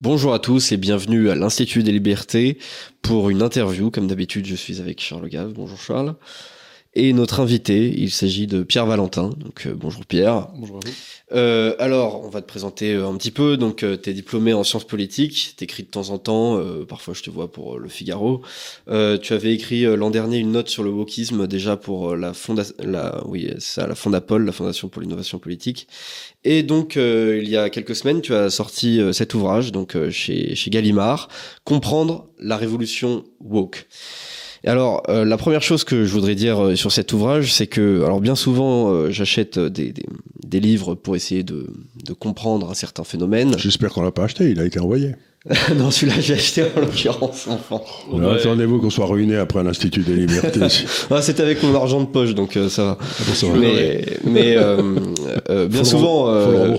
Bonjour à tous et bienvenue à l'Institut des Libertés pour une interview. Comme d'habitude, je suis avec Charles Gave. Bonjour Charles. Et notre invité, il s'agit de Pierre Valentin. Donc euh, bonjour Pierre. Bonjour à vous. Euh, alors, on va te présenter euh, un petit peu. Donc, euh, tu es diplômé en sciences politiques, t'écris de temps en temps, parfois je te vois pour Le Figaro. tu avais écrit l'an dernier une note sur le wokisme déjà pour la fonda la oui, ça la Fondapol, la Fondation pour l'innovation politique. Et donc il y a quelques semaines, tu as sorti cet ouvrage donc chez chez Gallimard, Comprendre la révolution woke. Alors, euh, la première chose que je voudrais dire euh, sur cet ouvrage, c'est que, alors bien souvent, euh, j'achète des, livres pour essayer de, de comprendre un certain phénomène. J'espère qu'on l'a pas acheté, il a été envoyé. non, celui-là, j'ai acheté en l'occurrence enfant. Ouais. Attendez-vous qu'on soit ruiné après l'Institut des Libertés. ah, C'était avec mon argent de poche, donc euh, ça va. Ah, ça. Mais, mais euh, euh, bien, souvent, euh,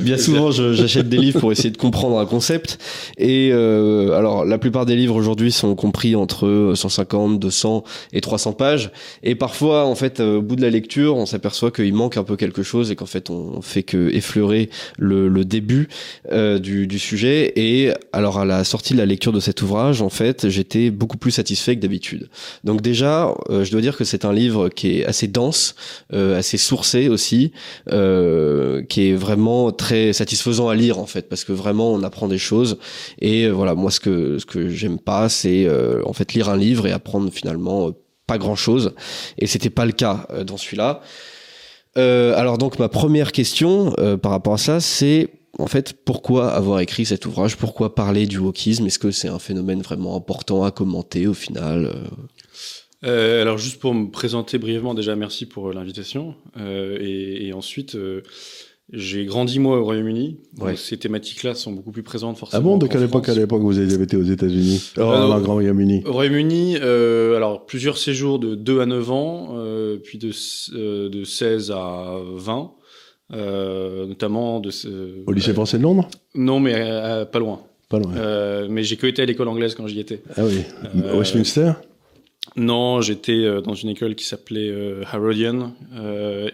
bien souvent, j'achète des livres pour essayer de comprendre un concept. Et alors, la plupart des livres aujourd'hui sont compris entre 150, 200 et 300 pages. Et parfois, en fait, au bout de la lecture, on s'aperçoit qu'il manque un peu quelque chose et qu'en fait, on fait que effleurer le, le début du, du sujet. Et alors à la sortie de la lecture de cet ouvrage, en fait, j'étais beaucoup plus satisfait que d'habitude. Donc déjà, euh, je dois dire que c'est un livre qui est assez dense, euh, assez sourcé aussi, euh, qui est vraiment très satisfaisant à lire en fait, parce que vraiment on apprend des choses. Et euh, voilà, moi ce que ce que j'aime pas, c'est euh, en fait lire un livre et apprendre finalement pas grand chose. Et c'était pas le cas dans celui-là. alors donc ma première question par rapport à ça, c'est en fait, pourquoi avoir écrit cet ouvrage? Pourquoi parler du wokisme? Est-ce que c'est un phénomène vraiment important à commenter au final euh, alors juste pour me présenter brièvement, déjà merci pour l'invitation. Euh, et, et, ensuite, euh, j'ai grandi moi au Royaume-Uni. Ouais. Ces thématiques-là sont beaucoup plus présentes forcément. Ah bon De quelle époque à l'époque vous avez été aux États-Unis? Oh, le Grand Royaume-Uni Au Royaume-Uni, euh, alors plusieurs séjours de 2 à 9 ans, euh, puis de, euh, de 16 à 20. Euh, notamment de ce, au lycée français de Londres Non, mais euh, pas loin. Pas loin. Euh, mais j'ai que été à l'école anglaise quand j'y étais. Ah oui. Westminster Non, j'étais dans une école qui s'appelait Harrodian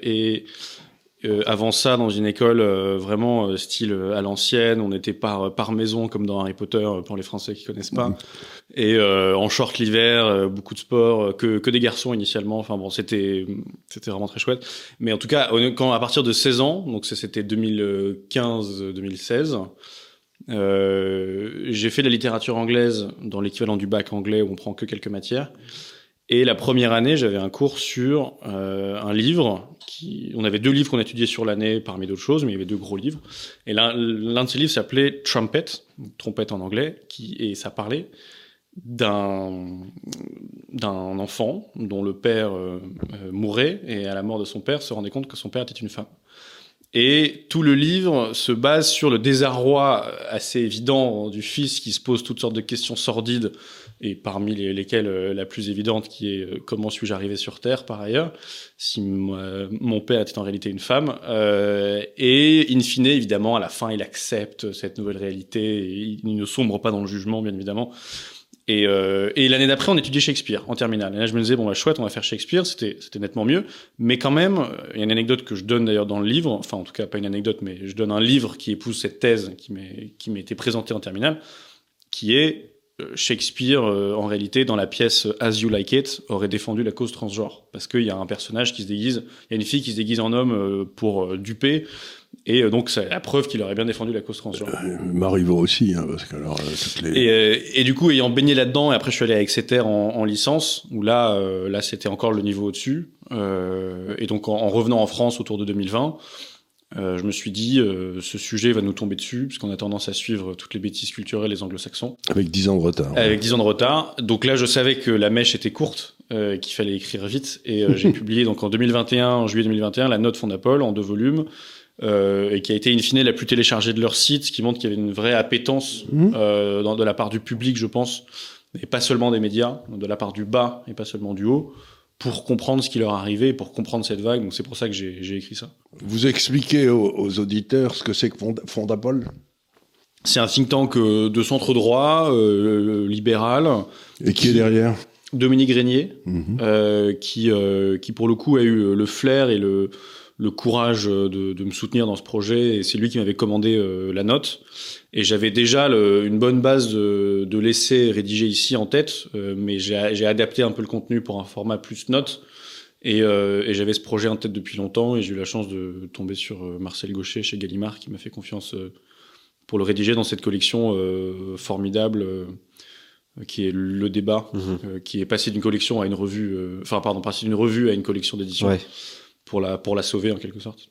et euh, avant ça, dans une école euh, vraiment euh, style à l'ancienne, on était par par maison comme dans Harry Potter pour les Français qui connaissent pas. Mmh. Et en short l'hiver, beaucoup de sport, que que des garçons initialement. Enfin bon, c'était c'était vraiment très chouette. Mais en tout cas, quand à partir de 16 ans, donc c'était 2015-2016. Euh, j'ai fait de la littérature anglaise dans l'équivalent du bac anglais où on prend que quelques matières. Et la première année, j'avais un cours sur euh, un livre. Qui, on avait deux livres qu'on étudiait sur l'année parmi d'autres choses, mais il y avait deux gros livres. Et l'un de ces livres s'appelait Trumpet, trompette en anglais, qui, et ça parlait d'un enfant dont le père euh, euh, mourait et à la mort de son père se rendait compte que son père était une femme. Et tout le livre se base sur le désarroi assez évident du fils qui se pose toutes sortes de questions sordides et parmi les, lesquelles euh, la plus évidente qui est euh, comment suis-je arrivé sur Terre par ailleurs, si mon père était en réalité une femme, euh, et in fine évidemment à la fin il accepte cette nouvelle réalité, il ne sombre pas dans le jugement bien évidemment. Et, et l'année d'après, on étudiait Shakespeare en terminale. Et là, je me disais bon, bah, chouette, on va faire Shakespeare. C'était, nettement mieux. Mais quand même, il y a une anecdote que je donne d'ailleurs dans le livre. Enfin, en tout cas, pas une anecdote, mais je donne un livre qui épouse cette thèse qui été présentée en terminale, qui est Shakespeare, euh, en réalité, dans la pièce As You Like It, aurait défendu la cause transgenre. Parce qu'il y a un personnage qui se déguise, il y a une fille qui se déguise en homme euh, pour duper. Et donc, c'est la preuve qu'il aurait bien défendu la cause transgenre. Euh, Marivaux aussi, hein, parce que alors, toutes les... et, et, du coup, ayant baigné là-dedans, et après, je suis allé à Exeter en, en licence, où là, euh, là, c'était encore le niveau au-dessus. Euh, et donc, en, en, revenant en France autour de 2020, euh, je me suis dit, euh, ce sujet va nous tomber dessus, puisqu'on a tendance à suivre toutes les bêtises culturelles des anglo-saxons. Avec 10 ans de retard. Ouais. Avec 10 ans de retard. Donc là, je savais que la mèche était courte, euh, qu'il fallait écrire vite. Et j'ai publié donc en 2021, en juillet 2021, la note Fondapol en deux volumes. Euh, et qui a été in fine la plus téléchargée de leur site, ce qui montre qu'il y avait une vraie appétence mmh. euh, dans, de la part du public, je pense, et pas seulement des médias, de la part du bas et pas seulement du haut, pour comprendre ce qui leur arrivait, pour comprendre cette vague. Donc c'est pour ça que j'ai écrit ça. Vous expliquez aux, aux auditeurs ce que c'est que Fondapol? C'est un think tank euh, de centre droit, euh, libéral. Et qui, qui est derrière? Dominique Régnier, mmh. qui, qui pour le coup a eu le flair et le le courage de, de, me soutenir dans ce projet et c'est lui qui m'avait commandé la note. Et j'avais déjà le, une bonne base de, de l'essai rédigé ici en tête, mais j'ai adapté un peu le contenu pour un format plus note. Et, et j'avais ce projet en tête depuis longtemps et j'ai eu la chance de tomber sur Marcel Gaucher chez Gallimard qui m'a fait confiance pour le rédiger dans cette collection formidable qui est le débat, euh, qui est passé d'une collection à une revue, euh, enfin pardon, passé d'une revue à une collection d'édition pour la pour la sauver en quelque sorte.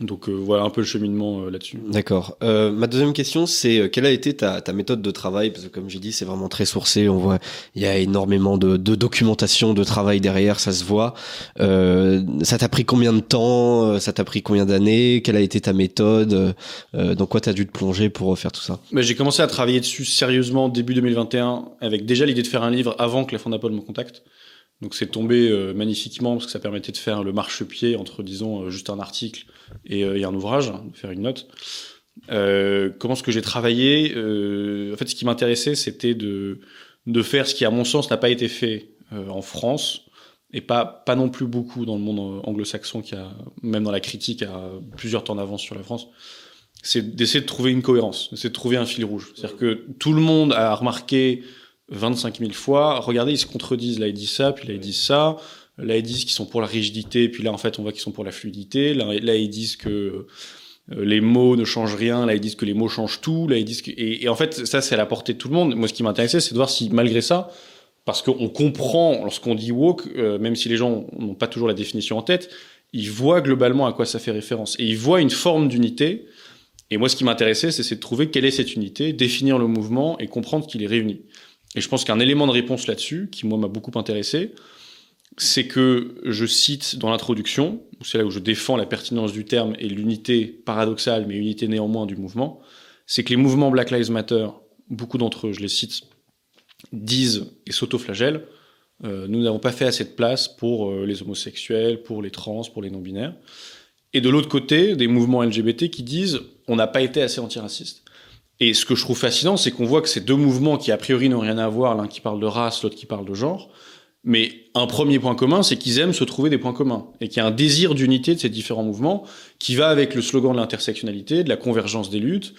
Donc euh, voilà un peu le cheminement euh, là-dessus. D'accord. Euh, ma deuxième question, c'est quelle a été ta, ta, méthode de travail? Parce que comme j'ai dit, c'est vraiment très sourcé. On voit, il y a énormément de, de documentation, de travail derrière, ça se voit. ça t'a pris combien de temps? Ça t'a pris combien d'années? Quelle a été ta méthode? Dans quoi t'as dû te plonger pour faire tout ça? Bah, J'ai commencé à travailler dessus sérieusement début 2021, avec déjà l'idée de faire un livre avant que la Fondapol me contacte. Donc c'est tombé euh, magnifiquement parce que ça permettait de faire le marchepied entre, disons, euh, juste un article euh, et, un ouvrage, hein, de faire une note. comment est-ce que j'ai travaillé En fait, ce qui m'intéressait, c'était de, de faire ce qui, à mon sens, n'a pas été fait en France et pas, pas non plus beaucoup dans le monde anglo-saxon qui a, même dans la critique, a plusieurs temps d'avance sur la France. C'est d'essayer de trouver une cohérence, d'essayer de trouver un fil rouge. C'est-à-dire que tout le monde a remarqué 25 000 fois. Regardez, ils se contredisent. Là, ils disent ça, puis là, ils disent ça. Là, ils disent qu'ils sont pour la rigidité, puis là, en fait, on voit qu'ils sont pour la fluidité. Là, là ils disent que euh, les mots ne changent rien. Là, ils disent que les mots changent tout. Là, ils disent et, en fait, ça, c'est à la portée de tout le monde. Moi, ce qui m'intéressait, c'est de voir si, malgré ça, parce qu'on comprend, lorsqu'on dit woke, euh, même si les gens n'ont pas toujours la définition en tête, ils voient globalement à quoi ça fait référence. Et ils voient une forme d'unité. Et moi, ce qui m'intéressait, c'est de trouver quelle est cette unité, définir le mouvement et comprendre qu'il est réuni. Et je pense qu'un élément de réponse là-dessus, qui moi m'a beaucoup intéressé, c'est que je cite dans l'introduction, c'est là où je défends la pertinence du terme et l'unité paradoxale, mais unité néanmoins du mouvement, c'est que les mouvements Black Lives Matter, beaucoup d'entre eux, je les cite, disent et s'autoflagellent, euh, nous n'avons pas fait assez de place pour euh, les homosexuels, pour les trans, pour les non-binaires. Et de l'autre côté, des mouvements LGBT qui disent on n'a pas été assez antiraciste. Et ce que je trouve fascinant, c'est qu'on voit que ces deux mouvements qui a priori n'ont rien à voir, l'un qui parle de race, l'autre qui parle de genre, mais un premier point commun, c'est qu'ils aiment se trouver des points communs et qu'il y a un désir d'unité de ces différents mouvements qui va avec le slogan de l'intersectionnalité, de la convergence des luttes.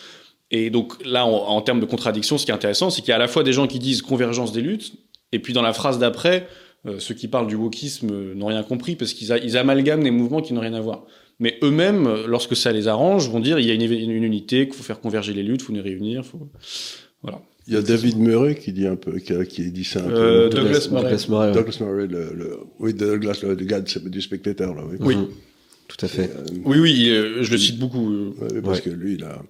Et donc là, en, termes de contradiction, ce qui est intéressant, c'est qu'il y a à la fois des gens qui disent convergence des luttes, et puis dans la phrase d'après, euh, ceux qui parlent du wokisme n'ont rien compris parce qu'ils amalgament des mouvements qui n'ont rien à voir mais eux-mêmes, lorsque ça les arrange, vont dire il y a une, unité, qu'il faut faire converger les luttes, il faut les réunir. Faut... Voilà. Il y a David Murray qui dit un peu, qui, dit ça un euh, peu. Douglas, Murray. Douglas Murray, Douglas Murray le, le, oui, Douglas, le, gars du spectateur, là, oui. Oui. Tout à fait. Euh, oui, oui, euh, je le cite beaucoup. parce que lui, il a,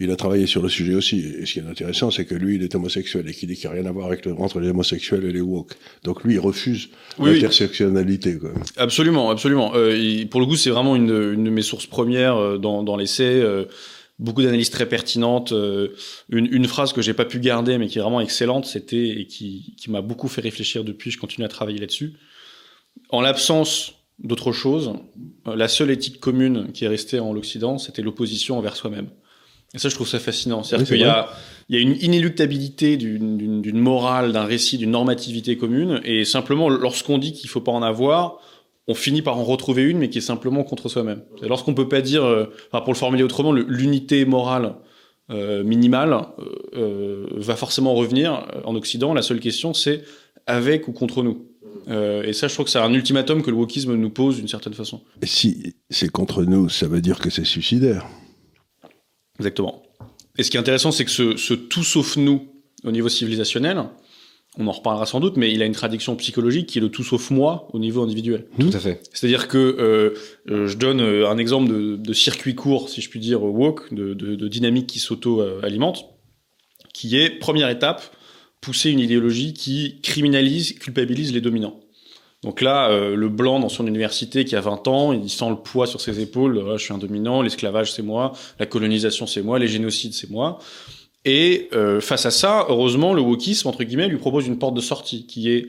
il a travaillé sur le sujet aussi. Et ce qui est intéressant, c'est que lui, il est homosexuel et qu'il dit qu'il n'y a rien à voir avec le, entre les homosexuels et les woke. Donc lui, il refuse l'intersectionnalité. Absolument, absolument. Euh, pour le coup, c'est vraiment une, une, de mes sources premières euh, dans, dans l'essai. Euh, beaucoup d'analyses très pertinentes. Euh, une, une, phrase que j'ai pas pu garder, mais qui est vraiment excellente, c'était et qui, qui m'a beaucoup fait réfléchir depuis. Je continue à travailler là-dessus. En l'absence d'autre chose, la seule éthique commune qui est restée en l'Occident, c'était l'opposition envers soi-même. Et ça, je trouve ça fascinant. C'est-à-dire qu'il y a, il y a une inéluctabilité d'une morale, d'un récit, d'une normativité commune. Et simplement, lorsqu'on dit qu'il faut pas en avoir, on finit par en retrouver une, mais qui est simplement contre soi-même. Lorsqu'on peut pas dire, euh, enfin, pour le formuler autrement, l'unité morale euh, minimale euh, euh, va forcément revenir en Occident. La seule question, c'est avec ou contre nous. Euh, et ça, je trouve que c'est un ultimatum que le wokisme nous pose d'une certaine façon. Et si c'est contre nous, ça veut dire que c'est suicidaire. Exactement. Et ce qui est intéressant, c'est que ce, ce, tout sauf nous au niveau civilisationnel, on en reparlera sans doute, mais il a une traduction psychologique qui est le tout sauf moi au niveau individuel. Tout à fait. C'est-à-dire que euh, euh je donne euh, un exemple de, de, circuit court, si je puis dire, walk, de, de, de dynamique qui s'auto-alimente, qui est, première étape, pousser une idéologie qui criminalise, culpabilise les dominants. Donc là, euh, le blanc dans son université qui a 20 ans, il sent le poids sur ses épaules. je suis un dominant, l'esclavage c'est moi, la colonisation c'est moi, les génocides c'est moi. Et euh, face à ça, heureusement, le wokisme entre guillemets lui propose une porte de sortie qui est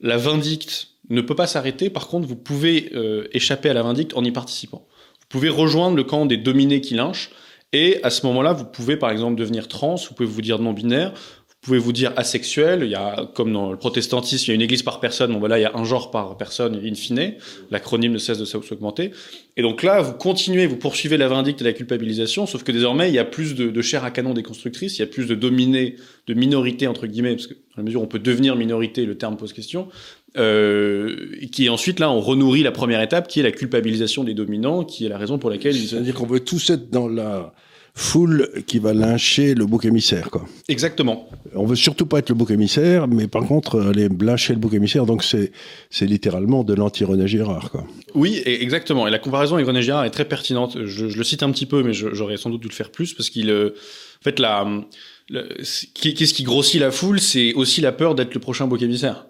la vindicte ne peut pas s'arrêter. Par contre, vous pouvez euh, échapper à la vindicte en y participant. Vous pouvez rejoindre le camp des dominés qui lynchent. Et à ce moment-là, vous pouvez par exemple devenir trans, vous pouvez vous dire non binaire, pouvez vous dire asexuel. Il y a, comme dans le protestantisme, il y a une église par personne. Bon, voilà, il y a un genre par personne, in fine. L'acronyme ne cesse de s'augmenter. Et donc là, vous continuez, vous poursuivez la vindicte et la culpabilisation, sauf que désormais, il y a plus de, chair à canon des constructrices, il y a plus de dominés, de minorités, entre guillemets, parce que dans la mesure où on peut devenir minorité, le terme pose question, euh, qui ensuite, là, on renourrit la première étape, qui est la culpabilisation des dominants, qui est la raison pour laquelle. C'est-à-dire qu'on veut tous être dans la foule qui va lyncher le bouc émissaire, quoi. Exactement. On veut surtout pas être le bouc émissaire, mais par contre aller lyncher le bouc émissaire, donc c'est c'est littéralement de l'anti-René Girard, quoi. Oui, exactement. Et la comparaison avec René Girard est très pertinente. Je, je le cite un petit peu, mais j'aurais sans doute dû le faire plus parce qu'il, euh, en fait, la, qu'est-ce qui grossit la foule, c'est aussi la peur d'être le prochain bouc émissaire.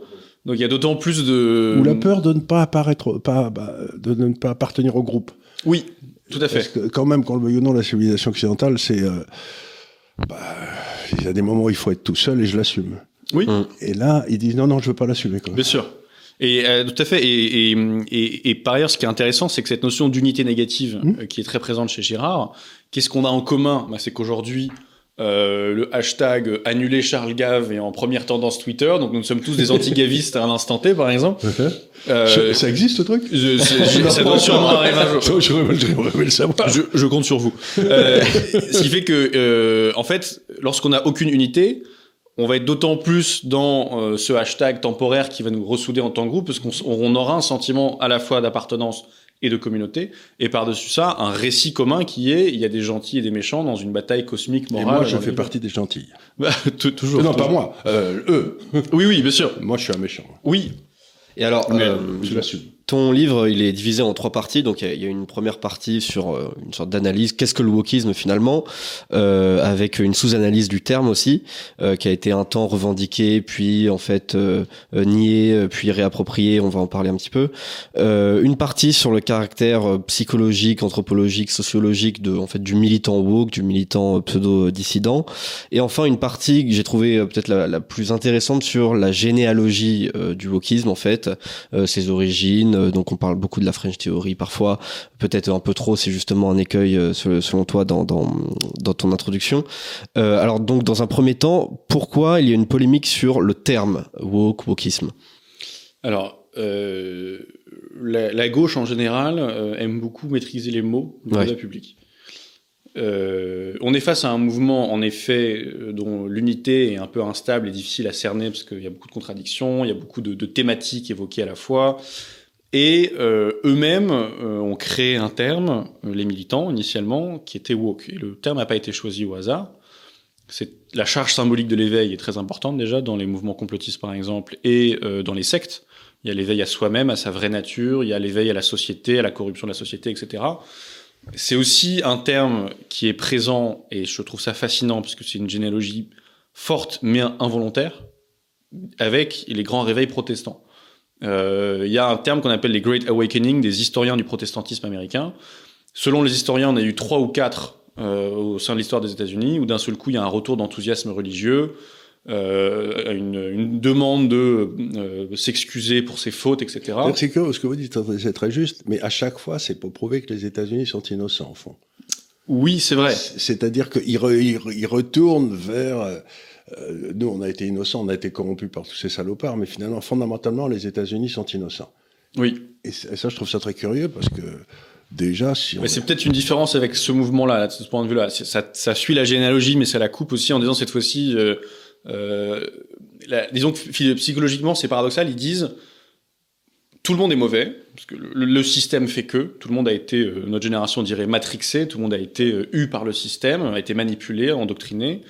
Donc il y a d'autant plus de ou la peur de ne pas apparaître, pas bah, de ne pas appartenir au groupe. Oui, tout à fait. Parce que quand même, quand le veuille ou non, la civilisation occidentale, c'est euh, bah, il y a des moments où il faut être tout seul et je l'assume. Oui. Et là, ils disent non, non, je veux pas l'assumer. Bien sûr. Et euh, tout à fait. Et, et, et, et, par ailleurs, ce qui est intéressant, c'est que cette notion d'unité négative Mmh. euh, qui est très présente chez Girard, qu'est-ce qu'on a en commun? Bah, C'est qu'aujourd'hui, euh, le hashtag annuler Charles Gave est en première tendance Twitter, donc nous sommes tous des anti-gavistes à un instant T, par exemple. Euh, ça existe ce truc? je, je, Ça doit sûrement arriver un jour. Je, le savoir. Je, je, compte sur vous. Euh, ce qui fait que, en fait, lorsqu'on n'a aucune unité, on va être d'autant plus dans ce hashtag temporaire qui va nous ressouder en tant que groupe, parce qu'on on aura un sentiment à la fois d'appartenance et de communauté, et par-dessus ça, un récit commun qui est, il y a des gentils et des méchants dans une bataille cosmique morale. Et moi, je fais partie des gentils. Bah, toujours. Non, toujours. pas moi, euh, eux. Oui, oui, bien sûr. Moi, je suis un méchant. Oui. Et alors, Mais euh, je l'assume. Ton livre, il est divisé en trois parties. Donc, il y a- une première partie sur euh, une sorte d'analyse. Qu'est-ce que le wokisme finalement euh, Avec une sous-analyse du terme aussi, euh, qui a été un temps revendiqué, puis en fait euh, euh, nié, puis réapproprié. On va en parler un petit peu. Une partie sur le caractère psychologique, anthropologique, sociologique de en fait du militant woke, du militant pseudo-dissident. Et enfin, une partie que j'ai trouvé euh, peut-être la, la plus intéressante sur la généalogie du wokisme en fait, ses origines. Euh, donc on parle beaucoup de la French Theory parfois, peut-être un peu trop. C'est justement un écueil euh, selon toi dans dans, dans ton introduction. Euh, alors donc dans un premier temps, pourquoi il y a une polémique sur le terme woke wokisme Alors, la, la gauche en général aime beaucoup maîtriser les mots du Ouais. débat public. Euh, on est face à un mouvement, en effet, dont l'unité est un peu instable et difficile à cerner parce qu'il y a beaucoup de contradictions, il y a beaucoup de, de thématiques évoquées à la fois. Et euh, eux-mêmes euh, ont créé un terme, euh, les militants initialement, qui était woke. Et le terme n'a pas été choisi au hasard. C'est la charge symbolique de l'éveil est très importante déjà dans les mouvements complotistes par exemple et euh, dans les sectes. Il y a l'éveil à soi-même, à sa vraie nature, il y a l'éveil à la société, à la corruption de la société, etc. C'est aussi un terme qui est présent, et je trouve ça fascinant, parce que c'est une généalogie forte mais involontaire, avec les grands réveils protestants. Euh, Il y a un terme qu'on appelle les Great Awakening des historiens du protestantisme américain. Selon les historiens, on a eu trois ou quatre euh, au sein de l'histoire des États-Unis, où d'un seul coup, il y a un retour d'enthousiasme religieux, euh, une, une demande de euh, s'excuser pour ses fautes, etc. C'est que ce que vous dites, c'est très juste, mais à chaque fois, c'est pour prouver que les États-Unis sont innocents, au fond. Oui, c'est vrai. C'est-à-dire qu'ils re, ils re- ils retournent vers. Euh, nous, on a été innocents, on a été corrompus par tous ces salopards, mais finalement, fondamentalement, les États-Unis sont innocents. Oui. Et, ça, je trouve ça très curieux parce que déjà, si on. Mais c'est peut-être une différence avec ce mouvement-là, là, de ce point de vue-là. Ça, ça suit la généalogie, mais ça la coupe aussi en disant cette fois-ci, euh, euh, disons que psychologiquement, c'est paradoxal. Ils disent tout le monde est mauvais parce que le, le système fait que tout le monde a été, euh, notre génération dirait matrixé, tout le monde a été euh, eu par le système, a été manipulé, endoctriné.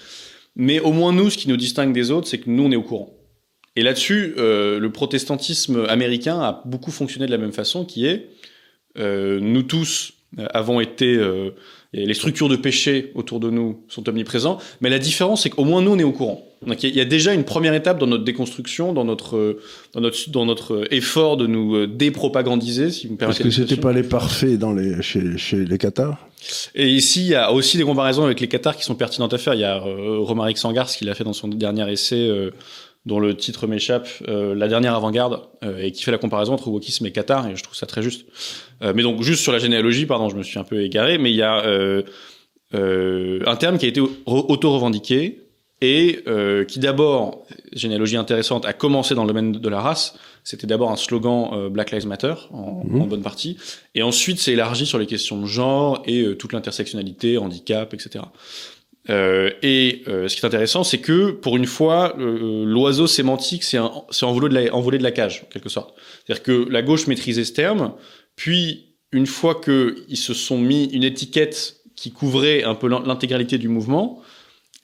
Mais au moins nous, ce qui nous distingue des autres, c'est que nous, on est au courant. Et là-dessus, euh, le protestantisme américain a beaucoup fonctionné de la même façon, qui est euh, nous tous euh, avons été et les structures de péché autour de nous sont omniprésents, mais la différence c'est qu'au moins nous on est au courant. Donc il y a- il y a déjà une première étape dans notre déconstruction, dans notre dans notre dans notre effort de nous euh, dépropagandiser, si vous me Parce permettez. que c'était pas les parfaits dans les, chez, chez les Qatars. Et ici, il y a aussi des comparaisons avec les Qatars qui sont pertinentes à faire. Il y a euh, Romaric Sangars qui l'a fait dans son dernier essai, euh, dont le titre m'échappe, euh, La dernière avant-garde, euh, et qui fait la comparaison entre wokisme et Qatar, et je trouve ça très juste. Euh, mais donc, juste sur la généalogie, pardon, je me suis un peu égaré, mais il y a euh, euh, un terme qui a été au- auto-revendiqué, et euh, qui d'abord, généalogie intéressante, a commencé dans le domaine de la race. C'était d'abord un slogan euh, Black Lives Matter en, Mhm. en bonne partie, et ensuite c'est élargi sur les questions de genre et euh, toute l'intersectionnalité, handicap, etc. Euh, et euh, ce qui est intéressant, c'est que pour une fois, euh, l'oiseau sémantique s'est envolé, de la- envolé de la cage, en quelque sorte. C'est-à-dire que la gauche maîtrisait ce terme, puis une fois qu'ils se sont mis une étiquette qui couvrait un peu l'in- l'intégralité du mouvement,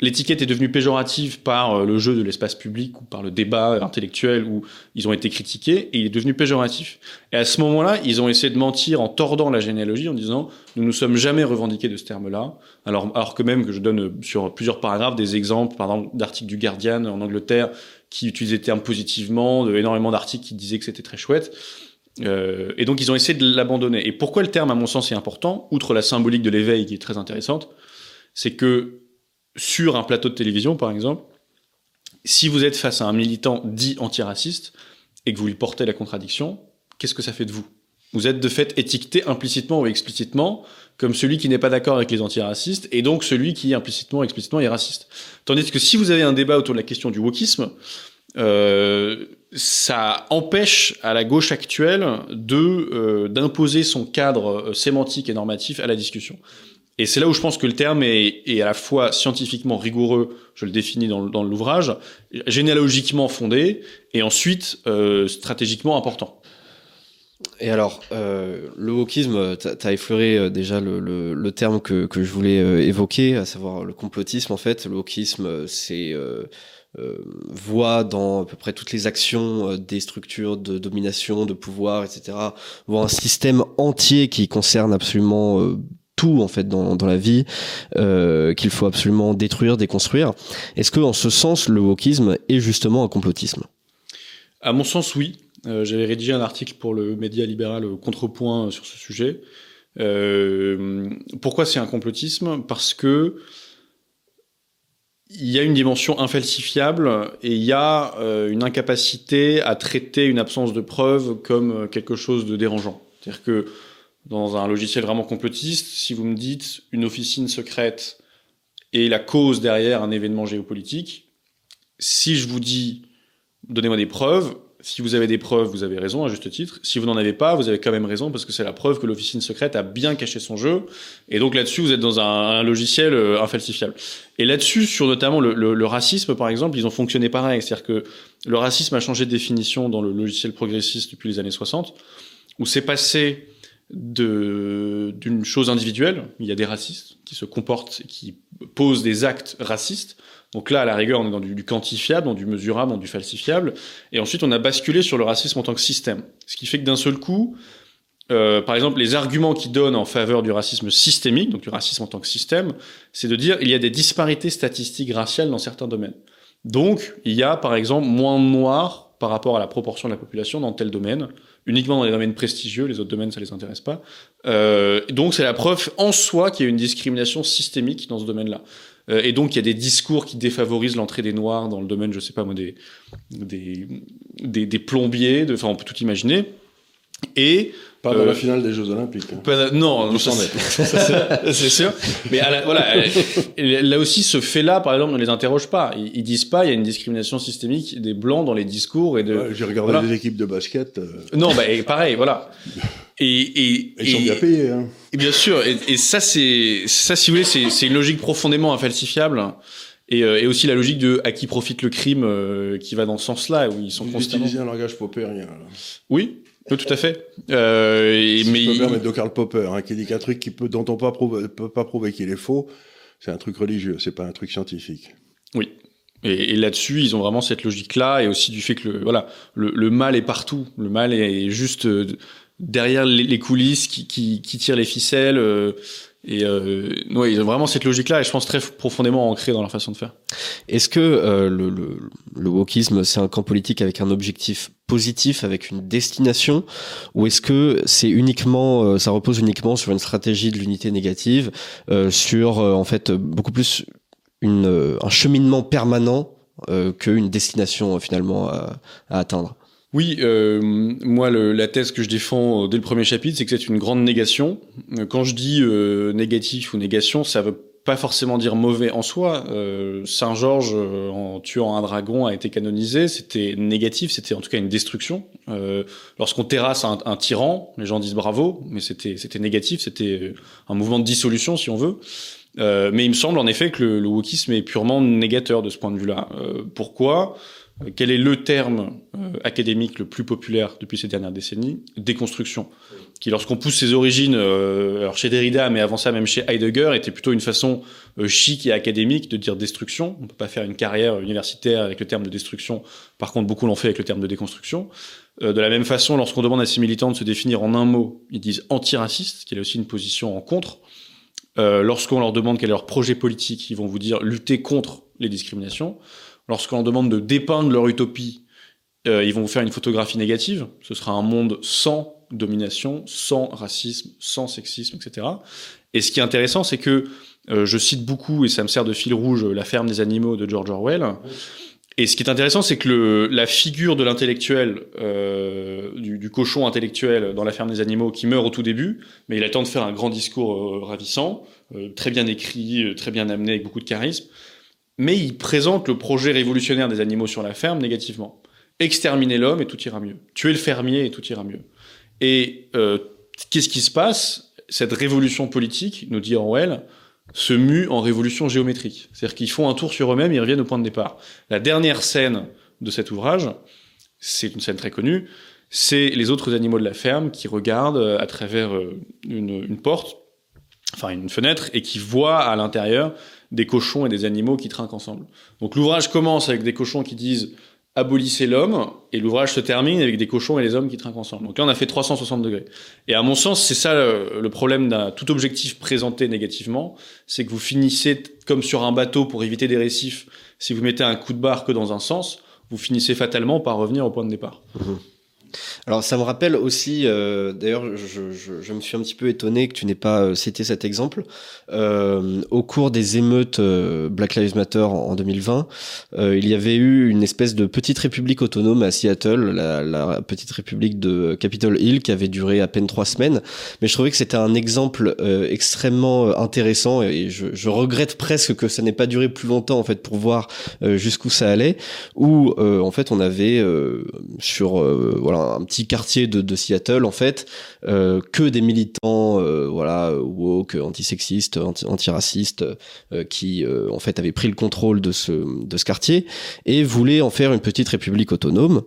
l'étiquette est devenue péjorative par euh, le jeu de l'espace public ou par le débat intellectuel où ils ont été critiqués et il est devenu péjoratif. Et à ce moment-là, ils ont essayé de mentir en tordant la généalogie en disant nous nous sommes jamais revendiqués de ce terme-là. Alors, alors que même que je donne euh, sur plusieurs paragraphes des exemples, par exemple d'articles du Guardian en Angleterre qui utilisaient le terme positivement, de énormément d'articles qui disaient que c'était très chouette. Euh, et donc ils ont essayé de l'abandonner. Et pourquoi le terme, à mon sens, est important, outre la symbolique de l'éveil qui est très intéressante, c'est que sur un plateau de télévision, par exemple, si vous êtes face à un militant dit antiraciste et que vous lui portez la contradiction, qu'est-ce que ça fait de vous? Vous êtes de fait étiqueté implicitement ou explicitement comme celui qui n'est pas d'accord avec les antiracistes et donc celui qui implicitement ou explicitement est raciste. Tandis que si vous avez un débat autour de la question du wokisme, euh, ça empêche à la gauche actuelle de euh, d'imposer son cadre euh, sémantique et normatif à la discussion. Et c'est là où je pense que le terme est, est à la fois scientifiquement rigoureux, je le définis dans, dans l'ouvrage, généalogiquement fondé, et ensuite euh, stratégiquement important. Et alors, euh, le wokisme, t'as as effleuré euh, déjà le, le, le terme que, que je voulais euh, évoquer, à savoir le complotisme. En fait, le wokisme, c'est euh, euh, voit dans à peu près toutes les actions des structures de domination, de pouvoir, etc. Voit un système entier qui concerne absolument tout en fait dans, la vie euh, qu'il faut absolument détruire, déconstruire. Est-ce que en ce sens, le wokisme est justement un complotisme? À mon sens, oui. Euh, J'avais rédigé un article pour le média libéral euh, Contrepoint sur ce sujet. Pourquoi c'est un complotisme? Parce que il y a une dimension infalsifiable et il y a une incapacité à traiter une absence de preuve comme quelque chose de dérangeant. C'est-à-dire que dans un logiciel vraiment complotiste, si vous me dites une officine secrète et la cause derrière un événement géopolitique, si je vous dis donnez-moi des preuves, si vous avez des preuves, vous avez raison à juste titre. Si vous n'en avez pas, vous avez quand même raison parce que c'est la preuve que l'officine secrète a bien caché son jeu. Et donc là-dessus, vous êtes dans un, logiciel euh, infalsifiable. Et là-dessus, sur notamment le, racisme, par exemple, ils ont fonctionné pareil. C'est-à-dire que le racisme a changé de définition dans le logiciel progressiste depuis les années 60, où c'est passé d'une chose individuelle. Il y a des racistes qui se comportent, qui posent des actes racistes. Donc là, à la rigueur, on est dans du, quantifiable, dans du mesurable, dans du falsifiable. Et ensuite, on a basculé sur le racisme en tant que système. Ce qui fait que d'un seul coup, euh, par exemple, les arguments qui donnent en faveur du racisme systémique, donc du racisme en tant que système, c'est de dire il y a des disparités statistiques raciales dans certains domaines. Donc, il y a, par exemple, moins de noirs par rapport à la proportion de la population dans tel domaine, uniquement dans les domaines prestigieux, les autres domaines, ça les intéresse pas. Euh, donc, c'est la preuve en soi qu'il y a une discrimination systémique dans ce domaine-là. Euh, et donc, il y a des discours qui défavorisent l'entrée des Noirs dans le domaine, je sais pas moi, des, des, plombiers, de, enfin, on peut tout imaginer. Et pas dans euh, la finale des Jeux Olympiques. Hein. Pas, non, non c'est sûr. Mais la, voilà, là aussi, ce fait-là, par exemple, ne les interroge pas. Ils, ils, disent pas, il y a une discrimination systémique des blancs dans les discours et de. Ouais, J'ai regardé voilà. des équipes de basket. Euh... Non, bah, et pareil, voilà. Et, et, ils sont bien payés. Hein. Et bien sûr. Et, et ça, c'est ça, si vous voulez, c'est une logique profondément infalsifiable. Et, euh, et, aussi la logique de à qui profite le crime euh, qui va dans ce sens-là, où ils sont Vous constamment. utilisez un langage popérien. Là. Oui, oui, tout à fait. Euh, et, si mais je peux me permettre de Karl Popper, hein, qui dit qu'un truc qui peut, dont on ne peut pas prouver qu'il est faux, c'est un truc religieux, c'est pas un truc scientifique. Oui. Et, et là-dessus, ils ont vraiment cette logique-là, et aussi du fait que le, voilà, le, le mal est partout. Le mal est juste euh, derrière les, les coulisses qui, qui, qui tire les ficelles. Euh, et euh, ouais, ils ont vraiment cette logique-là, et je pense très profondément ancrée dans leur façon de faire. Est-ce que euh, le, le, le wokisme, c'est un camp politique avec un objectif positif, avec une destination, ou est-ce que c'est uniquement, euh, ça repose uniquement sur une stratégie de l'unité négative, euh, sur en fait beaucoup plus une, un cheminement permanent qu'une destination finalement à, à atteindre? Oui, euh, moi, le, la thèse que je défends euh, dès le premier chapitre, c'est que c'est une grande négation. Quand je dis euh, négatif ou négation, ça veut pas forcément dire mauvais en soi. Euh, Saint Georges, euh, en tuant un dragon, a été canonisé. C'était négatif, c'était en tout cas une destruction. Euh, Lorsqu'on terrasse un, un, tyran, les gens disent bravo, mais c'était c'était négatif, c'était un mouvement de dissolution, si on veut. Euh, mais il me semble en effet que le, le wokisme est purement négateur de ce point de vue-là. Euh, pourquoi? Quel est le terme euh, académique le plus populaire depuis ces dernières décennies? Déconstruction. Qui, lorsqu'on pousse ses origines, euh, alors chez Derrida, mais avant ça même chez Heidegger, était plutôt une façon euh, chic et académique de dire destruction. On peut pas faire une carrière universitaire avec le terme de destruction. Par contre, beaucoup l'ont fait avec le terme de déconstruction. Euh, de la même façon, lorsqu'on demande à ces militants de se définir en un mot, ils disent antiraciste, qui est aussi une position en contre. Euh, lorsqu'on leur demande quel est leur projet politique, ils vont vous dire lutter contre les discriminations. Lorsqu'on demande de dépeindre leur utopie, euh, ils vont vous faire une photographie négative. Ce sera un monde sans domination, sans racisme, sans sexisme, etc. Et ce qui est intéressant, c'est que euh, je cite beaucoup, et ça me sert de fil rouge, La ferme des animaux de George Orwell. Et ce qui est intéressant, c'est que la figure de l'intellectuel, euh, du, cochon intellectuel dans La ferme des animaux, qui meurt au tout début, mais il attend de faire un grand discours ravissant, très bien écrit, très bien amené, avec beaucoup de charisme mais il présente le projet révolutionnaire des animaux sur la ferme négativement. Exterminer l'homme et tout ira mieux. Tuer le fermier et tout ira mieux. Et euh, qu'est-ce qui se passe? Cette révolution politique, nous dit Orwell, se mue en révolution géométrique. C'est-à-dire qu'ils font un tour sur eux-mêmes, ils reviennent au point de départ. La dernière scène de cet ouvrage, c'est une scène très connue, c'est les autres animaux de la ferme qui regardent euh, à travers euh, une, une porte, enfin une fenêtre, et qui voient à l'intérieur des cochons et des animaux qui trinquent ensemble. Donc l'ouvrage commence avec des cochons qui disent abolissez l'homme, et l'ouvrage se termine avec des cochons et les hommes qui trinquent ensemble. Donc là, on a fait 360 degrés. Et à mon sens, c'est ça le, le problème d'un tout objectif présenté négativement, c'est que vous finissez comme sur un bateau pour éviter des récifs. Si vous mettez un coup de barre que dans un sens, vous finissez fatalement par revenir au point de départ. Mmh. Alors ça me rappelle aussi, euh, d'ailleurs je, je, je, me suis un petit peu étonné que tu n'aies pas euh, cité cet exemple, euh, au cours des émeutes euh, Black Lives Matter en, en 2020, euh, il y avait eu une espèce de petite république autonome à Seattle, la, la, petite république de Capitol Hill qui avait duré à peine trois semaines, mais je trouvais que c'était un exemple extrêmement intéressant et je, je, regrette presque que ça n'ait pas duré plus longtemps en fait pour voir jusqu'où ça allait, où en fait on avait sur voilà un petit quartier de, Seattle en fait euh, que des militants euh, voilà woke antisexistes anti antiracistes euh, qui en fait avaient pris le contrôle de ce de ce quartier et voulaient en faire une petite république autonome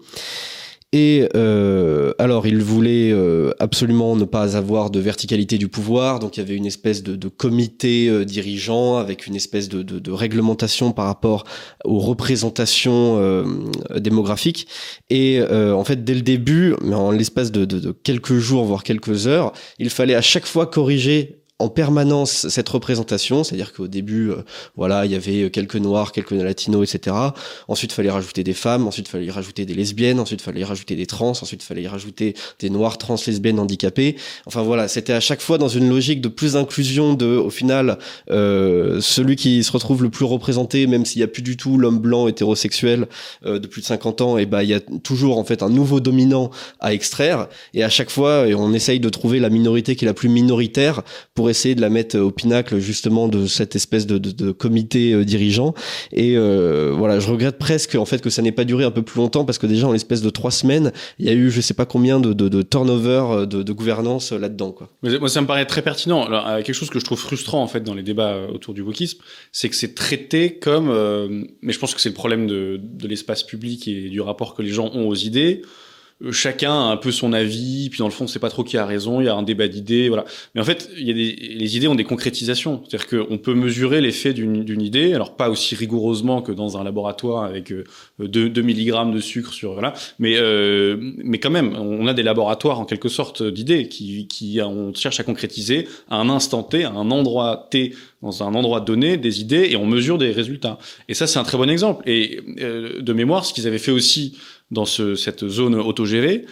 et euh, alors, il voulait euh, absolument ne pas avoir de verticalité du pouvoir, donc il y avait une espèce de, comité euh, dirigeant avec une espèce de, de, réglementation par rapport aux représentations démographiques. Et en fait, dès le début, mais en l'espace de quelques jours, voire quelques heures, il fallait à chaque fois corriger en permanence cette représentation, c'est-à-dire qu'au début, euh, voilà, il y avait quelques noirs, quelques latinos, etc. Ensuite, fallait rajouter des femmes, ensuite, fallait rajouter des lesbiennes, ensuite, fallait rajouter des trans, ensuite, fallait rajouter des noirs, trans, lesbiennes, handicapés. Enfin voilà, c'était à chaque fois dans une logique de plus d'inclusion, de, au final, euh, celui qui se retrouve le plus représenté, même s'il n'y a plus du tout l'homme blanc hétérosexuel euh, de plus de 50 ans, et ben il y a toujours en fait un nouveau dominant à extraire. Et à chaque fois, on essaye de trouver la minorité qui est la plus minoritaire pour essayer de la mettre au pinacle justement de cette espèce de, comité euh, dirigeant. Et euh, voilà, je regrette presque en fait que ça n'ait pas duré un peu plus longtemps parce que déjà en l'espèce de trois semaines, il y a eu je sais pas combien de, turnover euh, de, gouvernance là-dedans. Quoi. Moi, ça me paraît très pertinent. Alors, quelque chose que je trouve frustrant en fait dans les débats autour du wokisme, c'est que c'est traité comme, mais je pense que c'est le problème de l'espace public et du rapport que les gens ont aux idées chacun a un peu son avis, puis dans le fond, c'est pas trop qui a raison, il y a un débat d'idées, voilà. Mais en fait, il y a des, les idées ont des concrétisations. C'est-à-dire qu'on peut mesurer l'effet d'une idée, alors pas aussi rigoureusement que dans un laboratoire avec 2, 2 mg de sucre sur, voilà. Mais, euh, mais quand même, on a des laboratoires en quelque sorte d'idées qui, qui, on cherche à concrétiser à un instant T, à un endroit T, dans un endroit donné, des idées et on mesure des résultats. Et ça, c'est un très bon exemple. Et euh, de mémoire, ce qu'ils avaient fait aussi dans ce, cette zone autogérée,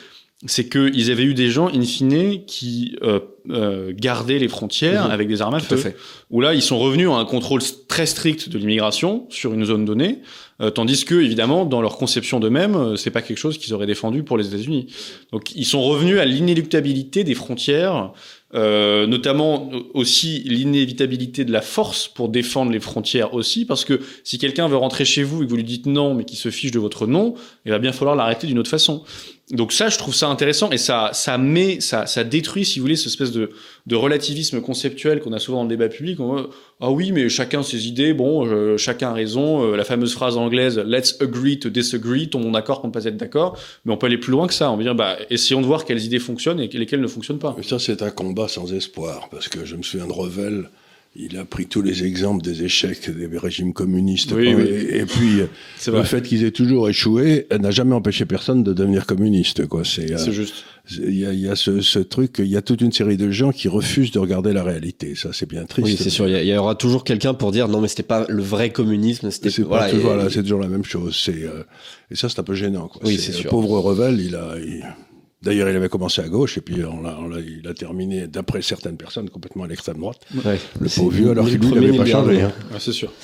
c'est qu'ils avaient eu des gens, in fine, qui euh, euh, gardaient les frontières Mhm. avec des armes à Tout à feu. fait. Où là, ils sont revenus à un contrôle très strict de l'immigration sur une zone donnée, euh, tandis que, évidemment, dans leur conception d'eux-mêmes, euh, c'est pas quelque chose qu'ils auraient défendu pour les États-Unis. Donc, ils sont revenus à l'inéluctabilité des frontières, euh, notamment aussi l'inévitabilité de la force pour défendre les frontières aussi, parce que si quelqu'un veut rentrer chez vous et que vous lui dites non, mais qu'il se fiche de votre nom, il va bien falloir l'arrêter d'une autre façon. Donc ça, je trouve ça intéressant et ça, ça met, ça, ça détruit, si vous voulez, cette espèce de, de relativisme conceptuel qu'on a souvent dans le débat public. On ah oui, mais chacun ses idées, bon, euh, chacun a raison. Euh, la fameuse phrase anglaise "Let's agree to disagree", tombons d'accord pour ne pas être d'accord. Mais on peut aller plus loin que ça. On peut dire, bah, essayons de voir quelles idées fonctionnent et lesquelles ne fonctionnent pas. Mais ça, c'est un combat sans espoir, parce que je me souviens de Revel, il a pris tous les exemples des échecs des régimes communistes. Oui, et, oui. et puis, le vrai. fait qu'ils aient toujours échoué euh, n'a jamais empêché personne de devenir communiste. Quoi. C'est, euh, juste. il y a, il y a ce, ce truc, il y a toute une série de gens qui refusent de regarder la réalité. Ça, c'est bien triste. Oui, c'est sûr. Il y aura toujours quelqu'un pour dire non, mais c'était pas le vrai communisme. C'était C'est pas voilà, toujours, et- voilà, c'est toujours la même chose. C'est euh, et ça, c'est un peu gênant. Quoi. Oui, c'est le sûr. Pauvre Revel, il a. il- D'ailleurs, il avait commencé à gauche et puis on l'a, on l'a- il a terminé, d'après certaines personnes, complètement à l'extrême droite. Ouais. Le pauvre vieux, alors qu'il n'avait pas changé. hein. Ouais, c'est sûr.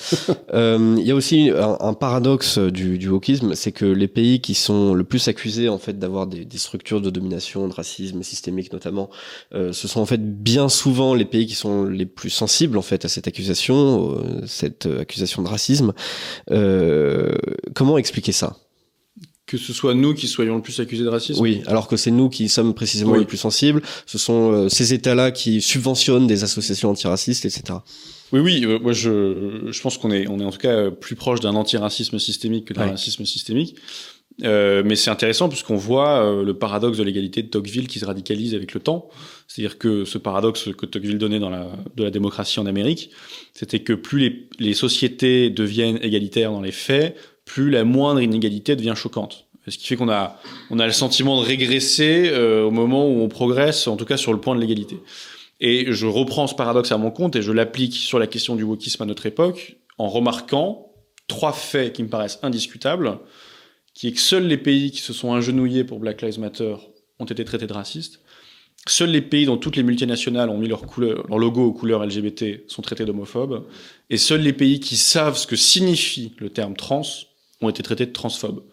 Euh, Il y a aussi un, un paradoxe du, du wokisme, c'est que les pays qui sont le plus accusés en fait d'avoir des, des structures de domination, de racisme systémique notamment, euh, ce sont en fait bien souvent les pays qui sont les plus sensibles en fait à cette accusation, euh, cette euh, accusation de racisme. Euh, comment expliquer ça? Que ce soit nous qui soyons le plus accusés de racisme? Oui, alors que c'est nous qui sommes précisément Oui. les plus sensibles. Ce sont euh, ces États-là qui subventionnent des associations antiracistes, etc. Oui, oui, euh, moi je, je pense qu'on est, on est en tout cas euh, plus proche d'un antiracisme systémique que d'un Ouais. racisme systémique. Euh, mais c'est intéressant puisqu'on voit euh, le paradoxe de l'égalité de Tocqueville qui se radicalise avec le temps. C'est-à-dire que ce paradoxe que Tocqueville donnait dans la, de la démocratie en Amérique, c'était que plus les, les sociétés deviennent égalitaires dans les faits, plus la moindre inégalité devient choquante. Ce qui fait qu'on a, on a le sentiment de régresser euh, au moment où on progresse, en tout cas sur le point de l'égalité. Et je reprends ce paradoxe à mon compte et je l'applique sur la question du wokisme à notre époque en remarquant trois faits qui me paraissent indiscutables, qui est que seuls les pays qui se sont agenouillés pour Black Lives Matter ont été traités de racistes, seuls les pays dont toutes les multinationales ont mis leur, logo aux couleurs LGBT sont traités d'homophobes, et seuls les pays qui savent ce que signifie le terme trans ont été traités de transphobes.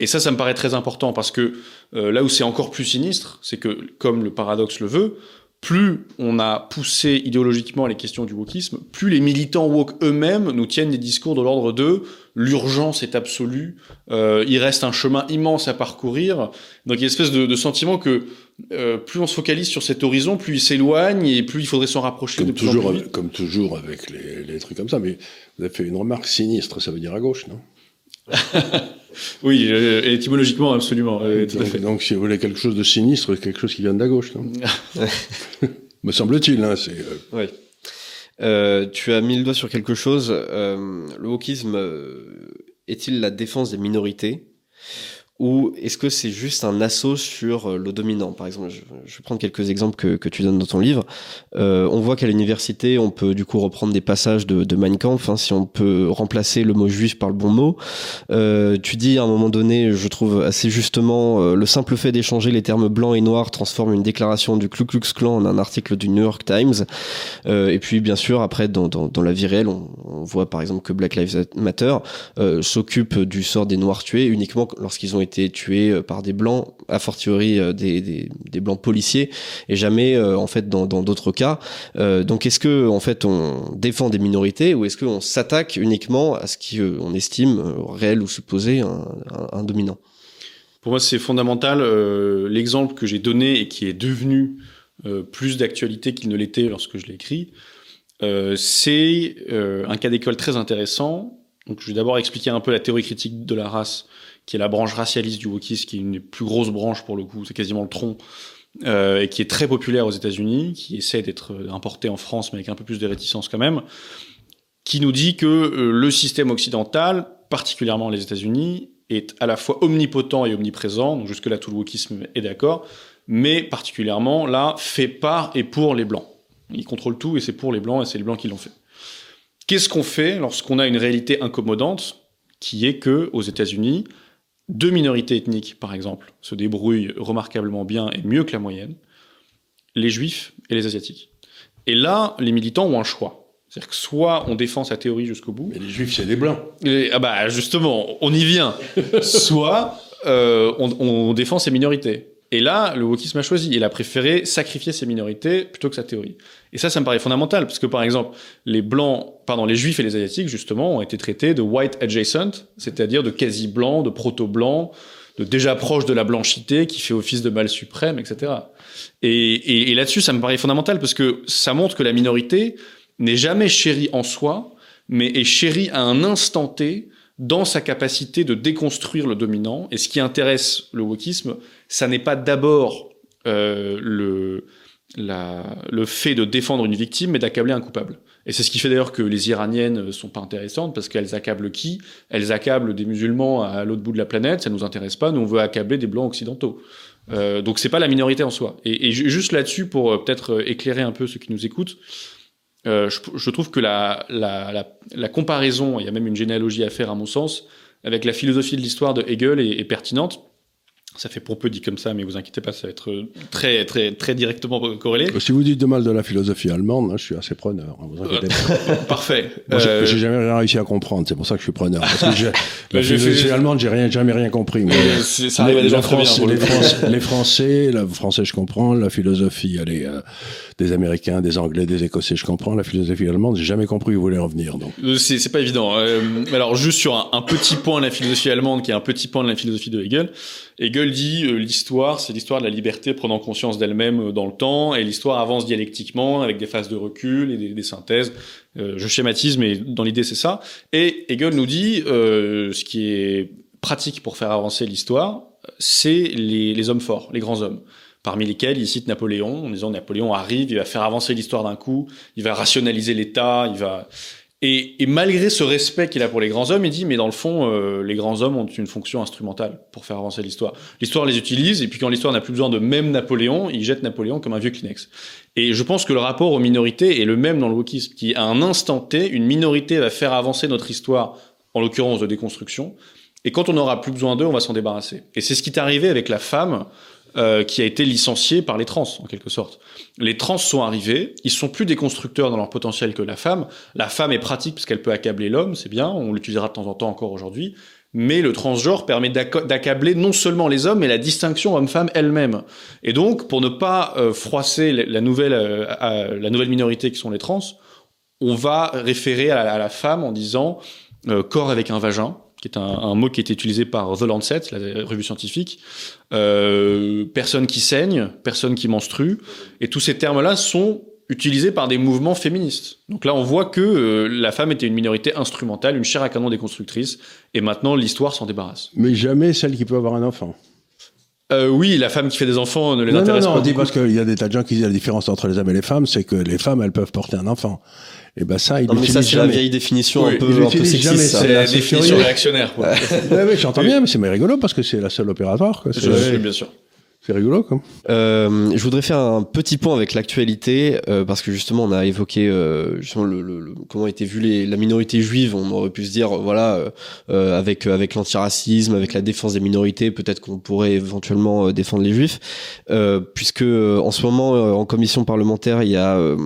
Et ça, ça me paraît très important parce que euh, là où c'est encore plus sinistre, c'est que, comme le paradoxe le veut, plus on a poussé idéologiquement les questions du wokisme, plus les militants woke eux-mêmes nous tiennent des discours de l'ordre de l'urgence est absolue, euh, il reste un chemin immense à parcourir. Donc il y a une espèce de, de sentiment que euh, plus on se focalise sur cet horizon, plus il s'éloigne et plus il faudrait s'en rapprocher de Comme plus en toujours, avec, comme toujours avec les, les trucs comme ça. Mais vous avez fait une remarque sinistre, ça veut dire à gauche, non? Oui, euh, étymologiquement, absolument. euh, tout à donc, fait. donc, si vous voulez quelque chose de sinistre, quelque chose qui vient de la gauche, non Me semble-t-il. Hein, c'est, euh, Oui. Euh, tu as mis le doigt sur quelque chose. Euh, le wokisme est-il la défense des minorités? Ou est-ce que c'est juste un assaut sur euh, le dominant Par exemple, je, vais prendre quelques exemples que, que tu donnes dans ton livre. Euh, on voit qu'à l'université, on peut du coup reprendre des passages de, de Mein Kampf, hein, si on peut remplacer le mot juif par le bon mot. Euh, tu dis à un moment donné, je trouve assez justement, le simple fait d'échanger les termes blanc et noir transforme une déclaration du Ku Klux Klan en un article du New York Times. Et puis, bien sûr, après, dans, dans, la vie réelle, on, voit par exemple que Black Lives Matter s'occupe du sort des Noirs tués uniquement lorsqu'ils ont été tués euh, par des Blancs, a fortiori euh, des, des, Blancs policiers, et jamais euh, en fait dans d'autres cas. Donc, est-ce que en fait on défend des minorités ou est-ce qu'on s'attaque uniquement à ce qu'on estime réel ou supposé un, dominant? Pour moi, c'est fondamental. L'exemple que j'ai donné et qui est devenu plus d'actualité qu'il ne l'était lorsque je l'ai écrit, c'est un cas d'école très intéressant. Donc, je vais d'abord expliquer un peu la théorie critique de la race, qui est la branche racialiste du wokisme, qui est une des plus grosses branches pour le coup, c'est quasiment le tronc, euh, et qui est très populaire aux États-Unis, qui essaie d'être importé en France, mais avec un peu plus de réticence quand même, qui nous dit que euh, le système occidental, particulièrement les États-Unis, est à la fois omnipotent et omniprésent, donc jusque-là tout le wokisme est d'accord, mais particulièrement là, fait par et pour les Blancs. Il contrôle tout et c'est pour les Blancs et c'est les Blancs qui l'ont fait. Qu'est-ce qu'on fait lorsqu'on a une réalité incommodante qui est que aux États-Unis, deux minorités ethniques, par exemple, se débrouillent remarquablement bien et mieux que la moyenne, les juifs et les asiatiques. Et là, les militants ont un choix. C'est-à-dire que soit on défend sa théorie jusqu'au bout. Mais les juifs, c'est des blancs. ah bah justement, on y vient. soit euh, on, on, défend ses minorités. Et là, le wokisme a choisi. Il a préféré sacrifier ses minorités plutôt que sa théorie. Et ça, ça me paraît fondamental, parce que par exemple, les blancs, pardon, les juifs et les asiatiques, justement, ont été traités de white adjacent, c'est-à-dire de quasi blancs, de proto-blancs, de déjà proche de la blanchité, qui fait office de mal suprême, etc. Et, et, et là-dessus, ça me paraît fondamental, parce que ça montre que la minorité n'est jamais chérie en soi, mais est chérie à un instant T dans sa capacité de déconstruire le dominant. Et ce qui intéresse le wokisme, ça n'est pas d'abord euh, le, le fait de défendre une victime, mais d'accabler un coupable. Et c'est ce qui fait d'ailleurs que les Iraniennes sont pas intéressantes, parce qu'elles accablent qui? Elles accablent des musulmans à l'autre bout de la planète, ça nous intéresse pas, nous on veut accabler des blancs occidentaux. Euh, donc c'est pas la minorité en soi. Et, juste là-dessus, pour euh, peut-être éclairer un peu ceux qui nous écoutent, euh, je, trouve que la, la, la, comparaison, il y a même une généalogie à faire à mon sens, avec la philosophie de l'histoire de Hegel est pertinente. Ça fait pour peu dit comme ça, mais vous inquiétez pas, ça va être très, très, très directement corrélé. Si vous dites de mal de la philosophie allemande, hein, je suis assez preneur. Hein, vous inquiétez pas. Parfait. Moi, euh... J'ai jamais rien réussi à comprendre. C'est pour ça que je suis preneur. Parce que la philosophie allemande, j'ai rien, jamais rien compris. Mais, ça arrive à des gens bien. Les, Français, les Français, le français, je comprends. La philosophie, elle est euh, des Américains, des Anglais, des Écossais, je comprends. La philosophie allemande, j'ai jamais compris où vous voulez revenir. Donc. Euh, c'est pas évident. Euh, alors, juste sur un, petit point de la philosophie allemande, qui est un petit point de la philosophie de Hegel. Hegel dit euh, l'histoire, c'est l'histoire de la liberté prenant conscience d'elle-même euh, dans le temps, et l'histoire avance dialectiquement avec des phases de recul et des, des synthèses. Euh, je schématise, mais dans l'idée c'est ça. Et Hegel nous dit euh, ce qui est pratique pour faire avancer l'histoire, c'est les, les hommes forts, les grands hommes parmi lesquels il cite Napoléon, en disant Napoléon arrive, il va faire avancer l'histoire d'un coup, il va rationaliser l'État, il va et, et, malgré ce respect qu'il a pour les grands hommes, il dit mais dans le fond, euh, les grands hommes ont une fonction instrumentale pour faire avancer l'histoire. L'histoire les utilise et puis quand l'histoire n'a plus besoin de même Napoléon, il jette Napoléon comme un vieux Kleenex. Et je pense que le rapport aux minorités est le même dans le wokisme, qui à un instant T, une minorité va faire avancer notre histoire, en l'occurrence de déconstruction, et quand on n'aura plus besoin d'eux, on va s'en débarrasser. Et c'est ce qui est arrivé avec la femme euh, qui a été licencié par les trans, en quelque sorte. Les trans sont arrivés, ils sont plus des constructeurs dans leur potentiel que la femme. La femme est pratique parce qu'elle peut accabler l'homme, c'est bien, on l'utilisera de temps en temps encore aujourd'hui. Mais le transgenre permet d'accabler non seulement les hommes, mais la distinction homme-femme elle-même. Et donc, pour ne pas euh, froisser la nouvelle, euh, la nouvelle minorité qui sont les trans, on va référer à, à la femme en disant euh, corps avec un vagin, qui est un, un, mot qui est utilisé par The Lancet, la revue scientifique. Euh, personne qui saigne, personne qui menstrue, et tous ces termes-là sont utilisés par des mouvements féministes. Donc là, on voit que euh, la femme était une minorité instrumentale, une chair à canon déconstructrice, et maintenant l'histoire s'en débarrasse. Mais jamais celle qui peut avoir un enfant. Euh, oui, la femme qui fait des enfants ne les non, intéresse non, non, pas. On dit parce qu'il y a des tas de gens qui disent la différence entre les hommes et les femmes, c'est que les femmes, elles peuvent porter un enfant. Et ben ça, il non, mais ça c'est la vieille définition oui, un peu, un peu sexiste. C'est la définition réactionnaire. Quoi. ouais, ouais, j'entends bien, mais c'est rigolo parce que c'est la seule opératoire. Quoi. Oui, bien sûr. C'est rigolo, quoi. Euh, je voudrais faire un petit point avec l'actualité euh, parce que justement on a évoqué euh, justement le, le, le, comment était vue les, la minorité juive. On aurait pu se dire voilà euh, avec avec l'antiracisme, avec la défense des minorités, peut-être qu'on pourrait éventuellement défendre les juifs, puisque en ce moment en commission parlementaire il y a euh,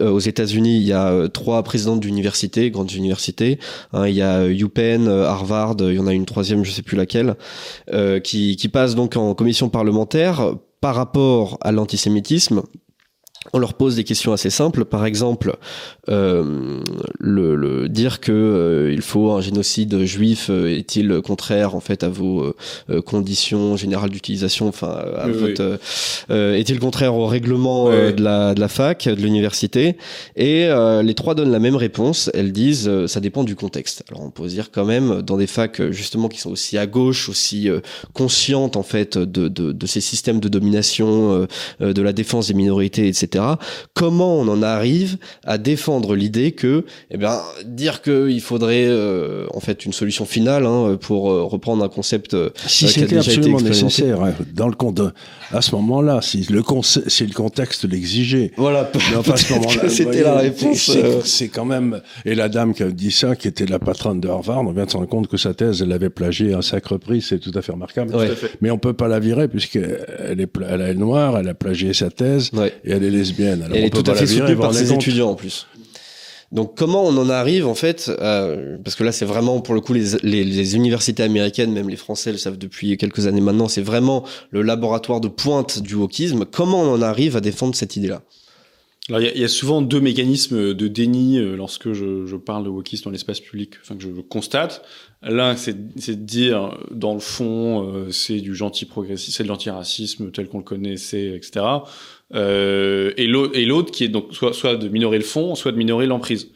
aux États-Unis, il y a euh, trois présidents d'universités, grandes universités. Hein, il y a UPenn, euh, Harvard, il y en a une troisième, je sais plus laquelle, euh, qui, qui passe donc en commission parlementaire par rapport à l'antisémitisme on leur pose des questions assez simples. Par exemple, euh, le, le, dire que euh, il faut un génocide juif euh, est-il contraire en fait à vos euh, conditions générales d'utilisation, enfin à oui, votre oui. est-il contraire au règlement oui. de la de la fac, de l'université? Et les trois donnent la même réponse. Elles disent ça dépend du contexte. Alors on peut se dire quand même dans des facs justement qui sont aussi à gauche, aussi conscientes en fait de, de, de ces systèmes de domination, de la défense des minorités, etc etc. Comment on en arrive à défendre l'idée que, eh bien, dire qu'il faudrait euh, en fait une solution finale hein, pour euh, reprendre un concept si c'était absolument nécessaire hein, dans le compte à ce moment-là, si le si le contexte l'exigeait. Voilà. C'était la réponse. C'est quand même et la dame qui a dit ça, qui était la patronne de Harvard, on vient de se rendre compte que sa thèse, elle l'avait plagié à sacre prix, c'est tout à fait remarquable. Mais on peut pas la virer puisqu'elle est, elle est noire, elle a plagié sa thèse et elle est lesbienne. Alors elle est tout à fait soutenue par ses étudiants en plus. Donc comment on en arrive en fait Parce que là c'est vraiment pour le coup les, les, les, universités américaines, même les Français le savent depuis quelques années maintenant, c'est vraiment le laboratoire de pointe du wokisme. Comment on en arrive à défendre cette idée-là? Alors, il y, a souvent deux mécanismes de déni euh, lorsque je, je parle de wokisme dans l'espace public, enfin que je constate. L'un, c'est de dire, dans le fond, euh, c'est du gentil progressisme, c'est de l'antiracisme tel qu'on le connaissait, etc. Euh, et l'autre, qui est donc soit, soit de minorer le fond, soit de minorer l'emprise.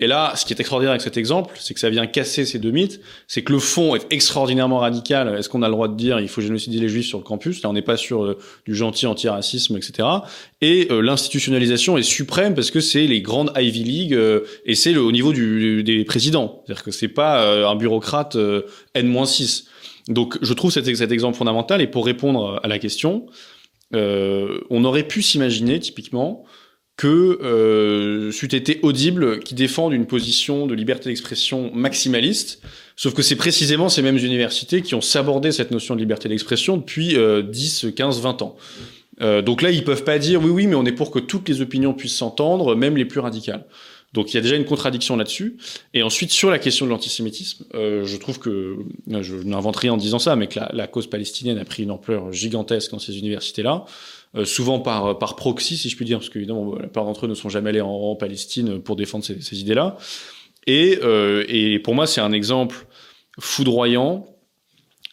Et là, ce qui est extraordinaire avec cet exemple, c'est que ça vient casser ces deux mythes. C'est que le fond est extraordinairement radical. Est-ce qu'on a le droit de dire il faut génocider les juifs sur le campus? Là, on n'est pas sur euh, du gentil antiracisme, etc. Et euh, l'institutionnalisation est suprême parce que c'est les grandes Ivy League euh, et c'est au niveau du, des présidents. C'est-à-dire que c'est pas un bureaucrate N-6. Donc, je trouve cet, cet exemple fondamental. Et pour répondre à la question, on aurait pu s'imaginer typiquement que euh, c'eût été audible qui défendent une position de liberté d'expression maximaliste, sauf que c'est précisément ces mêmes universités qui ont sabordé cette notion de liberté d'expression depuis euh, 10, 15, 20 ans. Euh, donc là, ils peuvent pas dire oui, oui, mais on est pour que toutes les opinions puissent s'entendre, même les plus radicales. Donc il y a déjà une contradiction là-dessus. Et ensuite, sur la question de l'antisémitisme, euh, je trouve que, je n'invente rien en disant ça, mais que la, cause palestinienne a pris une ampleur gigantesque dans ces universités-là. Euh, souvent par, par proxy, si je puis dire, parce qu'évidemment, la plupart d'entre eux ne sont jamais allés en, Palestine pour défendre ces, ces idées-là. Et, euh, et pour moi, c'est un exemple foudroyant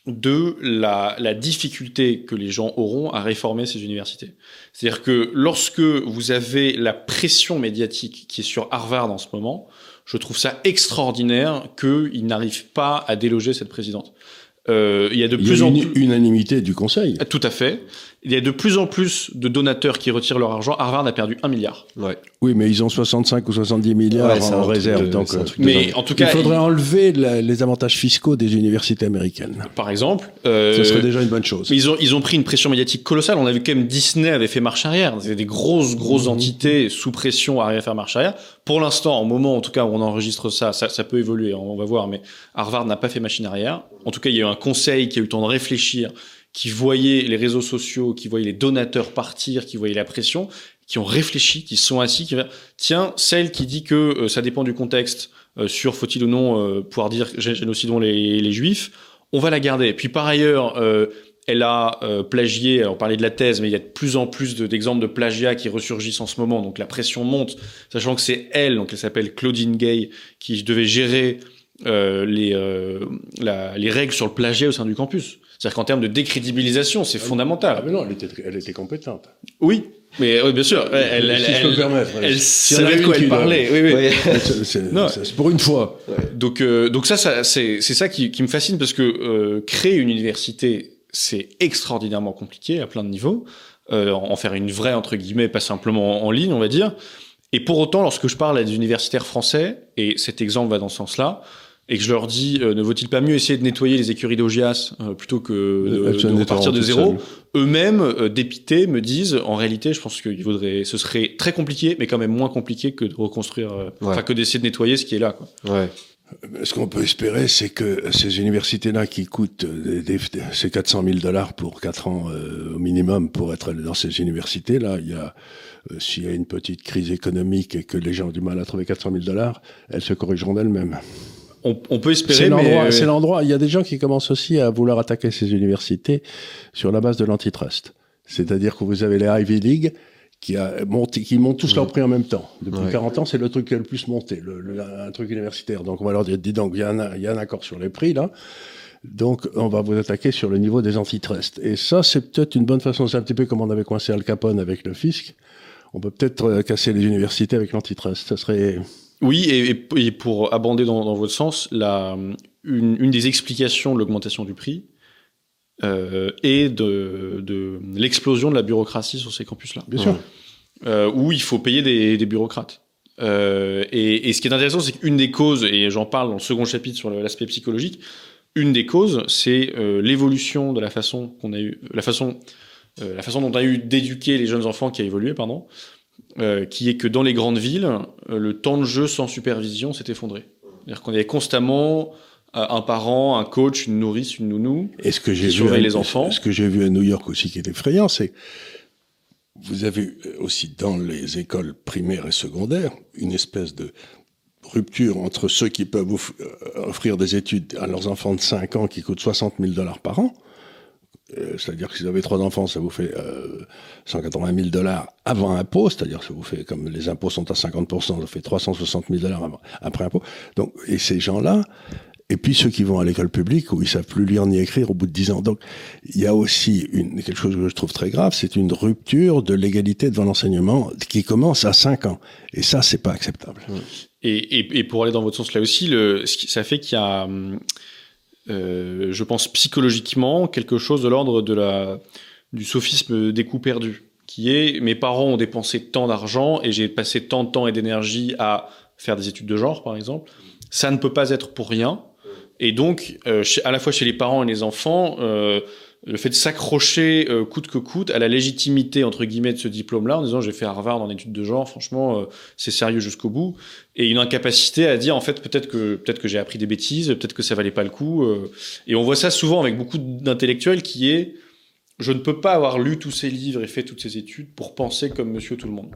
de la, la, difficulté que les gens auront à réformer ces universités. C'est-à-dire que lorsque vous avez la pression médiatique qui est sur Harvard en ce moment, je trouve ça extraordinaire qu'ils n'arrivent pas à déloger cette présidente. Euh, il y a de plus en plus unanimité du Conseil. Tout à fait. Il y a de plus en plus de donateurs qui retirent leur argent. Harvard a perdu un milliard. Ouais. Oui, mais ils ont 65 ou 70 milliards en réserve. donc, euh, mais en tout cas, il faudrait enlever les avantages fiscaux des universités américaines. Par exemple, euh, ce serait déjà une bonne chose. Ils ont ils ont pris une pression médiatique colossale. On a vu quand même Disney avait fait marche arrière. C'était des grosses grosses mhm. entités sous pression à faire marche arrière. Pour l'instant, au moment en tout cas où on enregistre ça, ça, ça peut évoluer. On va voir. Mais Harvard n'a pas fait machine arrière. En tout cas, il y a eu un conseil qui a eu le temps de réfléchir qui voyaient les réseaux sociaux, qui voyaient les donateurs partir, qui voyaient la pression, qui ont réfléchi, qui sont assis, qui tiens, celle qui dit que euh, ça dépend du contexte euh, sur faut-il ou non euh, pouvoir dire génocidons les, les juifs, on va la garder. Puis par ailleurs, elle a plagié, on parlait de la thèse, mais il y a de plus en plus d'exemples de, plagiat qui ressurgissent en ce moment, donc la pression monte, sachant que c'est elle, donc elle s'appelle Claudine Gay, qui devait gérer les, la, les règles sur le plagiat au sein du campus. C'est-à-dire qu'en termes de décrédibilisation, c'est fondamental. Ah mais non, elle était, elle était compétente. Oui, mais oui, bien sûr. Elle, elle, si je peux me permettre. Elle savait de quoi elle parlait. Oui, oui. c'est pour une fois. Donc, euh, donc ça, ça c'est ça qui, qui, me fascine parce que euh, créer une université, c'est extraordinairement compliqué à plein de niveaux. Euh, en faire une vraie entre guillemets, pas simplement en ligne, on va dire. Et pour autant, lorsque je parle à des universitaires français, et cet exemple va dans ce sens-là, et que je leur dis euh, ne vaut-il pas mieux essayer de nettoyer les écuries d'Augias euh, plutôt que de, de repartir de zéro eux-mêmes euh, dépités me disent en réalité je pense qu'il vaudrait ce serait très compliqué mais quand même moins compliqué que de reconstruire enfin que d'essayer de nettoyer ce qui est là quoi. Ouais. Ce qu'on peut espérer, c'est que ces universités-là qui coûtent des, ces 400 000 dollars pour 4 ans au minimum pour être dans ces universités-là, il y a s'il y a une petite crise économique et que les gens ont du mal à trouver 400 000 dollars, elles se corrigeront d'elles-mêmes on, on, peut espérer. C'est C'est l'endroit. Il y a des gens qui commencent aussi à vouloir attaquer ces universités sur la base de l'antitrust. C'est-à-dire que vous avez les Ivy League qui, a monté, qui montent tous leur prix en même temps. Depuis 40 ans, c'est le truc qui a le plus monté, le, un truc universitaire. Donc on va leur dire, dis donc, il y, a un, il y a un accord sur les prix là. Donc, on va vous attaquer sur le niveau des antitrusts. Et ça, c'est peut-être une bonne façon. C'est un petit peu comme on avait coincé Al Capone avec le fisc. On peut peut-être euh, casser les universités avec l'antitrust. Ça serait oui, et, pour abonder dans, votre sens, la, une, des explications de l'augmentation du prix euh, est de, l'explosion de la bureaucratie sur ces campus-là. Bien sûr. euh, où il faut payer des, des bureaucrates. Euh, et, et, ce qui est intéressant, c'est qu'une des causes, et j'en parle dans le second chapitre sur l'aspect psychologique, une des causes, c'est l'évolution de la façon qu'on a eu, la façon, la façon dont on a eu d'éduquer les jeunes enfants qui a évolué, pardon, euh, qui est que dans les grandes villes, le temps de jeu sans supervision s'est effondré. C'est-à-dire qu'on avait constamment un parent, un coach, une nourrice, une nounou. Et ce que j'ai vu, les enfants. Ce que j'ai vu à New York aussi qui est effrayant, c'est vous avez aussi dans les écoles primaires et secondaires une espèce de rupture entre ceux qui peuvent euh, offrir des études à leurs enfants de 5 ans qui coûtent 60 000 dollars par an. Euh, c'est-à-dire que si vous avez trois enfants, ça vous fait euh, 180 000 dollars avant impôt, c'est-à-dire que ça vous fait, comme les impôts sont à 50%, ça fait 360 000 dollars après impôt. Donc, et ces gens-là, et puis ceux qui vont à l'école publique où ils savent plus lire ni écrire au bout de 10 ans. Donc il y a aussi une, quelque chose que je trouve très grave, c'est une rupture de l'égalité devant l'enseignement qui commence à 5 ans. Et ça, c'est pas acceptable. Et, et, et, pour aller dans votre sens là aussi, le, ça fait qu'il y a, euh, je pense psychologiquement, quelque chose de l'ordre de la du sophisme des coups perdus, qui est mes parents ont dépensé tant d'argent et j'ai passé tant de temps et d'énergie à faire des études de genre, par exemple. Ça ne peut pas être pour rien et donc, euh, à la fois chez les parents et les enfants, euh, le fait de s'accrocher euh, coûte que coûte à la légitimité entre guillemets de ce diplôme-là, en disant j'ai fait Harvard en études de genre, franchement euh, c'est sérieux jusqu'au bout, et une incapacité à dire en fait peut-être que peut-être que j'ai appris des bêtises, peut-être que ça valait pas le coup, euh. et on voit ça souvent avec beaucoup d'intellectuels qui est je ne peux pas avoir lu tous ces livres et fait toutes ces études pour penser comme Monsieur tout le monde.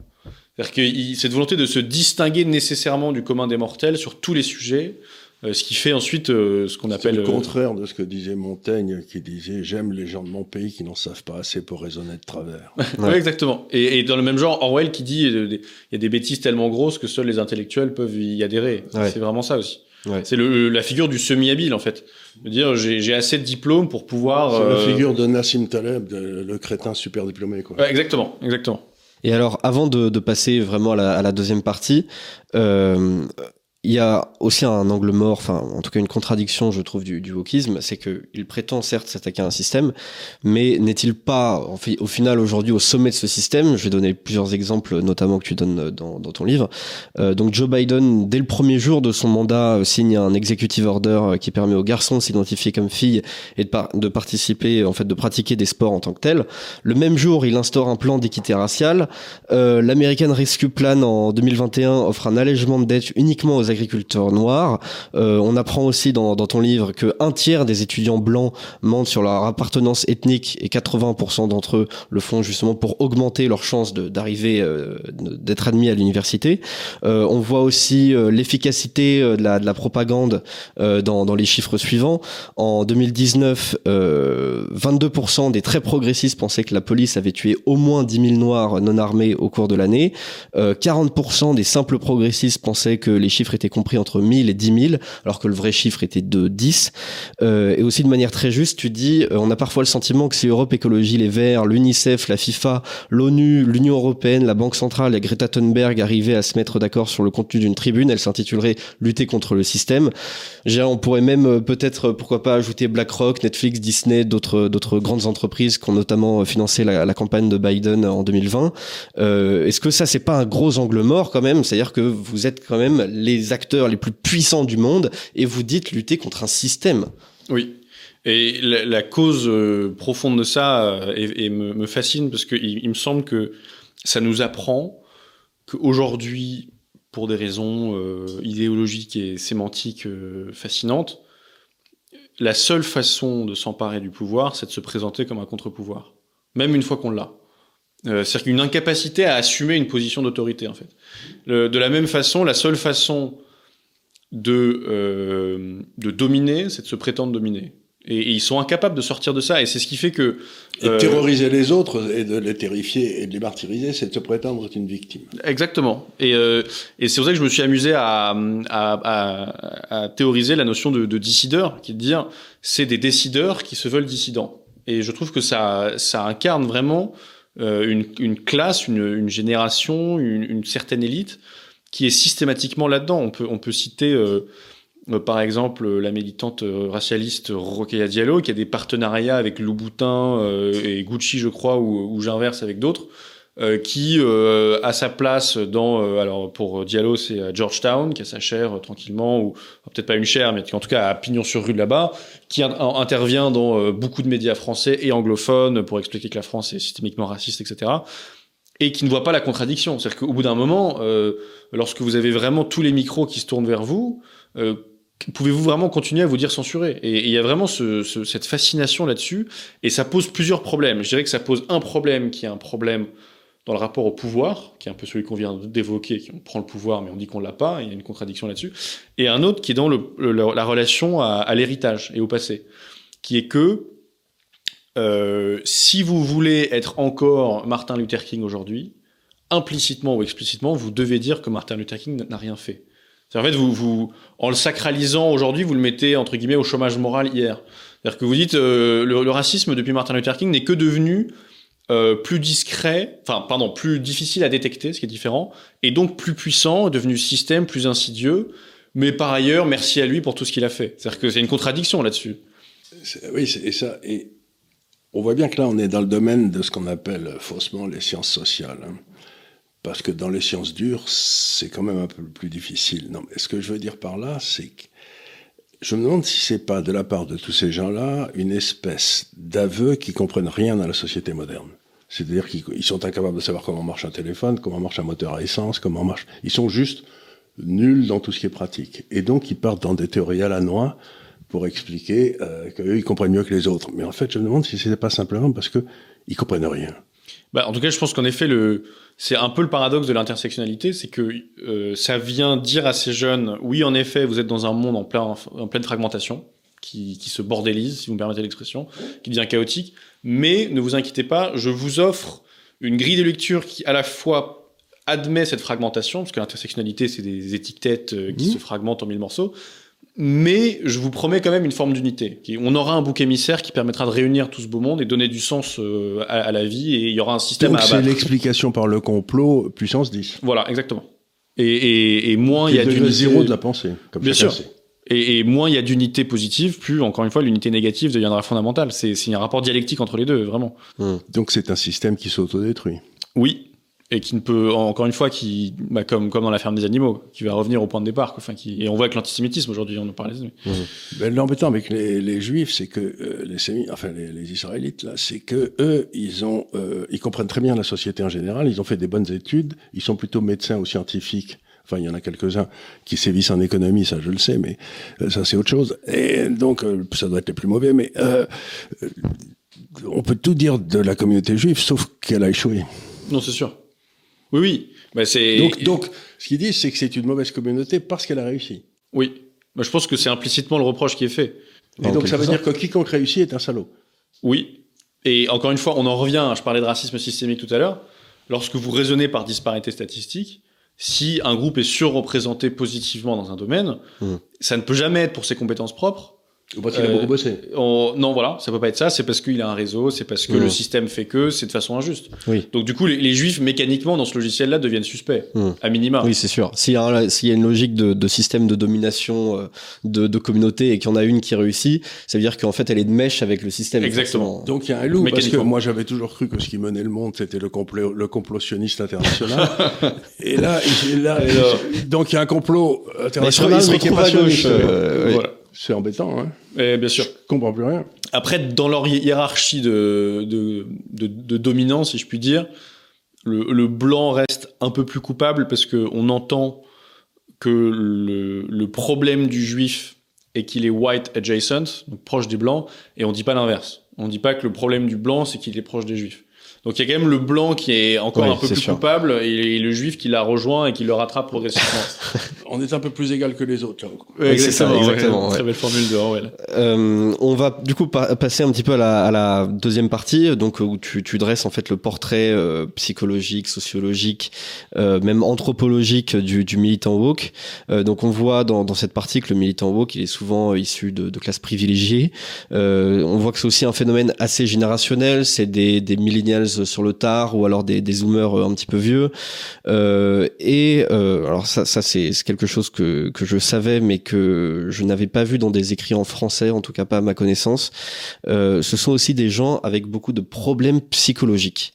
C'est-à-dire que cette volonté de se distinguer nécessairement du commun des mortels sur tous les sujets, euh, ce qui fait ensuite euh, ce qu'on appelle... le euh, contraire de ce que disait Montaigne, qui disait « J'aime les gens de mon pays qui n'en savent pas assez pour raisonner de travers. oui, exactement. Et, et, dans le même genre, Orwell qui dit il y a des bêtises tellement grosses que seuls les intellectuels peuvent y adhérer. C'est vraiment ça aussi. Ouais. C'est la figure du semi-habile, en fait. dire, j'ai assez de diplômes pour pouvoir... C'est la figure de Nassim Taleb, le crétin super diplômé. Quoi. Ouais, exactement, exactement. Et alors, avant de, de passer vraiment à la, à la deuxième partie, euh, il y a aussi un angle mort, enfin en tout cas une contradiction, je trouve, du, du wokisme, c'est qu'il prétend certes s'attaquer à un système, mais n'est-il pas, en fait, au final, aujourd'hui, au sommet de ce système? Je vais donner plusieurs exemples, notamment que tu donnes dans, dans ton livre. Euh, donc Joe Biden, dès le premier jour de son mandat, signe un executive order euh, qui permet aux garçons de s'identifier comme filles et de, de participer, en fait, de pratiquer des sports en tant que tels. Le même jour, il instaure un plan d'équité raciale. Euh, L'American Rescue Plan en 2021 offre un allègement de dette uniquement aux agriculteurs noirs. Euh, on apprend aussi dans, ton livre que un tiers des étudiants blancs mentent sur leur appartenance ethnique et 80% d'entre eux le font justement pour augmenter leurs chances d'arriver, euh, d'être admis à l'université. Euh, on voit aussi l'efficacité de la, de la propagande dans les chiffres suivants. En 2019, 22% des très progressistes pensaient que la police avait tué au moins 10 000 noirs non armés au cours de l'année. 40% des simples progressistes pensaient que les chiffres étaient compris entre 1000 et 10 000, alors que le vrai chiffre était de 10. Euh, et aussi de manière très juste, tu dis, euh, on a parfois le sentiment que si Europe Écologie Les Verts, l'UNICEF, la FIFA, l'ONU, l'Union Européenne, la Banque Centrale et Greta Thunberg arrivaient à se mettre d'accord sur le contenu d'une tribune, elle s'intitulerait Lutter contre le système. On pourrait même euh, peut-être, pourquoi pas, ajouter BlackRock, Netflix, Disney, d'autres d'autres grandes entreprises qui ont notamment financé la, campagne de Biden en 2020. Euh, Est-ce que ça, c'est pas un gros angle mort quand même? C'est-à-dire que vous êtes quand même les acteurs les plus puissants du monde et vous dites lutter contre un système. Oui. Et la, cause euh, profonde de ça euh, me, fascine parce qu'il il me semble que ça nous apprend qu'aujourd'hui, pour des raisons euh, idéologiques et sémantiques fascinantes, la seule façon de s'emparer du pouvoir, c'est de se présenter comme un contre-pouvoir, même une fois qu'on l'a. Euh, C'est-à-dire qu'une incapacité à assumer une position d'autorité, en fait. Le, de la même façon, la seule façon de, euh, de dominer, c'est de se prétendre dominer. Et, et, ils sont incapables de sortir de ça. Et c'est ce qui fait que... Et de terroriser les autres et de les terrifier et de les martyriser, c'est de se prétendre être une victime. Exactement. Et, euh, et c'est pour ça que je me suis amusé à, à, à, à théoriser la notion de, de dissideur, qui est de dire c'est des décideurs qui se veulent dissidents. Et je trouve que ça, ça incarne vraiment euh, une, une, classe, une, génération, une, certaine élite qui est systématiquement là-dedans. On peut, on peut citer euh, euh, par exemple la militante racialiste Rokhaya Diallo qui a des partenariats avec Louboutin euh, et Gucci, je crois, ou, ou j'inverse avec d'autres. Euh, qui euh, a sa place dans, euh, alors pour Diallo, c'est à Georgetown, qui a sa chaire tranquillement, ou peut-être pas une chaire, mais qui en tout cas a pignon sur rue là-bas, qui intervient dans beaucoup de médias français et anglophones pour expliquer que la France est systémiquement raciste, etc. Et qui ne voit pas la contradiction. C'est-à-dire qu'au bout d'un moment, lorsque vous avez vraiment tous les micros qui se tournent vers vous, pouvez-vous vraiment continuer à vous dire censuré Et il y a vraiment ce, cette fascination là-dessus, et ça pose plusieurs problèmes. Je dirais que ça pose un problème qui est un problème dans le rapport au pouvoir, qui est un peu celui qu'on vient d'évoquer, qui on prend le pouvoir mais on dit qu'on l'a pas, il y a une contradiction là-dessus, et un autre qui est dans la relation à, l'héritage et au passé, qui est que euh, si vous voulez être encore Martin Luther King aujourd'hui, implicitement ou explicitement, vous devez dire que Martin Luther King n'a rien fait. En fait, en le sacralisant aujourd'hui, vous le mettez entre guillemets au chômage moral hier. C'est-à-dire que vous dites euh, le, racisme depuis Martin Luther King n'est que devenu euh, plus discret, enfin pardon, plus difficile à détecter, ce qui est différent, et donc plus puissant, devenu système, plus insidieux. Mais par ailleurs, merci à lui pour tout ce qu'il a fait. C'est-à-dire que c'est une contradiction là-dessus. Oui, c'est ça. Et on voit bien que là, on est dans le domaine de ce qu'on appelle faussement les sciences sociales. Hein. Parce que dans les sciences dures, c'est quand même un peu plus difficile. Non, mais ce que je veux dire par là, c'est que je me demande si c'est pas de la part de tous ces gens-là une espèce d'aveu qui comprennent rien à la société moderne. C'est-à-dire qu'ils sont incapables de savoir comment marche un téléphone, comment marche un moteur à essence, comment marche. Ils sont juste nuls dans tout ce qui est pratique. Et donc ils partent dans des théories à la noix pour expliquer euh, qu'eux ils comprennent mieux que les autres. Mais en fait, je me demande si c'était pas simplement parce que ils comprennent rien. Bah, en tout cas, je pense qu'en effet, le, c'est un peu le paradoxe de l'intersectionnalité, c'est que euh, ça vient dire à ces jeunes, oui, en effet, vous êtes dans un monde en, plein, en pleine fragmentation, qui, qui se bordélise, si vous me permettez l'expression, qui devient chaotique, mais ne vous inquiétez pas, je vous offre une grille de lecture qui, à la fois, admet cette fragmentation, parce que l'intersectionnalité, c'est des étiquettes euh, qui mmh. se fragmentent en mille morceaux, mais je vous promets quand même une forme d'unité. On aura un bouc émissaire qui permettra de réunir tout ce beau monde et donner du sens euh, à, la vie, et il y aura un système Donc c'est l'explication par le complot puissance 10. Voilà, exactement. Et, et, et moins il y a du zéro de la pensée, comme Bien sûr. Et, et, moins il y a d'unité positive, plus encore une fois l'unité négative deviendra fondamentale. C'est un rapport dialectique entre les deux, vraiment. Donc c'est un système qui s'autodétruit. Oui, et qui ne peut encore une fois qui bah, comme comme dans la ferme des animaux qui va revenir au point de départ enfin qui et on voit que l'antisémitisme aujourd'hui on en parlait mmh. ben, l'embêtant avec les, les juifs c'est que euh, les sémi enfin les, les, israélites là c'est que eux ils ont euh, ils comprennent très bien la société en général ils ont fait des bonnes études ils sont plutôt médecins ou scientifiques Enfin, il y en a quelques-uns qui sévissent en économie, ça je le sais, mais euh, ça c'est autre chose. Et donc, ça doit être les plus mauvais, mais on peut tout dire de la communauté juive, sauf qu'elle a échoué. Non, c'est sûr. Oui, oui. Bah, c'est... Donc, donc, ce qu'ils disent, c'est que c'est une mauvaise communauté parce qu'elle a réussi. Oui. Bah, je pense que c'est implicitement le reproche qui est fait. Et donc, ça veut dire que quiconque réussit est un salaud. Oui. Et encore une fois, on en revient, je parlais de racisme systémique tout à l'heure. Lorsque vous raisonnez par disparité statistique, si un groupe est surreprésenté positivement dans un domaine, hmm. ça ne peut jamais être pour ses compétences propres, parce qu'il a beaucoup bossé. Euh, non, voilà, ça peut pas être ça. C'est parce qu'il a un réseau, c'est parce que le système fait que, c'est de façon injuste. Oui. Donc du coup, les, juifs mécaniquement dans ce logiciel-là deviennent suspects, à minima. Oui, c'est sûr. S'il y, a s'il y a une logique de, de système de domination euh, de, de communauté et qu'il y en a une qui réussit, ça veut dire qu'en fait, elle est de mèche avec le système. Exactement. Donc il y a un loup parce que moi j'avais toujours cru que ce qui menait le monde c'était le complot, le international. et là, là, donc il y a un complot international mais, qui est pas gauche. Euh, voilà. C'est embêtant, hein. Et bien sûr. Je comprends plus rien. Après, dans leur hiérarchie de, de, de, de dominance, si je puis dire, le, le, blanc reste un peu plus coupable parce qu'on entend que le, le, problème du juif est qu'il est white adjacent, donc proche des blancs, et on dit pas l'inverse. On dit pas que le problème du blanc, c'est qu'il est proche des juifs. Donc il y a quand même le blanc qui est encore un peu plus coupable et, le juif qui l'a rejoint et qui le rattrape progressivement. on est un peu plus égal que les autres. exactement. exactement Très belle formule de Orwell. Euh, on va du coup passer un petit peu à la, à la, deuxième partie, donc où tu, tu, dresses en fait le portrait euh, psychologique, sociologique, euh, même anthropologique du, du militant woke. Euh, donc on voit dans, dans, cette partie que le militant woke il est souvent issu de, de classes privilégiées. on voit que c'est aussi un phénomène assez générationnel. C'est des, des millennials sur le tard ou alors des, des zoomers un petit peu vieux. Euh, et alors ça, c'est quelque chose que, que je savais mais que je n'avais pas vu dans des écrits en français, en tout cas pas à ma connaissance. ce sont aussi des gens avec beaucoup de problèmes psychologiques.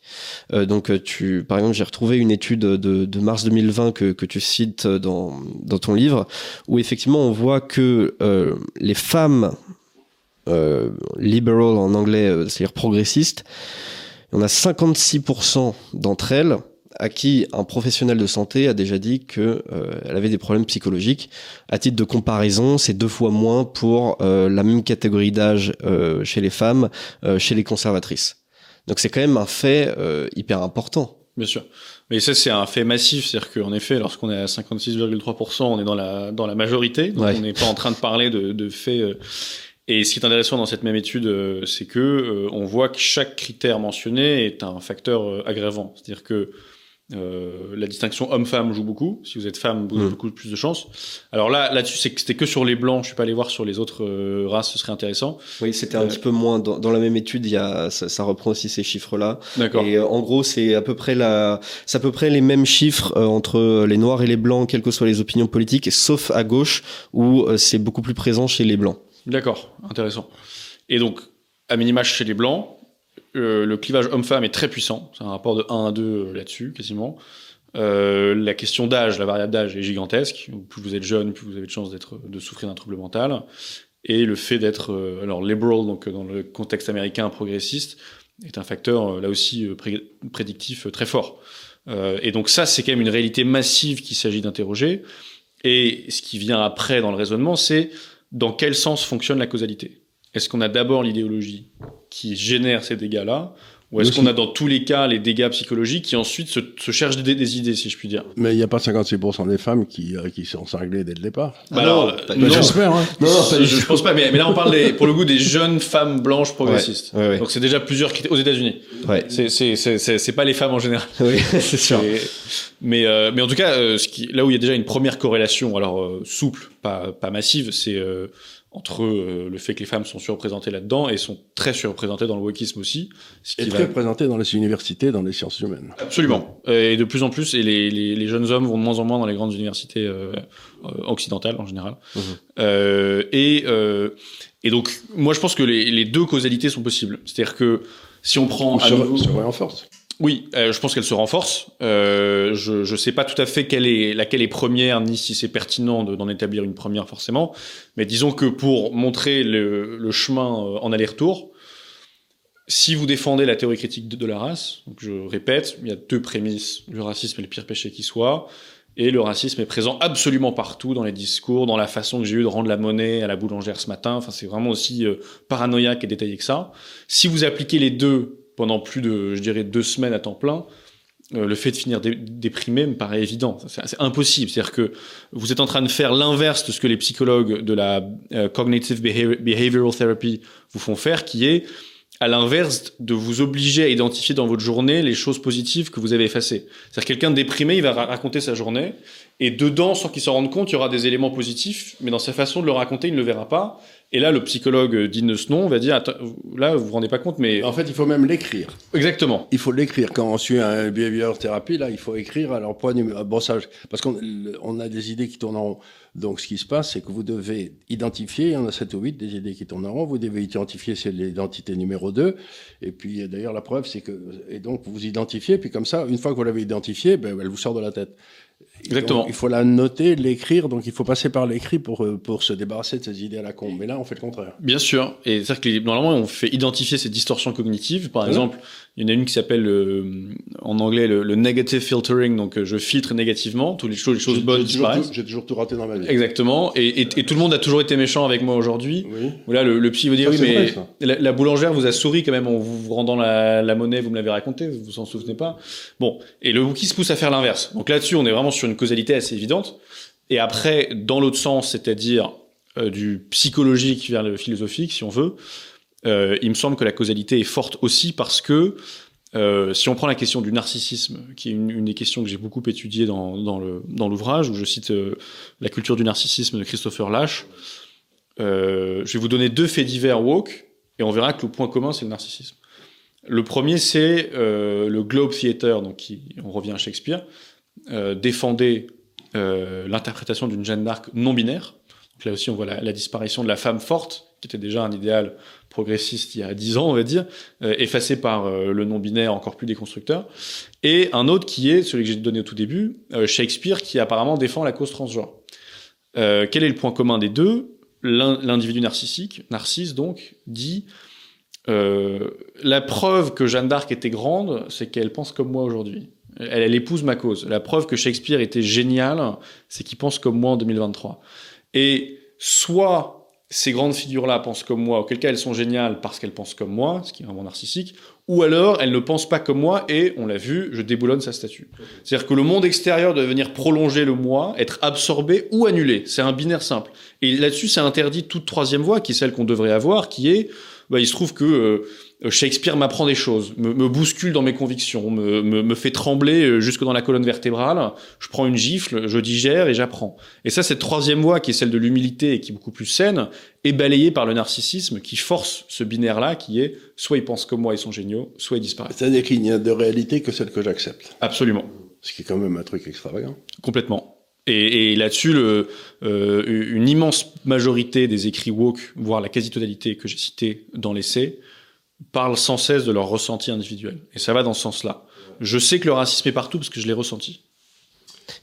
donc tu, par exemple, j'ai retrouvé une étude de, mars 2020 que, que tu cites dans, dans ton livre où effectivement on voit que les femmes euh, liberal en anglais, euh, c'est-à-dire progressiste, on a 56% d'entre elles à qui un professionnel de santé a déjà dit que euh, elle avait des problèmes psychologiques. À titre de comparaison, c'est deux fois moins pour la même catégorie d'âge chez les femmes, chez les conservatrices. Donc c'est quand même un fait hyper important. Bien sûr. Mais ça, c'est un fait massif. C'est-à-dire qu'en effet, lorsqu'on est à 56,3%, on est dans la, dans la majorité. Donc on n'est pas en train de parler de, de faits et ce qui est intéressant dans cette même étude, euh, c'est que euh, on voit que chaque critère mentionné est un facteur euh, aggravant. C'est-à-dire que la distinction homme-femme joue beaucoup. Si vous êtes femme, vous avez mm. beaucoup plus de chances. Alors là, là-dessus, c'était que sur les blancs. Je suis pas allé voir sur les autres races. Ce serait intéressant. Oui, c'était un petit peu moins. Dans, dans, la même étude, il y a, ça, ça reprend aussi ces chiffres-là. D'accord. Et en gros, c'est à peu près la, c'est à peu près les mêmes chiffres entre les noirs et les blancs, quelles que soient les opinions politiques, sauf à gauche où c'est beaucoup plus présent chez les blancs. D'accord, intéressant. Et donc, à minima chez les blancs, euh, le clivage homme-femme est très puissant. C'est un rapport de 1 à 2 euh, là-dessus, quasiment. Euh, la question d'âge, la variable d'âge est gigantesque. Plus vous êtes jeune, plus vous avez de chances de souffrir d'un trouble mental. Et le fait d'être, alors liberal, donc dans le contexte américain progressiste, est un facteur là aussi prédictif très fort. et donc ça, c'est quand même une réalité massive qu'il s'agit d'interroger. Et ce qui vient après dans le raisonnement, c'est dans quel sens fonctionne la causalité? Est-ce qu'on a d'abord l'idéologie qui génère ces dégâts-là ou est-ce qu'on a dans tous les cas les dégâts psychologiques qui ensuite se, se cherchent des, idées, si je puis dire? Mais il n'y a pas 56% des femmes qui, euh, qui sont cinglées dès le départ. Bah alors, non, j'espère. Hein. Non, non, je, je, pense pas. Mais, mais là, on parle des, pour le coup des jeunes femmes blanches progressistes. Ouais, ouais, Donc c'est déjà plusieurs critères aux États-Unis. Ouais. C'est c'est pas les femmes en général. Oui, c'est sûr. mais euh, mais en tout cas, euh, ce qui, là où il y a déjà une première corrélation, alors euh, souple, pas pas massive, c'est entre euh, le fait que les femmes sont surreprésentées là-dedans et sont très surreprésentées dans le wokisme aussi. Ce et très représentées dans les universités, dans les sciences humaines. Absolument. Et de plus en plus, et les, les, les jeunes hommes vont de moins en moins dans les grandes universités euh, euh occidentales en général. Mmh. Euh, et, et donc, moi, je pense que les, les deux causalités sont possibles. C'est-à-dire que si on prend... à nouveau, se renforce. Oui, euh, je pense qu'elle se renforce. Euh, je ne sais pas tout à fait quelle est, laquelle est première, ni si c'est pertinent d'en établir une première forcément. Mais disons que pour montrer le, le chemin euh, en aller-retour, si vous défendez la théorie critique de, la race, donc je répète, il y a deux prémices. Le racisme est le pire péché qui soit. Et le racisme est présent absolument partout dans les discours, dans la façon que j'ai eu de rendre la monnaie à la boulangère ce matin. Enfin, c'est vraiment aussi paranoïaque et détaillé que ça. Si vous appliquez les deux pendant plus de, je dirais, deux semaines à temps plein, euh, le fait de finir déprimé me paraît évident. C'est impossible. C'est-à-dire que vous êtes en train de faire l'inverse de ce que les psychologues de la euh, cognitive behavioral therapy vous font faire, qui est à l'inverse de vous obliger à identifier dans votre journée les choses positives que vous avez effacées. C'est-à-dire quelqu'un déprimé, il va raconter sa journée, et dedans, sans qu'il s'en rende compte, il y aura des éléments positifs, mais dans sa façon de le raconter, il ne le verra pas. Et là, le psychologue ce nom va dire, là, vous vous rendez pas compte, mais... En fait, il faut même l'écrire. Exactement. Il faut l'écrire. Quand on suit un behavior thérapie, là, il faut écrire. Alors, point numéro... Bon, ça, parce qu'on on a des idées qui tournent en rond. Donc, ce qui se passe, c'est que vous devez identifier, il y en a 7 ou 8 des idées qui tournent en rond, vous devez identifier, c'est l'identité numéro 2. Et puis, d'ailleurs, la preuve, c'est que... Et donc, vous identifiez, puis comme ça, une fois que vous l'avez identifié, ben, elle vous sort de la tête. Exactement. il faut la noter, l'écrire, donc il faut passer par l'écrit pour, euh, pour se débarrasser de ces idées à la con. Mais là, on fait le contraire. Bien sûr. Et c'est-à-dire que normalement, on fait identifier ces distorsions cognitives. Par exemple, il y en a une qui s'appelle euh, en anglais le, negative filtering, donc euh, je filtre négativement toutes les choses, les choses bonnes disparaissent. J'ai toujours tout raté dans ma vie. Exactement. Et, et, et, tout le monde a toujours été méchant avec moi aujourd'hui. Oui. Là, le, le psy veut dire oui, mais la, boulangère vous a souri quand même en vous rendant la, la monnaie, vous me l'avez raconté, vous vous en souvenez pas. Bon, et le qui se pousse à faire l'inverse. Donc là-dessus, on est vraiment sur une causalité assez évidente. Et après, dans l'autre sens, c'est-à-dire euh, du psychologique vers le philosophique, si on veut. Euh, il me semble que la causalité est forte aussi parce que euh, si on prend la question du narcissisme, qui est une, des questions que j'ai beaucoup étudiées dans, dans, l'ouvrage, où je cite La culture du narcissisme de Christopher Lash, je vais vous donner deux faits divers woke, et on verra que le point commun, c'est le narcissisme. Le premier, c'est le Globe Theatre, donc qui, on revient à Shakespeare, défendait euh, l'interprétation d'une Jeanne d'Arc non binaire. Là aussi, on voit la, disparition de la femme forte, qui était déjà un idéal progressiste il y a dix ans, on va dire, euh, effacé par euh, le non binaire encore plus déconstructeur. Et un autre qui est celui que j'ai donné au tout début, euh, Shakespeare, qui apparemment défend la cause transgenre. quel est le point commun des deux? L'individu narcissique, Narcisse donc, dit la preuve que Jeanne d'Arc était grande, c'est qu'elle pense comme moi aujourd'hui. Elle, elle, épouse ma cause. La preuve que Shakespeare était génial, c'est qu'il pense comme moi en 2023. Et soit ces grandes figures-là pensent comme moi, auquel cas elles sont géniales parce qu'elles pensent comme moi, ce qui est vraiment narcissique, ou alors elles ne pensent pas comme moi et, on l'a vu, je déboulonne sa statue. C'est-à-dire que le monde extérieur doit venir prolonger le moi, être absorbé ou annulé. C'est un binaire simple. Et là-dessus, c'est interdit toute troisième voie, qui est celle qu'on devrait avoir, qui est, bah, il se trouve que... Euh, Shakespeare m'apprend des choses, me, me, bouscule dans mes convictions, me, me, me, fait trembler euh, jusque dans la colonne vertébrale. Je prends une gifle, je digère et j'apprends. Et ça, cette troisième voie, qui est celle de l'humilité et qui est beaucoup plus saine, est balayée par le narcissisme qui force ce binaire-là, qui est soit ils pensent comme moi, ils sont géniaux, soit ils disparaissent. C'est-à-dire qu'il n'y a de réalité que celle que j'accepte. Absolument. Ce qui est quand même un truc extravagant. Complètement. Et, et là-dessus, euh, une immense majorité des écrits woke, voire la quasi-totalité que j'ai cités dans l'essai, parlent sans cesse de leur ressenti individuel. Et ça va dans ce sens-là. Je sais que le racisme est partout parce que je l'ai ressenti.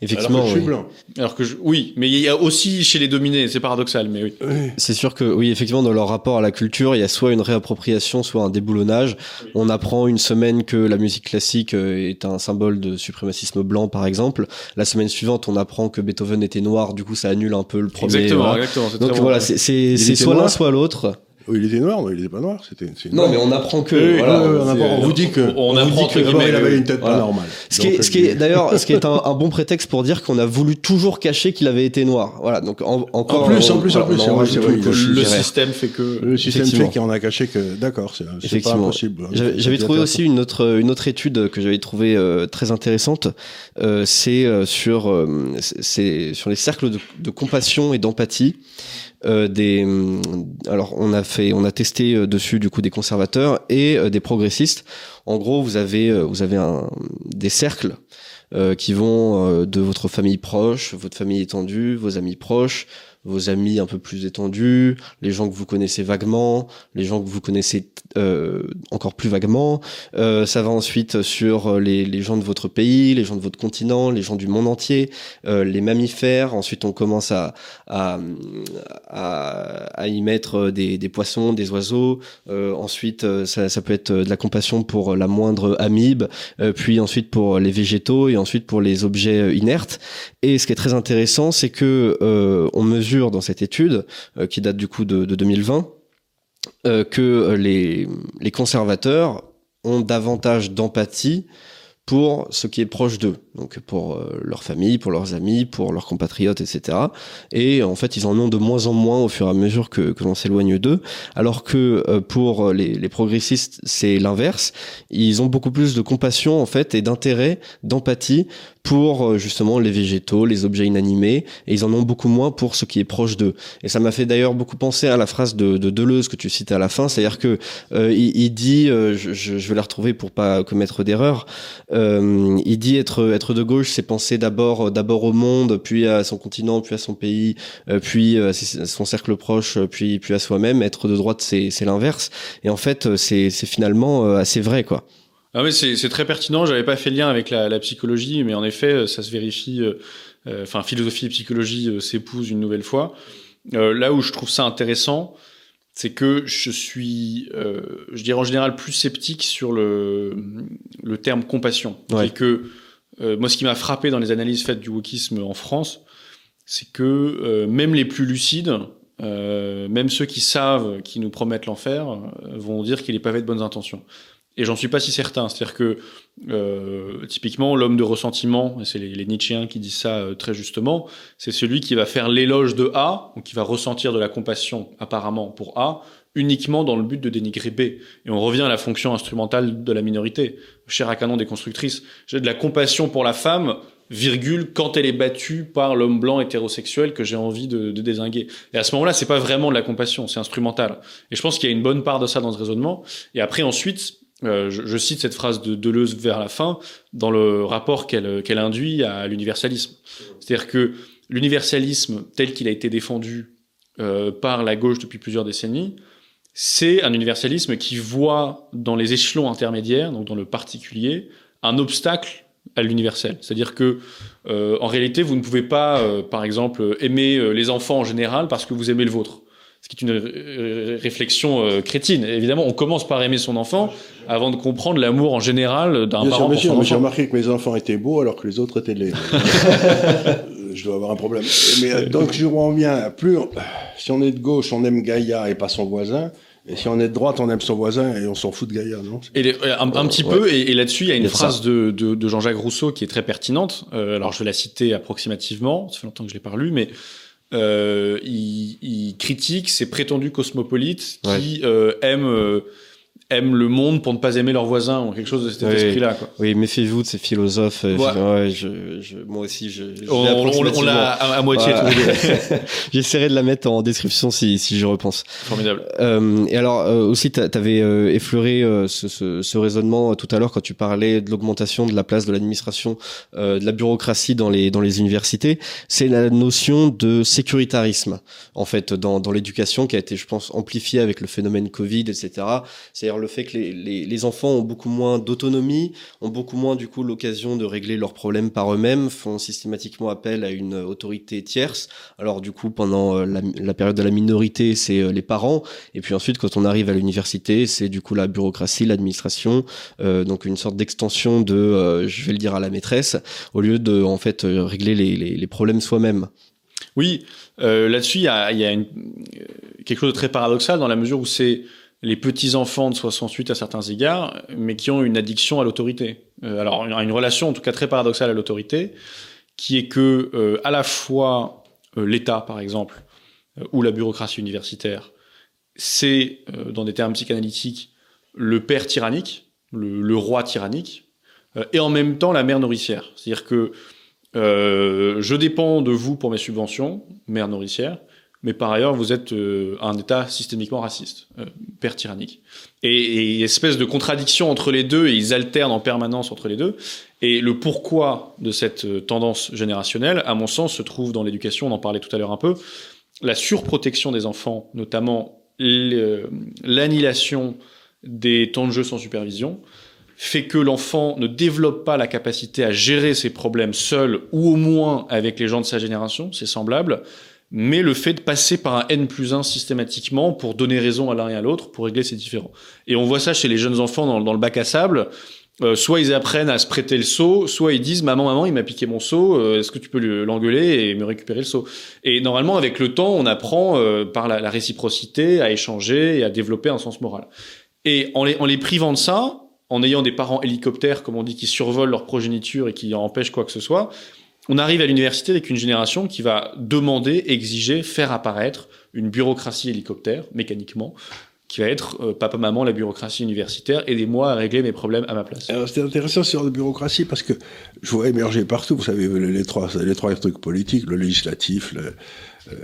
Effectivement, Alors que je suis oui. blanc. Alors que je, oui, mais il y a aussi chez les dominés, c'est paradoxal, mais oui. Oui. C'est sûr que oui, effectivement, dans leur rapport à la culture, il y a soit une réappropriation, soit un déboulonnage. On apprend une semaine que la musique classique euh, est un symbole de suprémacisme blanc, par exemple. La semaine suivante, on apprend que Beethoven était noir. Du coup, ça annule un peu le premier. exactement, voilà. exactement. Donc voilà, c'est c'est c'est était soit l'un, soit l'autre. Oui, il était noir, mais il n'était pas noir. C'était. c'est Non, noir. mais on apprend que. Oui, voilà, oui, on, apprend- on vous dit que. on vous apprend dit que d'abord, il avait une tête Voilà. pas normale. Ce qui Donc, est, ce qui est euh, d'ailleurs, ce qui est un, un bon prétexte pour dire qu'on a voulu toujours cacher qu'il avait été noir. Voilà, donc en, encore. En plus, on- en plus, en voilà, plus, on c'est en vrai, c'est vrai, le système fait que. Le système fait qu'on a caché que. D'accord, c'est c'est pas Effectivement. impossible. J'avais j'avais trouvé aussi une autre une autre étude que j'avais trouvée euh, très intéressante. Euh, c'est euh, sur euh, c'est- c'est sur les cercles de, de compassion et d'empathie. Euh, des hum, alors on a fait on a testé euh, dessus du coup des conservateurs et euh, des progressistes. En gros, vous avez vous avez un, des cercles qui vont de votre famille proche, votre famille étendue, vos amis proches, vos amis un peu plus étendus, les gens que vous connaissez vaguement, les gens que vous connaissez euh, encore plus vaguement. Euh, ça va ensuite sur les, les gens de votre pays, les gens de votre continent, les gens du monde entier, euh, les mammifères. Ensuite, on commence à, à, à, y mettre des, des poissons, des oiseaux. Euh, ensuite, euh, ça, ça peut être de la compassion pour la moindre amibe, euh, puis ensuite pour les végétaux et ensuite pour les objets euh, inertes. Et ce qui est très intéressant, c'est que euh, on mesure dans cette étude, euh, qui date du coup de, de 2020, euh, que euh, les conservateurs ont davantage d'empathie pour ce qui est proche d'eux, donc pour euh, leur famille, pour leurs amis, pour leurs compatriotes, etc. Et en fait, ils en ont de moins en moins au fur et à mesure que, que l'on s'éloigne d'eux, alors que euh, pour les, les progressistes, c'est l'inverse. Ils ont beaucoup plus de compassion en fait et d'intérêt, d'empathie pour euh, justement les végétaux, les objets inanimés, et ils en ont beaucoup moins pour ce qui est proche d'eux. Et ça m'a fait d'ailleurs beaucoup penser à la phrase de, de Deleuze que tu citais à la fin, c'est-à-dire que euh, il, il dit, euh, je, je je vais la retrouver pour pas commettre d'erreur, euh, il dit être être de gauche, c'est penser d'abord d'abord au monde, puis à son continent, puis à son pays, euh, puis à ses- son cercle proche, puis puis à soi-même. Être de droite, c'est c'est l'inverse. Et en fait, c'est c'est finalement euh, assez vrai, quoi. Ah oui, c'est c'est très pertinent. J'avais pas fait le lien avec la, la psychologie, mais en effet, euh, ça se vérifie. euh, euh, Enfin, philosophie et psychologie euh, s'épousent une nouvelle fois. Euh, là où je trouve ça intéressant, c'est que je suis, euh, je dirais en général, plus sceptique sur le, le terme compassion. Ouais. Et que euh, moi, ce qui m'a frappé dans les analyses faites du wokisme en France, c'est que euh, même les plus lucides, euh, même ceux qui savent, qui nous promettent l'enfer, euh, vont dire qu'il est pavé de bonnes intentions. Et j'en suis pas si certain. C'est-à-dire que euh, typiquement l'homme de ressentiment, et c'est les, les Nietzschéens qui disent ça euh, très justement, c'est celui qui va faire l'éloge de A, donc qui va ressentir de la compassion apparemment pour A, uniquement dans le but de dénigrer B. Et on revient à la fonction instrumentale de la minorité. Cher à canon des constructrices, j'ai de la compassion pour la femme, virgule, quand elle est battue par l'homme blanc hétérosexuel que j'ai envie de, désinguer. Et à ce moment-là, c'est pas vraiment de la compassion, c'est instrumental. Et je pense qu'il y a une bonne part de ça dans ce raisonnement. Et après, ensuite, euh, je, cite cette phrase de Deleuze vers la fin dans le rapport qu'elle qu'elle induit à l'universalisme. C'est-à-dire que l'universalisme tel qu'il a été défendu euh, par la gauche depuis plusieurs décennies, c'est un universalisme qui voit dans les échelons intermédiaires, donc dans le particulier, un obstacle à l'universel. C'est-à-dire que, euh, en réalité, vous ne pouvez pas, euh, par exemple, aimer euh, les enfants en général parce que vous aimez le vôtre. Ce qui est une réflexion crétine. Évidemment, on commence par aimer son enfant avant de comprendre l'amour en général d'un parent. Sûr, j'ai remarqué que mes enfants étaient beaux alors que les autres étaient laids. je dois avoir un problème. Mais donc, je reviens. Plus, si on est de gauche, on aime Gaïa et pas son voisin. Et si on est de droite, on aime son voisin et on s'en fout de Gaïa, non? Et un, un, petit peu, et, et là-dessus, il y a une phrase de, de, de Jean-Jacques Rousseau qui est très pertinente. Euh, alors, je vais la citer approximativement, ça fait longtemps que je l'ai pas lu, mais euh, il, il, critique ces prétendus cosmopolites qui euh, aiment aiment le monde pour ne pas aimer leurs voisins ou quelque chose de cet oui, esprit-là. Quoi. Oui, méfiez-vous de ces philosophes. Euh, ouais. ouais je, je, moi aussi, je. je on, on, l'a à, à, moitié voilà. J'essaierai de la mettre en description si, si je repense. Formidable. Euh, et alors euh, aussi, tu avais euh, effleuré euh, ce, ce, ce, raisonnement tout à l'heure quand tu parlais de l'augmentation de la place de l'administration, de la bureaucratie dans les dans les universités. C'est la notion de sécuritarisme en fait dans dans l'éducation qui a été, je pense, amplifiée avec le phénomène Covid, etc. C'est-à-dire le fait que les, enfants ont beaucoup moins d'autonomie, ont beaucoup moins du coup l'occasion de régler leurs problèmes par eux-mêmes, font systématiquement appel à une autorité tierce. Alors du coup, pendant la, la période de la minorité, c'est les parents, et puis ensuite, quand on arrive à l'université, c'est du coup la bureaucratie, l'administration, euh, donc une sorte d'extension de, euh, je vais le dire à la maîtresse, au lieu de en fait régler les, problèmes soi-même. Oui, euh, là-dessus, il y a, quelque chose de très paradoxal dans la mesure où c'est les petits-enfants de 68 à certains égards, mais qui ont une addiction à l'autorité. Euh, alors, une, une, relation en tout cas très paradoxale à l'autorité, qui est que euh, à la fois euh, l'État, par exemple, euh, ou la bureaucratie universitaire, c'est, euh, dans des termes psychanalytiques, le père tyrannique, le, le roi tyrannique, et en même temps la mère nourricière. C'est-à-dire que je dépends de vous pour mes subventions, mère nourricière, mais par ailleurs, vous êtes euh, un État systémiquement raciste, euh, père tyrannique. Et, et, espèce de contradiction entre les deux, et ils alternent en permanence entre les deux. Et le pourquoi de cette euh, tendance générationnelle, à mon sens, se trouve dans l'éducation, on en parlait tout à l'heure un peu, la surprotection des enfants, notamment l'annihilation des temps de jeu sans supervision, fait que l'enfant ne développe pas la capacité à gérer ses problèmes seul ou au moins avec les gens de sa génération, c'est semblable, mais le fait de passer par un N plus 1 systématiquement pour donner raison à l'un et à l'autre, pour régler ces différends. Et on voit ça chez les jeunes enfants dans, le bac à sable. Euh, soit ils apprennent à se prêter le seau, soit ils disent maman maman il m'a piqué mon seau, euh, est-ce que tu peux l'engueuler et me récupérer le seau? Et normalement avec le temps on apprend euh, par la, la, réciprocité à échanger et à développer un sens moral. Et en les, en les privant de ça, en ayant des parents hélicoptères comme on dit qui survolent leur progéniture et qui empêchent quoi que ce soit, on arrive à l'université avec une génération qui va demander, exiger, faire apparaître une bureaucratie hélicoptère, mécaniquement, qui va être euh, papa maman la bureaucratie universitaire aidez-moi à régler mes problèmes à ma place. C'est intéressant sur la bureaucratie parce que je vois émerger partout, vous savez les trois les trois trucs politiques, le législatif, le, euh,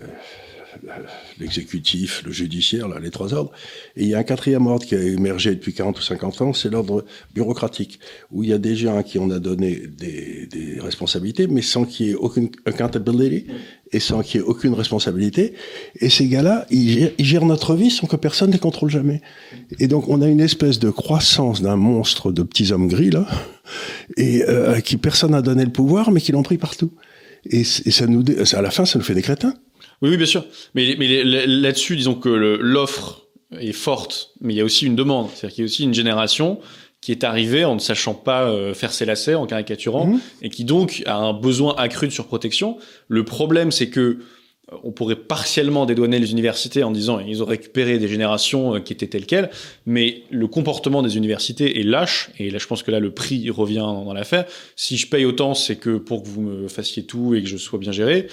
l'exécutif, le judiciaire, là, les trois ordres. Et il y a un quatrième ordre qui a émergé depuis 40 ou 50 ans, c'est l'ordre bureaucratique, où il y a des gens qui on a donné des, des responsabilités, mais sans qu'il y ait aucune accountability et sans qu'il y ait aucune responsabilité. Et ces gars-là, ils, gèrent, notre vie sans que personne ne les contrôle jamais. Et donc, on a une espèce de croissance d'un monstre de petits hommes gris, là, et euh, qui personne n'a donné le pouvoir, mais qui l'ont pris partout. Et, et ça nous, à la fin, ça nous fait des crétins. Oui, oui, bien sûr. Mais, mais là-dessus, disons que l'offre est forte, mais il y a aussi une demande. C'est-à-dire qu'il y a aussi une génération qui est arrivée en ne sachant pas euh, faire ses lacets, en caricaturant, mmh. et qui donc a un besoin accru de surprotection. Le problème, c'est que euh, on pourrait partiellement dédouaner les universités en disant ils ont récupéré des générations euh, qui étaient telles quelles, mais le comportement des universités est lâche, et là je pense que là le prix revient dans l'affaire. Si je paye autant, c'est que pour que vous me fassiez tout et que je sois bien géré.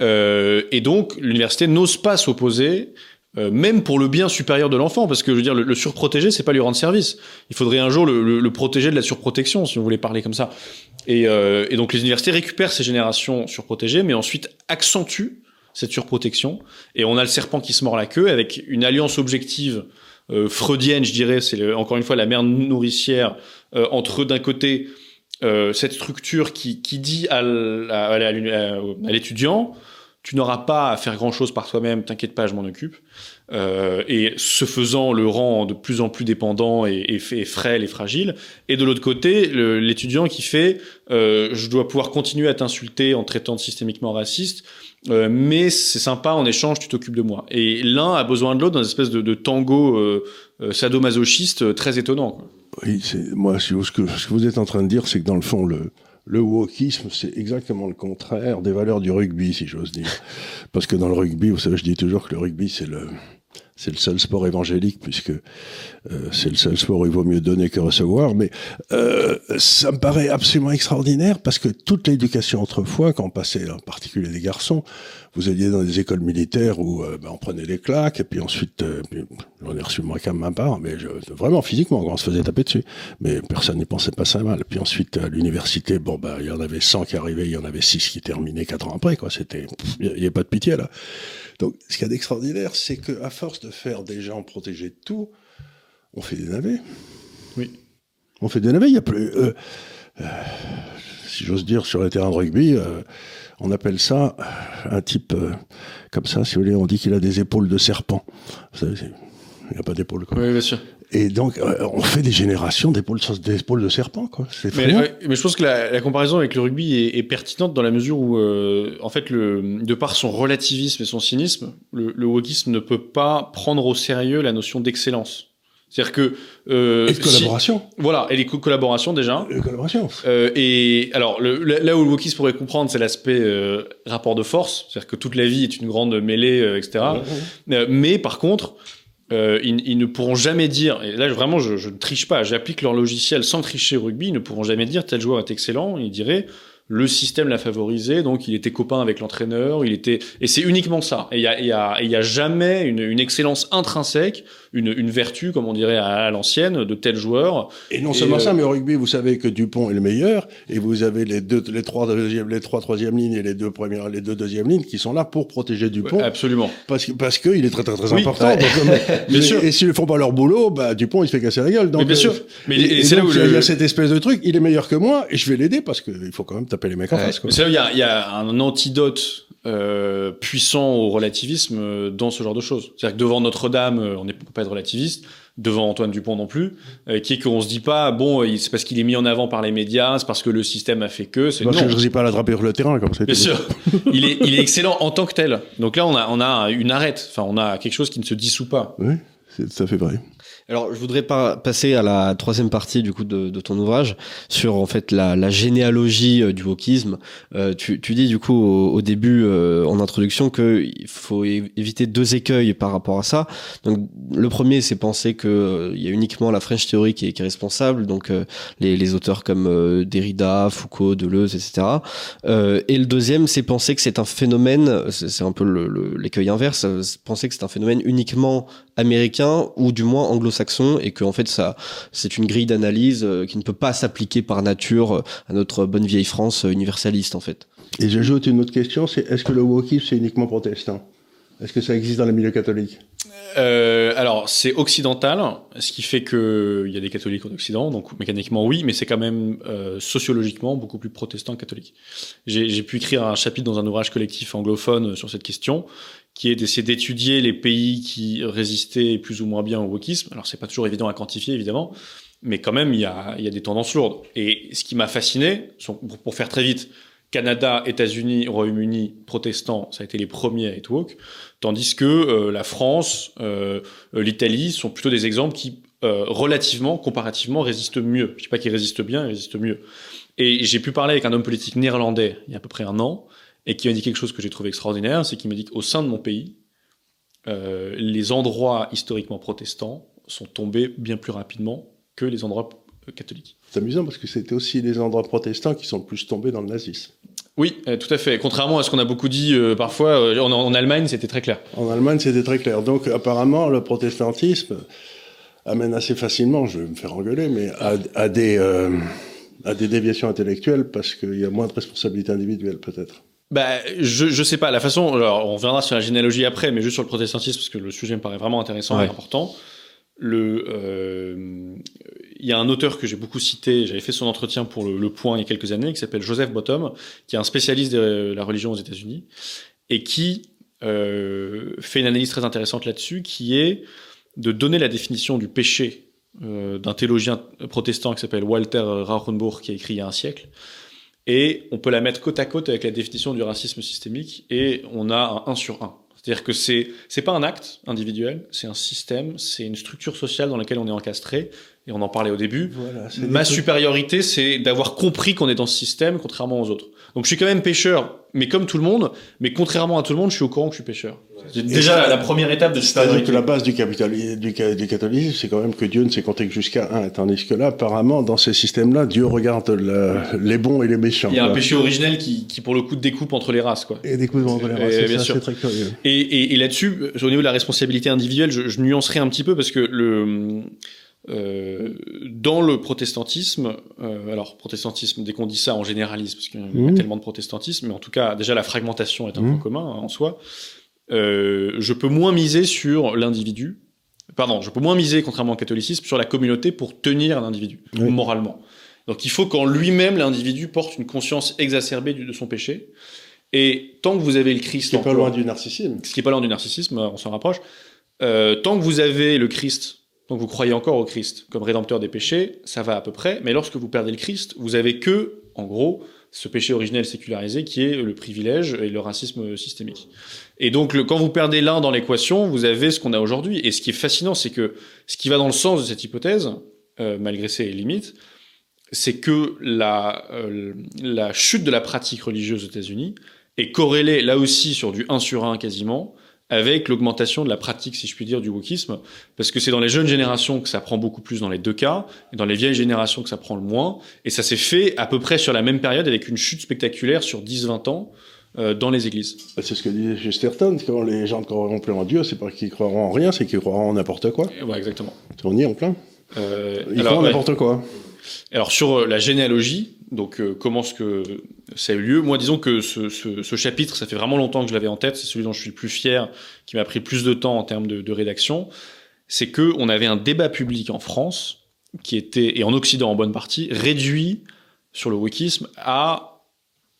Euh, et donc, l'université n'ose pas s'opposer, euh, même pour le bien supérieur de l'enfant, parce que je veux dire, le, le surprotéger, c'est pas lui rendre service. Il faudrait un jour le, le, le, protéger de la surprotection, si on voulait parler comme ça. Et, euh, et donc, les universités récupèrent ces générations surprotégées, mais ensuite accentuent cette surprotection. Et on a le serpent qui se mord la queue avec une alliance objective euh, freudienne, je dirais. C'est encore une fois la mère nourricière euh, entre d'un côté euh, cette structure qui, dit à l'étudiant, tu n'auras pas à faire grand chose par toi-même, t'inquiète pas, je m'en occupe. Euh, et ce faisant le rend de plus en plus dépendant et, frêle et fragile. Et de l'autre côté, l'étudiant qui fait euh, je dois pouvoir continuer à t'insulter en traitant de systémiquement raciste, mais c'est sympa, en échange, tu t'occupes de moi. Et l'un a besoin de l'autre dans une espèce de, tango sadomasochiste très étonnant. Oui, moi, ce que, ce que vous êtes en train de dire, c'est que dans le fond, le, le wokisme, c'est exactement le contraire des valeurs du rugby, si j'ose dire. Parce que dans le rugby, vous savez, je dis toujours que le rugby, c'est le, le seul sport évangélique puisque euh, c'est le seul sport où il vaut mieux donner que recevoir. Mais euh, ça me paraît absolument extraordinaire parce que toute l'éducation autrefois, quand on passait en particulier des garçons, vous alliez dans des écoles militaires où euh, ben, on prenait des claques et puis ensuite, euh, j'en ai reçu moi quand même ma part, mais je, vraiment physiquement, on se faisait taper dessus. Mais personne n'y pensait pas ça mal. Puis ensuite, à l'université, bon, ben, il y en avait 100 qui arrivaient, il y en avait 6 qui terminaient 4 ans après, quoi. C'était, il n'y avait pas de pitié, là. Donc, ce qu'il y a d'extraordinaire, c'est qu'à force de faire des gens protégés de tout, on fait des navets. Oui. On fait des navets. Il y a plus. Euh, euh, si j'ose dire, sur les terrains de rugby, euh, on appelle ça un type euh, comme ça, si vous voulez, on dit qu'il a des épaules de serpent. Vous savez, il n'y a pas d'épaule. Oui, bien sûr. Et donc, euh, on fait des générations d'épaules, de serpent, quoi. C'est mais, ouais, mais je pense que la, la, comparaison avec le rugby est, est pertinente dans la mesure où, euh, en fait, le, de par son relativisme et son cynisme, le, le wokisme ne peut pas prendre au sérieux la notion d'excellence. C'est-à-dire que euh, et de collaboration. Si, voilà, et les co collaborations déjà. Et collaboration. Euh, et alors le, là où le wokisme pourrait comprendre, c'est l'aspect euh, rapport de force, c'est-à-dire que toute la vie est une grande mêlée, euh, etc. Ouais, ouais. mais par contre, euh, ils, ils, ne pourront jamais dire, et là vraiment je, je ne triche pas, j'applique leur logiciel sans tricher au rugby, ils ne pourront jamais dire tel joueur est excellent, ils diraient le système l'a favorisé, donc il était copain avec l'entraîneur, il était et c'est uniquement ça. Et il y a, y, a, y a jamais une, une excellence intrinsèque, une, une, vertu, comme on dirait à, l'ancienne, de tel joueur. Et non seulement et, ça, mais au rugby, vous savez que Dupont est le meilleur, et vous avez les deux, les trois deuxièmes, les trois troisième lignes et les deux premières, les deux deuxièmes lignes qui sont là pour protéger Dupont. Ouais, absolument. Parce que parce qu'il est très très très oui, important. Ouais. Donc, sûr. Et s'ils ne font pas leur boulot, bah Dupont il se fait casser la gueule. Donc, mais bien sûr. Mais et, et c'est là où il y a cette espèce de truc. Il est meilleur que moi, et je vais l'aider parce qu'il faut quand même taper les mecs en face. Quoi. C'est là où il y a, il y a un antidote euh, puissant au relativisme euh, dans ce genre de choses. C'est-à-dire que devant Notre-Dame, euh, on ne peut pas être relativiste, devant Antoine Dupont non plus, euh, qui est qu'on se dit pas, bon, c'est parce qu'il est mis en avant par les médias, c'est parce que le système a fait que, c'est non. je ne dis pas l'attraper sur le terrain, comme ça. Bien sûr. il est, il est excellent en tant que tel. Donc là, on a, on a une arête, enfin, on a quelque chose qui ne se dissout pas. Oui, c'est tout à fait vrai. Alors, je voudrais pas passer à la troisième partie du coup de, de ton ouvrage sur en fait la, la généalogie euh, du wokisme. Euh, tu, tu, dis du coup au, au début euh, en introduction qu'il faut éviter deux écueils par rapport à ça. Donc, le premier, c'est penser que euh, il y a uniquement la French Theory qui est, qui est responsable, donc euh, les, les, auteurs comme Derrida, Foucault, Deleuze, etc. et le deuxième, c'est penser que c'est un phénomène, c'est un peu l'écueil inverse, penser que c'est un phénomène uniquement américain ou du moins anglo-saxon et que en fait ça c'est une grille d'analyse euh, qui ne peut pas s'appliquer par nature euh, à notre bonne vieille France euh, universaliste en fait. Et j'ajoute une autre question, c'est est-ce que le wokisme c'est uniquement protestant Est-ce que ça existe dans le milieu catholique euh, alors, c'est occidental, ce qui fait qu'il y a des catholiques en Occident, donc mécaniquement oui, mais c'est quand même euh, sociologiquement beaucoup plus protestant que catholique. J'ai pu écrire un chapitre dans un ouvrage collectif anglophone sur cette question, qui est d'essayer d'étudier les pays qui résistaient plus ou moins bien au wokisme. Alors, c'est pas toujours évident à quantifier, évidemment, mais quand même, il y a, des tendances lourdes. Et ce qui m'a fasciné, pour faire très vite, Canada, États-Unis, Royaume-Uni, protestants, ça a été les premiers à être woke, tandis que euh, la France, euh, l'Italie sont plutôt des exemples qui, euh, relativement, comparativement, résistent mieux. Je dis pas qu'ils résistent bien, ils résistent mieux. Et j'ai pu parler avec un homme politique néerlandais il y a à peu près un an, et qui m'a dit quelque chose que j'ai trouvé extraordinaire, c'est qu'il m'a dit qu'au sein de mon pays, euh, les endroits historiquement protestants sont tombés bien plus rapidement que les endroits catholiques. C'est amusant parce que c'était aussi les endroits protestants qui sont le plus tombés dans le nazisme. Oui, euh, tout à fait. Contrairement à ce qu'on a beaucoup dit euh, parfois, euh, en, en, Allemagne, c'était très clair. En Allemagne, c'était très clair. Donc, apparemment, le protestantisme amène assez facilement, je vais me faire engueuler, mais à, à des, euh, à des déviations intellectuelles parce qu'il y a moins de responsabilité individuelle, peut-être. Bah, je, je sais pas. La façon, alors, on reviendra sur la généalogie après, mais juste sur le protestantisme, parce que le sujet me paraît vraiment intéressant ouais. et important. le, euh, il y a un auteur que j'ai beaucoup cité, j'avais fait son entretien pour le, Point il y a quelques années, qui s'appelle Joseph Bottom, qui est un spécialiste de la religion aux États-Unis, et qui euh, fait une analyse très intéressante là-dessus, qui est de donner la définition du péché euh, d'un théologien protestant qui s'appelle Walter Rauchenburg, qui a écrit il y a un siècle, et on peut la mettre côte à côte avec la définition du racisme systémique, et on a un 1 sur 1. C'est-à-dire que c'est c'est pas un acte individuel, c'est un système, c'est une structure sociale dans laquelle on est encastré. Et on en parlait au début. Voilà, Ma supériorité, c'est d'avoir compris qu'on est dans ce système, contrairement aux autres. Donc je suis quand même pêcheur, mais comme tout le monde. Mais contrairement à tout le monde, je suis au courant que je suis pêcheur. C'est déjà la, première étape de C'est-à-dire que la base du, capitalisme, du, du catholicisme, c'est quand même que Dieu ne sait compter que jusqu'à un. Tandis que là, apparemment, dans ces systèmes-là, Dieu regarde les bons et les méchants. Il y a un péché originel qui, qui, pour le coup, découpe entre les races. Quoi. Et découpe entre les races, c'est très curieux. Et, et, et là-dessus, au niveau de la responsabilité individuelle, je, je nuancerai un petit peu parce que le euh, dans le protestantisme, euh, alors protestantisme, dès qu'on dit ça en généralise, parce qu'il y a mmh. tellement de protestantisme, mais en tout cas déjà la fragmentation est un mmh. point commun hein, en soi. Euh, je peux moins miser sur l'individu, pardon, je peux moins miser, contrairement au catholicisme, sur la communauté pour tenir l'individu moralement. Donc il faut qu'en lui-même l'individu porte une conscience exacerbée de son péché. Et tant que vous avez le Christ, ce qui est pas loin du narcissisme, ce qui est pas loin du narcissisme, on s'en rapproche. Tant que vous avez le Christ donc vous croyez encore au Christ comme rédempteur des péchés, ça va à peu près, mais lorsque vous perdez le Christ, vous avez que, en gros, ce péché originel sécularisé qui est le privilège et le racisme systémique. Et donc quand vous perdez l'un dans l'équation, vous avez ce qu'on a aujourd'hui. Et ce qui est fascinant, c'est que ce qui va dans le sens de cette hypothèse, euh, malgré ses limites, c'est que la, euh, la chute de la pratique religieuse aux États-Unis est corrélée là aussi sur du 1 sur 1 quasiment avec l'augmentation de la pratique, si je puis dire, du wokisme, parce que c'est dans les jeunes générations que ça prend beaucoup plus dans les deux cas, et dans les vieilles générations que ça prend le moins, et ça s'est fait à peu près sur la même période avec une chute spectaculaire sur 10-20 ans euh, dans les églises. Bah, c'est ce que disait Chesterton, quand les gens ne croiront plus en Dieu, c'est pas qu'ils croiront en rien, c'est qu'ils croiront en n'importe quoi. Ouais, exactement. On y est en plein. Euh, Ils croient en n'importe quoi. Alors sur euh, la généalogie, donc euh, comment ce que ça a eu lieu? Moi, disons que ce, chapitre, ça fait vraiment longtemps que je l'avais en tête. C'est celui dont je suis le plus fier, qui m'a pris plus de temps en termes de, de rédaction. C'est que on avait un débat public en France qui était et en Occident en bonne partie réduit sur le wokisme à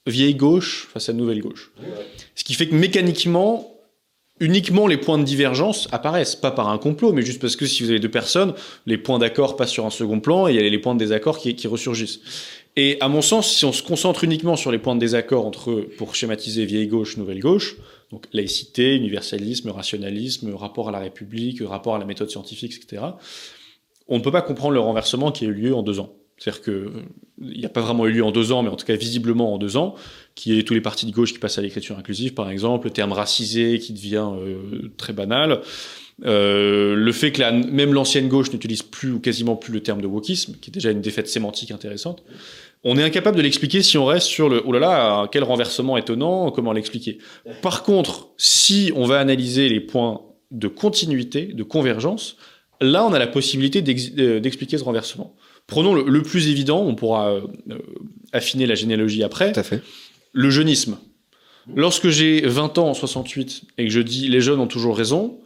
vieille gauche face à nouvelle gauche. Ce qui fait que mécaniquement, uniquement les points de divergence apparaissent, pas par un complot, mais juste parce que si vous avez deux personnes, les points d'accord passent sur un second plan et il y a les points de désaccord qui, qui ressurgissent. Et à mon sens, si on se concentre uniquement sur les points de désaccord entre, pour schématiser vieille gauche, nouvelle gauche, donc laïcité, universalisme, rationalisme, rapport à la République, rapport à la méthode scientifique, etc., on ne peut pas comprendre le renversement qui a eu lieu en deux ans. C'est-à-dire que il n'y a pas vraiment eu lieu en deux ans, mais en tout cas visiblement en deux ans, qui est tous les partis de gauche qui passent à l'écriture inclusive, par exemple, le terme racisé qui devient euh, très banal, euh, le fait que la, même l'ancienne gauche n'utilise plus ou quasiment plus le terme de wokisme, qui est déjà une défaite sémantique intéressante. On est incapable de l'expliquer si on reste sur le oh là là quel renversement étonnant, comment l'expliquer? Par contre, si on va analyser les points de continuité, de convergence, là on a la possibilité euh, d'expliquer ce renversement. Prenons le, plus évident, on pourra euh, affiner la généalogie après. Tout à fait. Le jeunisme. Lorsque j'ai 20 ans en 68 et que je dis les jeunes ont toujours raison,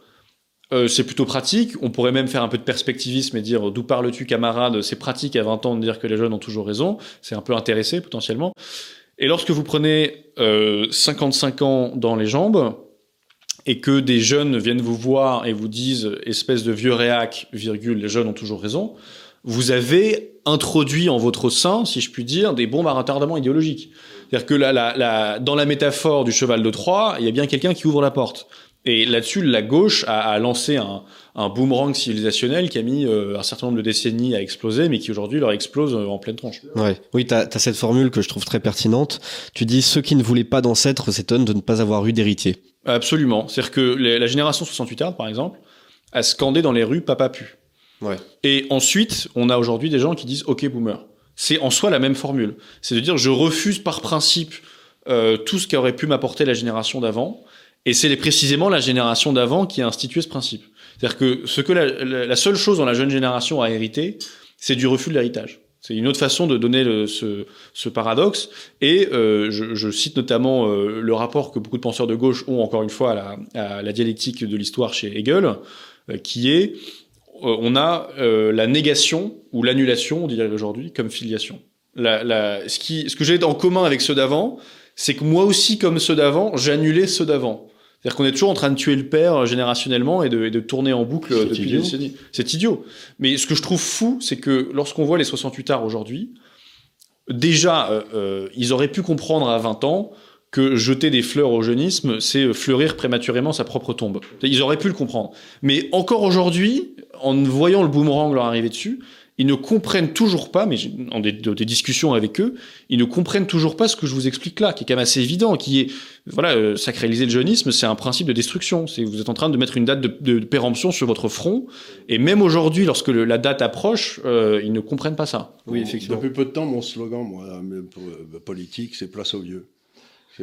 euh, c'est plutôt pratique. On pourrait même faire un peu de perspectivisme et dire d'où parles-tu camarade? C'est pratique à 20 ans de dire que les jeunes ont toujours raison. C'est un peu intéressé potentiellement. Et lorsque vous prenez euh, 55 ans dans les jambes et que des jeunes viennent vous voir et vous disent espèce de vieux réac, virgule, les jeunes ont toujours raison, vous avez introduit en votre sein, si je puis dire, des bombes à retardement idéologique. C'est-à-dire que la, dans la métaphore du cheval de Troie, il y a bien quelqu'un qui ouvre la porte. Et là-dessus, la gauche a, a lancé un, un, boomerang civilisationnel qui a mis euh, un certain nombre de décennies à exploser, mais qui aujourd'hui leur explose euh, en pleine tronche. Ouais. Oui, tu as, cette formule que je trouve très pertinente. Tu dis ceux qui ne voulaient pas d'ancêtres s'étonnent de ne pas avoir eu d'héritier. Absolument. C'est-à-dire que la génération 68 par exemple, a scandé dans les rues Papa pu. Ouais. Et ensuite, on a aujourd'hui des gens qui disent OK boomer. C'est en soi la même formule. C'est de dire je refuse par principe euh, tout ce qui aurait pu m'apporter la génération d'avant et c'est précisément la génération d'avant qui a institué ce principe. C'est-à-dire que ce que la, seule chose dont la jeune génération a hérité, c'est du refus de l'héritage. C'est une autre façon de donner ce, paradoxe. Et euh, je, cite notamment euh, le rapport que beaucoup de penseurs de gauche ont encore une fois à la, dialectique de l'histoire chez Hegel, euh, qui est on a la négation ou l'annulation, on dirait aujourd'hui, comme filiation. Ce, ce que j'ai en commun avec ceux d'avant, c'est que moi aussi, comme ceux d'avant, j'annulais ceux d'avant. C'est-à-dire qu'on est toujours en train de tuer le père générationnellement et de, et de tourner en boucle depuis des décennies. C'est idiot. Mais ce que je trouve fou, c'est que lorsqu'on voit les 68 arts aujourd'hui, déjà, euh, euh, ils auraient pu comprendre à 20 ans que jeter des fleurs au jeunisme, c'est fleurir prématurément sa propre tombe. Ils auraient pu le comprendre. Mais encore aujourd'hui, en voyant le boomerang leur arriver dessus, ils ne comprennent toujours pas, mais en des, des, discussions avec eux, ils ne comprennent toujours pas ce que je vous explique là, qui est quand même assez évident, qui est, voilà, euh, sacraliser le jeunisme, c'est un principe de destruction. C'est vous êtes en train de mettre une date de, de, péremption sur votre front, et même aujourd'hui, lorsque le, la date approche, euh, ils ne comprennent pas ça. Oui, effectivement. Depuis peu de temps, mon slogan, moi, euh, politique, c'est place aux vieux.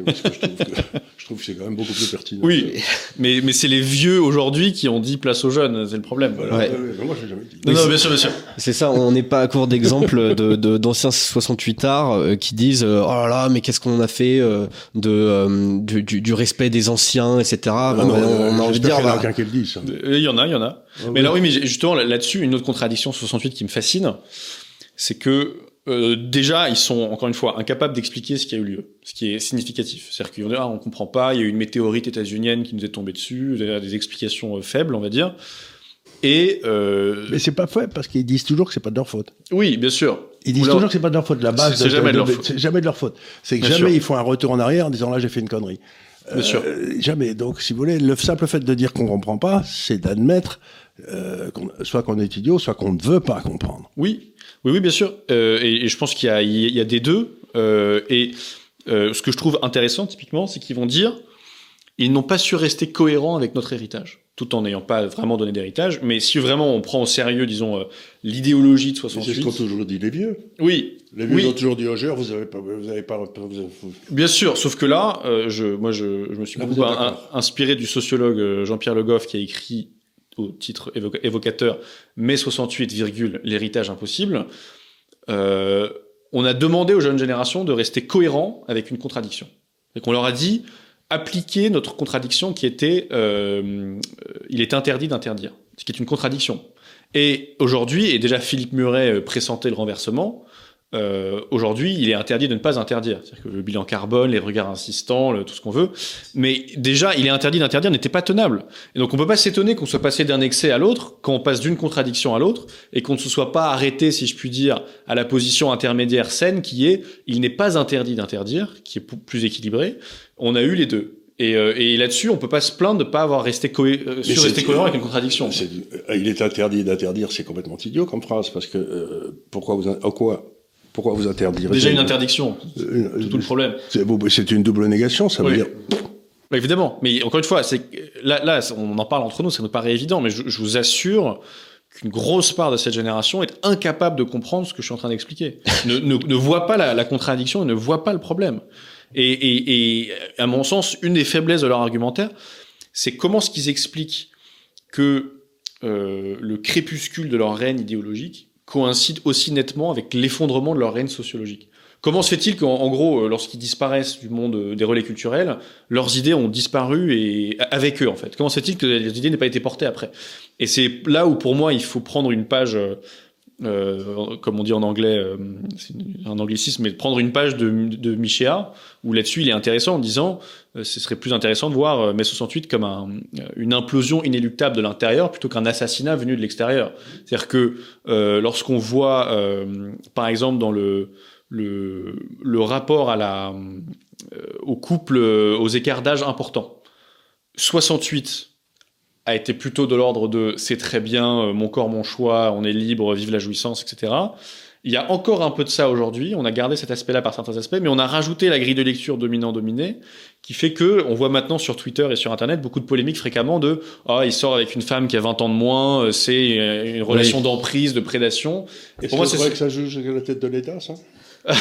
Parce que je, trouve que, je trouve que c'est quand même beaucoup plus pertinent. Oui, mais, mais c'est les vieux aujourd'hui qui ont dit place aux jeunes, c'est le problème. Voilà. Ouais. Ouais, moi, je l'ai jamais dit. Non, non, bien sûr, bien sûr. C'est ça, on n'est pas à court d'exemples de, de, d'anciens 68 arts euh, qui disent euh, Oh là là, mais qu'est-ce qu'on a fait euh, de, du, du, du, respect des anciens, etc. Ah, non, on, a envie de dire. Il y en a aucun qui le dise. Il y en a, il y en a. Ah, mais alors, oui, mais justement, là-dessus, une autre contradiction 68 qui me fascine, c'est que euh, déjà, ils sont encore une fois incapables d'expliquer ce qui a eu lieu, ce qui est significatif. C'est-à-dire qu'ils dit ah, on comprend pas, il y a eu une météorite états-unienne qui nous est tombée dessus, des explications euh, faibles, on va dire. Et euh... mais c'est pas fait parce qu'ils disent toujours que c'est pas de leur faute. Oui, bien sûr. Ils disent toujours que c'est pas de leur faute. La base, c'est jamais de, leur faute. Jamais de leur faute. C'est que jamais sûr. ils font un retour en arrière en disant là j'ai fait une connerie. Bien euh, sûr. Jamais. Donc, si vous voulez, le simple fait de dire qu'on comprend pas, c'est d'admettre euh, qu soit qu'on est idiot, soit qu'on ne veut pas comprendre. Oui, oui, oui, bien sûr. Euh, et, et, je pense qu'il y, y, a des deux. Euh, et euh, ce que je trouve intéressant, typiquement, c'est qu'ils vont dire ils n'ont pas su rester cohérents avec notre héritage, tout en n'ayant pas vraiment donné d'héritage. Mais si vraiment on prend au sérieux, disons, l'idéologie de 68... C'est ce qu'ont toujours dit les vieux. Oui. Les vieux oui. ont toujours dit aux jeunes, vous n'avez pas... Vous avez pas vous avez... Bien sûr, sauf que là, euh, je, moi, je, je me suis beaucoup un, inspiré du sociologue Jean-Pierre Le Goff qui a écrit au titre évocateur mai 68, l'héritage impossible. Euh, on a demandé aux jeunes générations de rester cohérents avec une contradiction. Et qu'on leur a dit, appliquer notre contradiction qui était euh, il est interdit d'interdire, ce qui est une contradiction. Et aujourd'hui, et déjà Philippe Muret pressentait le renversement, euh, aujourd'hui, il est interdit de ne pas interdire. C'est-à-dire que le bilan carbone, les regards insistants, le, tout ce qu'on veut. Mais déjà, il est interdit d'interdire n'était pas tenable. Et donc, on peut pas s'étonner qu'on soit passé d'un excès à l'autre, quand on passe d'une contradiction à l'autre, et qu'on ne se soit pas arrêté, si je puis dire, à la position intermédiaire saine qui est, il n'est pas interdit d'interdire, qui est plus équilibré. On a eu les deux. Et, euh, et là-dessus, on peut pas se plaindre de pas avoir resté cohé euh, sur cohérent avec une contradiction. Est, il est interdit d'interdire, c'est complètement idiot comme phrase, parce que euh, pourquoi vous, en quoi pourquoi vous interdire Déjà une interdiction, euh, tout le problème. C'est une double négation, ça veut dire. Bah, évidemment, mais encore une fois, c'est là, là, on en parle entre nous, ça nous paraît évident, mais je, je vous assure qu'une grosse part de cette génération est incapable de comprendre ce que je suis en train d'expliquer. ne, ne, ne, voit pas la, la, contradiction et ne voit pas le problème. Et, et, et, à mon sens, une des faiblesses de leur argumentaire, c'est comment ce qu'ils expliquent que euh, le crépuscule de leur règne idéologique coïncide aussi nettement avec l'effondrement de leur règne sociologique. Comment se fait-il qu'en gros, lorsqu'ils disparaissent du monde des relais culturels, leurs idées ont disparu et avec eux en fait? Comment se fait-il que les idées n'aient pas été portées après? Et c'est là où pour moi il faut prendre une page, euh, comme on dit en anglais, euh, c'est un anglicisme, mais prendre une page de, de Michéa où là-dessus il est intéressant en disant euh, ce serait plus intéressant de voir mai 68 comme un, une implosion inéluctable de l'intérieur plutôt qu'un assassinat venu de l'extérieur. C'est-à-dire que euh, lorsqu'on voit, euh, par exemple, dans le, rapport à la, euh, au couple, aux écarts d'âge importants, 68 a été plutôt de l'ordre de c'est très bien, mon corps, mon choix, on est libre, vive la jouissance, etc. Il y a encore un peu de ça aujourd'hui. On a gardé cet aspect-là par certains aspects, mais on a rajouté la grille de lecture dominant-dominé, qui fait que on voit maintenant sur Twitter et sur Internet beaucoup de polémiques fréquemment de ah il sort avec une femme qui a 20 ans de moins, c'est une relation oui. d'emprise, de prédation. Et pour moi, c'est vrai que ça juge la tête de l'État, ça?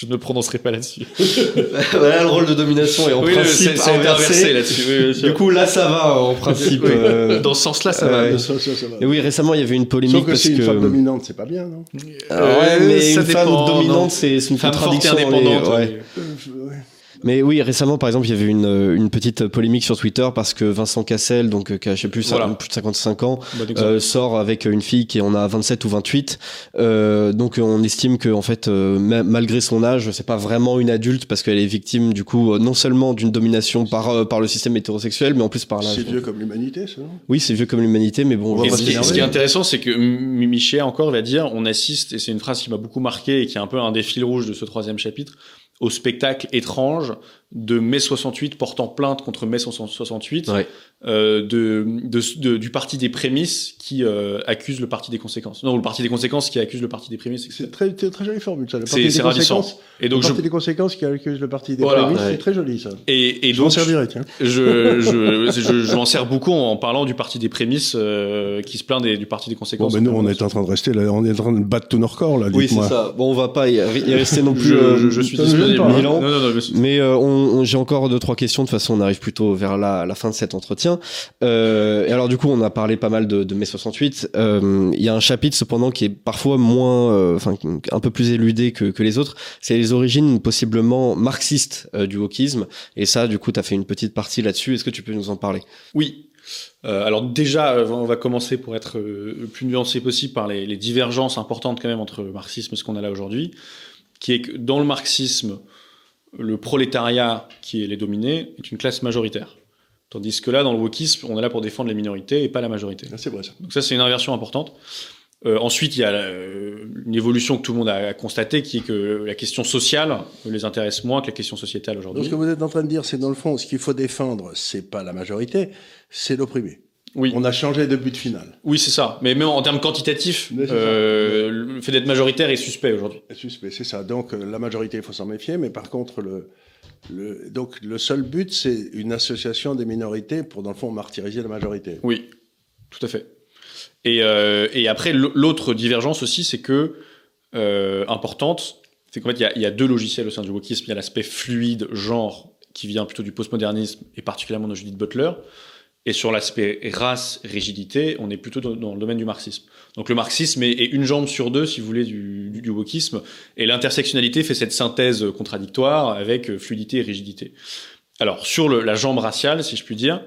Je ne me prononcerai pas là-dessus. voilà, le rôle de domination est en oui, principe c'est inversé là-dessus. Oui, du coup, là, ça va en principe. Oui. Euh... Dans ce sens-là, ça, euh, va. Ça, ça, ça va. Et oui, récemment, il y avait une polémique Sauf que parce c'est une que femme dominante, c'est pas bien, non euh, Ouais, mais une femme dominante, c'est une Femme forte et contradiction. indépendante. Ouais. Euh, ouais. Mais oui, récemment, par exemple, il y avait une, une petite polémique sur Twitter parce que Vincent Cassel, donc euh, qui a, je sais plus, Voilà. plus de 55 ans, Bon euh, sort avec une fille qui en a 27 ou 28. Euh, donc on estime que en fait, euh, ma- malgré son âge, c'est pas vraiment une adulte parce qu'elle est victime du coup euh, non seulement d'une domination par euh, par le système hétérosexuel, mais en plus par l'âge. C'est vieux comme l'humanité, ça, non? Oui, c'est vieux comme l'humanité, mais bon. Et ce, qui, ce qui est intéressant, c'est que M- Michel encore va dire, on assiste, et c'est une phrase qui m'a beaucoup marqué et qui est un peu un des fils rouges de ce troisième chapitre, au spectacle étrange de mai 68 portant plainte contre mai 68, Ouais. euh, de, de, de- du parti des prémices qui euh, accuse le parti des conséquences. Non, le parti des conséquences qui accuse le parti des prémices. C'est très, très jolie formule, ça. Le C'est- parti des conséquences. Et donc le je parti des conséquences qui accuse le parti des Voilà. prémices, Ouais. c'est très joli, ça. et, et Je m'en donc servirai, tiens. je, je, je, je m'en sers beaucoup en parlant du parti des prémices euh, qui se plaint des, du parti des Bon, conséquences. ben nous, on est en train de rester là, on est en train de battre tous nos records, là, Oui, c'est ça. Bon, on va pas y, y rester non plus. je, euh, je, je suis disponible. Non, non, non, mais- Mais euh, on, j'ai encore deux trois questions. De toute façon, on arrive plutôt vers la, fin de cet entretien. Euh, et alors, du coup, on a parlé pas mal de, de mai 68. Euh, Il y a un chapitre cependant qui est parfois moins, euh, enfin, un peu plus éludé que, les autres. C'est les origines possiblement marxistes du wokisme. Et ça, du coup, tu as fait une petite partie là-dessus. Est-ce que tu peux nous en parler? Oui. Alors déjà, on va commencer pour être le plus nuancé possible par les, les divergences importantes quand même entre le marxisme et ce qu'on a là aujourd'hui, qui est que dans le marxisme, le prolétariat qui est les dominés est une classe majoritaire. Tandis que là, dans le wokisme, on est là pour défendre les minorités et pas la majorité. Ah, C'est vrai, ça. Donc ça, c'est une inversion importante. Euh, ensuite, il y a euh, une évolution que tout le monde a constatée, qui est que la question sociale les intéresse moins que la question sociétale Donc, aujourd'hui. ce que vous êtes en train de dire, c'est dans le fond, ce qu'il faut défendre, c'est pas la majorité, c'est l'opprimé. Oui. On a changé de but final. Oui, c'est ça. Mais même en termes quantitatifs, euh, le fait d'être majoritaire est suspect aujourd'hui. Suspect, c'est ça. Donc, euh, la majorité, il faut s'en méfier, mais par contre, le, le, donc, le seul but, c'est une association des minorités pour, dans le fond, martyriser la majorité. Oui, tout à fait. Et, euh, et après, l'autre divergence aussi, c'est que, euh, importante, c'est qu'en fait, il y y a deux logiciels au sein du wokisme. Il y a l'aspect fluide, genre, qui vient plutôt du postmodernisme, et particulièrement de Judith Butler. Et sur l'aspect race, rigidité, on est plutôt dans, le domaine du marxisme. Donc le marxisme est, une jambe sur deux, si vous voulez, du, wokisme. Et l'intersectionnalité fait cette synthèse contradictoire avec fluidité et rigidité. Alors, sur la jambe raciale, si je puis dire,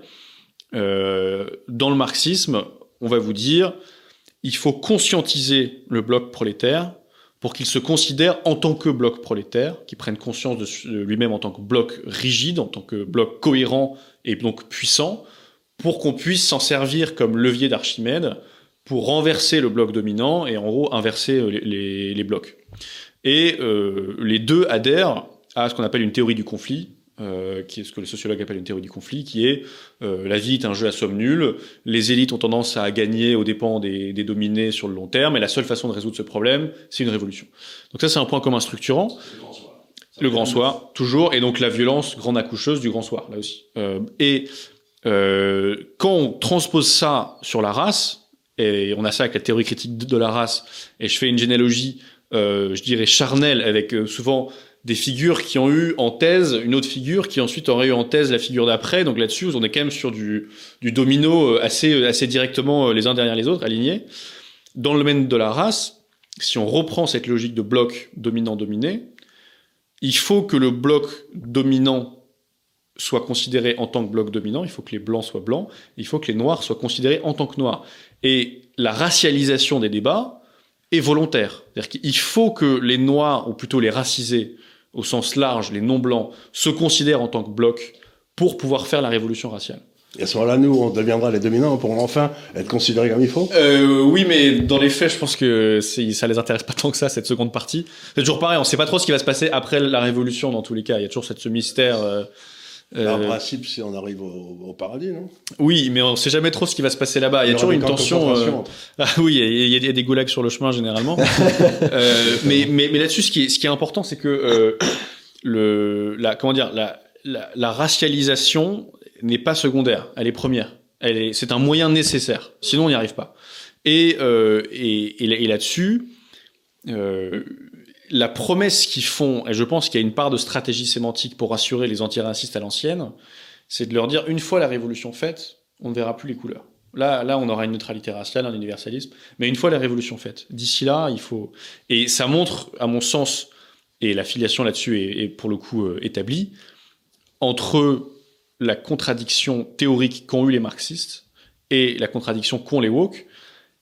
euh, dans le marxisme, on va vous dire, il faut conscientiser le bloc prolétaire pour qu'il se considère en tant que bloc prolétaire, qu'il prenne conscience de lui-même en tant que bloc rigide, en tant que bloc cohérent et donc puissant, pour qu'on puisse s'en servir comme levier d'Archimède pour renverser le bloc dominant et en gros inverser euh, les, les- les blocs. Et euh, les deux adhèrent à ce qu'on appelle une théorie du conflit, euh, qui est ce que les sociologues appellent une théorie du conflit, qui est euh, la vie est un jeu à somme nulle, les élites ont tendance à gagner aux dépens des, des dominés sur le long terme, et la seule façon de résoudre ce problème, c'est une révolution. Donc ça, c'est un point commun structurant. Le grand soir, toujours, et donc la violence grande accoucheuse du grand soir, là aussi. Euh, et euh, quand on transpose ça sur la race, et on a ça avec la théorie critique de la race, et je fais une généalogie, euh, je dirais charnelle, avec euh, souvent des figures qui ont eu en thèse une autre figure qui ensuite aurait eu en thèse la figure d'après. Donc là-dessus, on est quand même sur du, du domino euh, assez, assez directement les uns derrière les autres, alignés. Dans le domaine de la race, si on reprend cette logique de bloc dominant-dominé, il faut que le bloc dominant soit considéré en tant que bloc dominant, il faut que les blancs soient blancs, il faut que les noirs soient considérés en tant que noirs. Et la racialisation des débats est volontaire. C'est-à-dire qu'il faut que les noirs, ou plutôt les racisés, au sens large, les non-blancs, se considèrent en tant que bloc pour pouvoir faire la révolution raciale. Et à ce moment-là, nous, on deviendra les dominants pour enfin être considérés comme il faut? Euh, oui, mais dans les faits, je pense que ça les intéresse pas tant que ça, cette seconde partie. C'est toujours pareil, on sait pas trop ce qui va se passer après la révolution dans tous les cas. Il y a toujours cette, ce mystère. euh, En principe, si on arrive au, au paradis, non? Oui, mais on sait jamais trop ce qui va se passer là-bas. Il y a toujours une tension. euh, Ah oui, il y, a- il y a- des goulags sur le chemin généralement. Euh, mais mais, mais là-dessus, ce qui est, ce qui est important, c'est que euh, le, la, comment dire, la, la, la racialisation n'est pas secondaire, elle est première. Elle est, c'est un moyen nécessaire. Sinon, on n'y arrive pas. Et, euh, et, et, là- et là-dessus, euh, la promesse qu'ils font, et je pense qu'il y a une part de stratégie sémantique pour rassurer les antiracistes à l'ancienne, c'est de leur dire une fois la révolution faite, on ne verra plus les couleurs. Là, là, on aura une neutralité raciale, un universalisme, mais une fois la révolution faite, d'ici là, il faut. Et ça montre, à mon sens, et la filiation là-dessus est, pour le coup euh, établie, entre la contradiction théorique qu'ont eu les marxistes et la contradiction qu'ont les woke,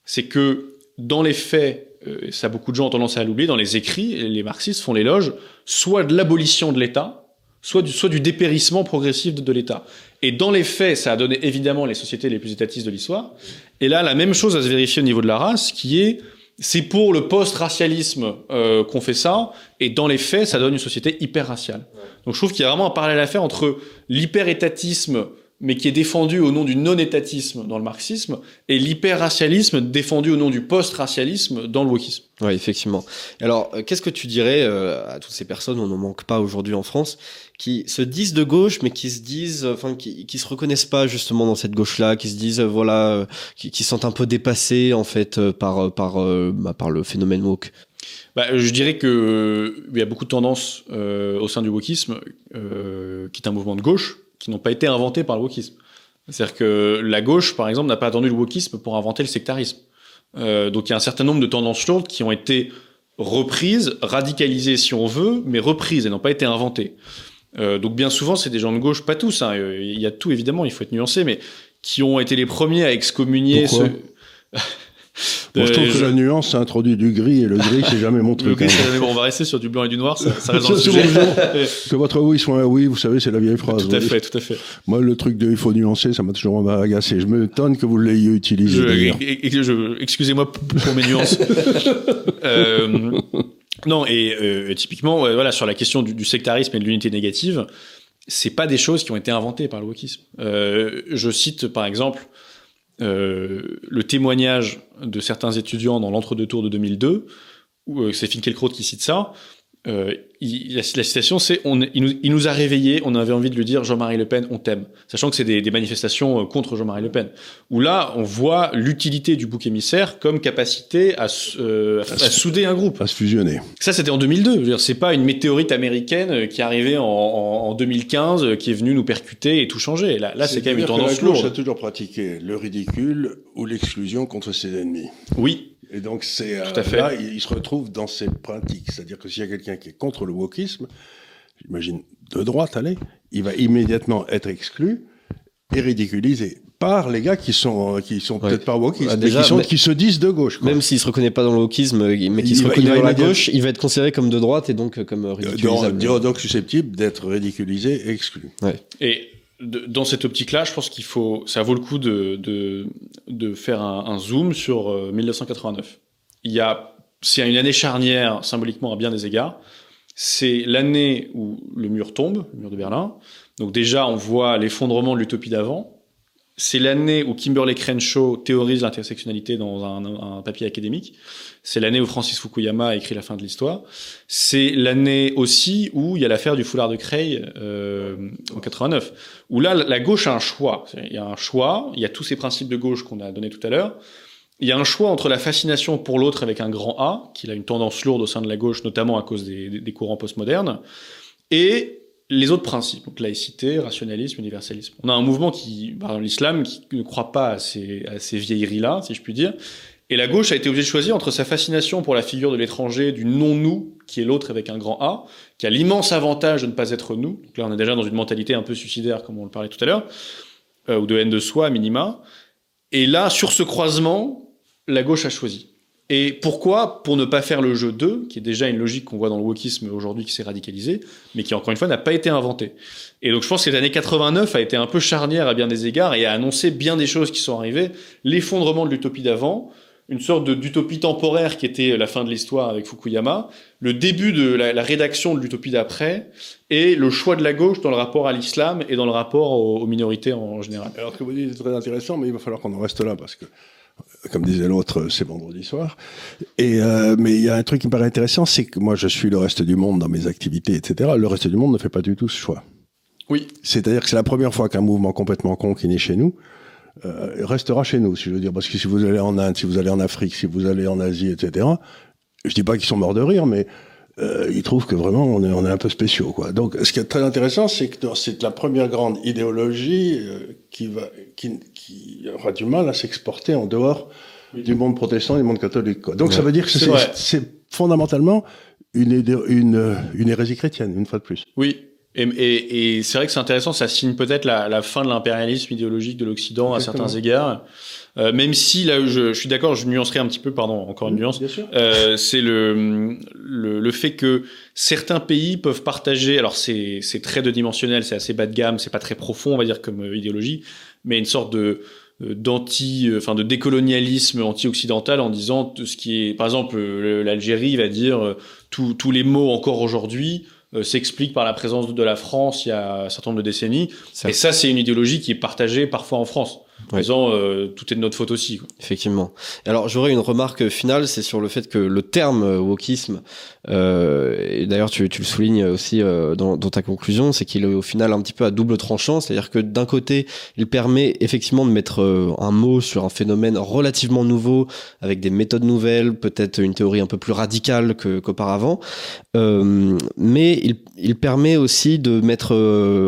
c'est que dans les faits, euh, ça beaucoup de gens ont tendance à l'oublier, dans les écrits, les marxistes font l'éloge soit de l'abolition de l'État, soit du, soit du dépérissement progressif de, de l'État. Et dans les faits, ça a donné évidemment les sociétés les plus étatistes de l'histoire. Et là, la même chose à se vérifier au niveau de la race, qui est c'est pour le post-racialisme euh, qu'on fait ça, et dans les faits, ça donne une société hyper raciale. Donc je trouve qu'il y a vraiment un parallèle à faire entre l'hyper-étatisme, mais qui est défendu au nom du non-étatisme dans le marxisme, et l'hyper-racialisme défendu au nom du post-racialisme dans le wokisme. Oui, effectivement. Alors, euh, qu'est-ce que tu dirais euh, à toutes ces personnes, on n'en manque pas aujourd'hui en France, qui se disent de gauche, mais qui se disent, enfin, qui, qui se reconnaissent pas justement dans cette gauche-là, qui se disent, euh, voilà, euh, qui, qui sont un peu dépassés en fait euh, par euh, par euh, bah, par le phénomène woke? Bah, je dirais que euh, il y a beaucoup de tendances euh, au sein du wokisme, euh, qui est un mouvement de gauche, qui n'ont pas été inventées par le wokisme. C'est-à-dire que la gauche, par exemple, n'a pas attendu le wokisme pour inventer le sectarisme. Euh, donc il y a un certain nombre de tendances lourdes qui ont été reprises, radicalisées si on veut, mais reprises et n'ont pas été inventées. Euh, donc bien souvent, c'est des gens de gauche, pas tous, hein, il y a tout évidemment, il faut être nuancé, mais qui ont été les premiers à excommunier Pourquoi? ce... Moi, je trouve Euh, que je- la nuance, ça introduit du gris, et le gris, c'est jamais mon truc. gris, hein. bon, on va rester sur du blanc et du noir, ça, ça reste dans le sujet. bon, Que votre oui soit un oui, vous savez, c'est la vieille phrase. tout à oui. fait, tout à fait. Moi, le truc de il faut nuancer, ça m'a toujours agacé. Je m'étonne que vous l'ayez utilisé. Excusez-moi pour mes nuances. Euh, non, et euh, typiquement, voilà, sur la question du, du sectarisme et de l'unité négative, c'est pas des choses qui ont été inventées par le wokisme. Je cite par exemple euh, le témoignage de certains étudiants dans l'entre-deux tours de 2002, où euh, c'est Finkielkraut qui cite ça. Euh, il- la, la citation, c'est on, il, nous, il nous a réveillés, on avait envie de lui dire Jean-Marie Le Pen, on t'aime. Sachant que c'est des, des manifestations euh, contre Jean-Marie Le Pen. Où là, on voit l'utilité du bouc émissaire comme capacité à, euh, à, à souder un groupe. À se fusionner. Ça, c'était en 2002. Je veux dire, c'est pas une météorite américaine euh, qui est arrivée en, en, en 2015, euh, qui est venue nous percuter et tout changer. Là, là c'est quand même une C'est-à-dire que tendance la gauche a lourde. toujours pratiqué le ridicule ou l'exclusion contre ses ennemis. Oui, Et donc, c'est euh, là, il, il se retrouve dans ces pratiques. C'est-à-dire que s'il y a quelqu'un qui est contre le wokisme, j'imagine de droite, allez, il va immédiatement être exclu et ridiculisé par les gars qui sont, euh, qui sont Ouais. peut-être pas wokistes, Ah, mais qui, sont, mais- qui se disent de gauche. quoi. Même s'il se reconnaît pas dans le wokisme, mais qu'il Il se va- reconnaît dans la gauche, il va être considéré comme de droite et donc euh, comme ridiculisable. donc, donc susceptible d'être ridiculisé et exclu. Et dans cette optique-là, je pense qu'il faut, ça vaut le coup de, de, de faire un, zoom sur euh, 1989. Il y a, c'est une année charnière symboliquement à bien des égards. C'est l'année où le mur tombe, le mur de Berlin. Donc déjà, on voit l'effondrement de l'utopie d'avant. C'est l'année où Kimberley Crenshaw théorise l'intersectionnalité dans un, un papier académique. C'est l'année où Francis Fukuyama a écrit La fin de l'histoire. C'est l'année aussi où il y a l'affaire du foulard de Creil euh, en 89 où là, la gauche a un choix. Il y a un choix, il y a tous ces principes de gauche qu'on a donnés tout à l'heure. Il y a un choix entre la fascination pour l'autre avec un grand A, qui a une tendance lourde au sein de la gauche, notamment à cause des- des courants postmodernes, et les autres principes, donc laïcité, rationalisme, universalisme. On a un mouvement qui, exemple, l'islam, qui ne croit pas à ces, à ces vieilleries-là, si je puis dire, et la gauche a été obligée de choisir entre sa fascination pour la figure de l'étranger, du non-nous, qui est l'autre avec un grand A, qui a l'immense avantage de ne pas être nous. Donc là, on est déjà dans une mentalité un peu suicidaire, comme on le parlait tout à l'heure, euh, ou de haine de soi, minima. Et là, sur ce croisement, la gauche a choisi. Et pourquoi Pour ne pas faire le jeu 2, qui est déjà une logique qu'on voit dans le wokisme aujourd'hui qui s'est radicalisé, mais qui encore une fois n'a pas été inventé. Et donc je pense que l'année 89 a été un peu charnière à bien des égards et a annoncé bien des choses qui sont arrivées. L'effondrement de l'utopie d'avant, une sorte d'utopie temporaire qui était la fin de l'histoire avec Fukuyama, le début de la, rédaction de l'utopie d'après, et le choix de la gauche dans le rapport à l'islam et dans le rapport aux, minorités en général. Alors que vous dites est très intéressant, mais il va falloir qu'on en reste là parce que, comme disait l'autre, c'est vendredi soir. Et euh, mais il y a un truc qui me paraît intéressant, c'est que moi je suis le reste du monde dans mes activités, etc. Le reste du monde ne fait pas du tout ce choix. Oui, C'est-à-dire que c'est la première fois qu'un mouvement complètement con qui naît chez nous euh, restera chez nous, si je veux dire. Parce que si vous allez en Inde, si vous allez en Afrique, si vous allez en Asie, etc. Je dis pas qu'ils sont morts de rire, mais euh, ils trouvent que vraiment on est, on est un peu spéciaux, quoi. Donc, ce qui est très intéressant, c'est que c'est la première grande idéologie euh, qui va, qui, qui aura du mal à s'exporter en dehors du monde protestant et du monde catholique. Quoi. Donc, ça veut dire que C'est fondamentalement une, une, une hérésie chrétienne, une fois de plus. oui. Et, et, et c'est vrai que c'est intéressant, ça signe peut-être la, la, fin de l'impérialisme idéologique de l'Occident à certains égards. Euh, même si là, je, je suis d'accord, je nuancerai un petit peu, pardon, encore une nuance. Euh, c'est le, le, le fait que certains pays peuvent partager. Alors c'est c'est très deux dimensionnel, c'est assez bas de gamme, c'est pas très profond, on va dire comme euh, idéologie, mais une sorte de euh, d'anti, enfin de décolonialisme anti-occidental en disant tout ce qui est, par exemple, l'Algérie va dire tous les mots encore aujourd'hui euh, s'explique par la présence de la France il y a un certain nombre de décennies. Et ça, c'est une idéologie qui est partagée parfois en France. En disant, euh, tout est de notre faute aussi. Quoi. Effectivement. Alors j'aurais une remarque finale, c'est sur le fait que le terme euh, wokisme, euh, et d'ailleurs tu, tu, le soulignes aussi euh, dans, dans, ta conclusion, c'est qu'il est au final un petit peu à double tranchant, c'est-à-dire que d'un côté, il permet effectivement de mettre un mot sur un phénomène relativement nouveau, avec des méthodes nouvelles, peut-être une théorie un peu plus radicale qu'auparavant, mais il, il, permet aussi de mettre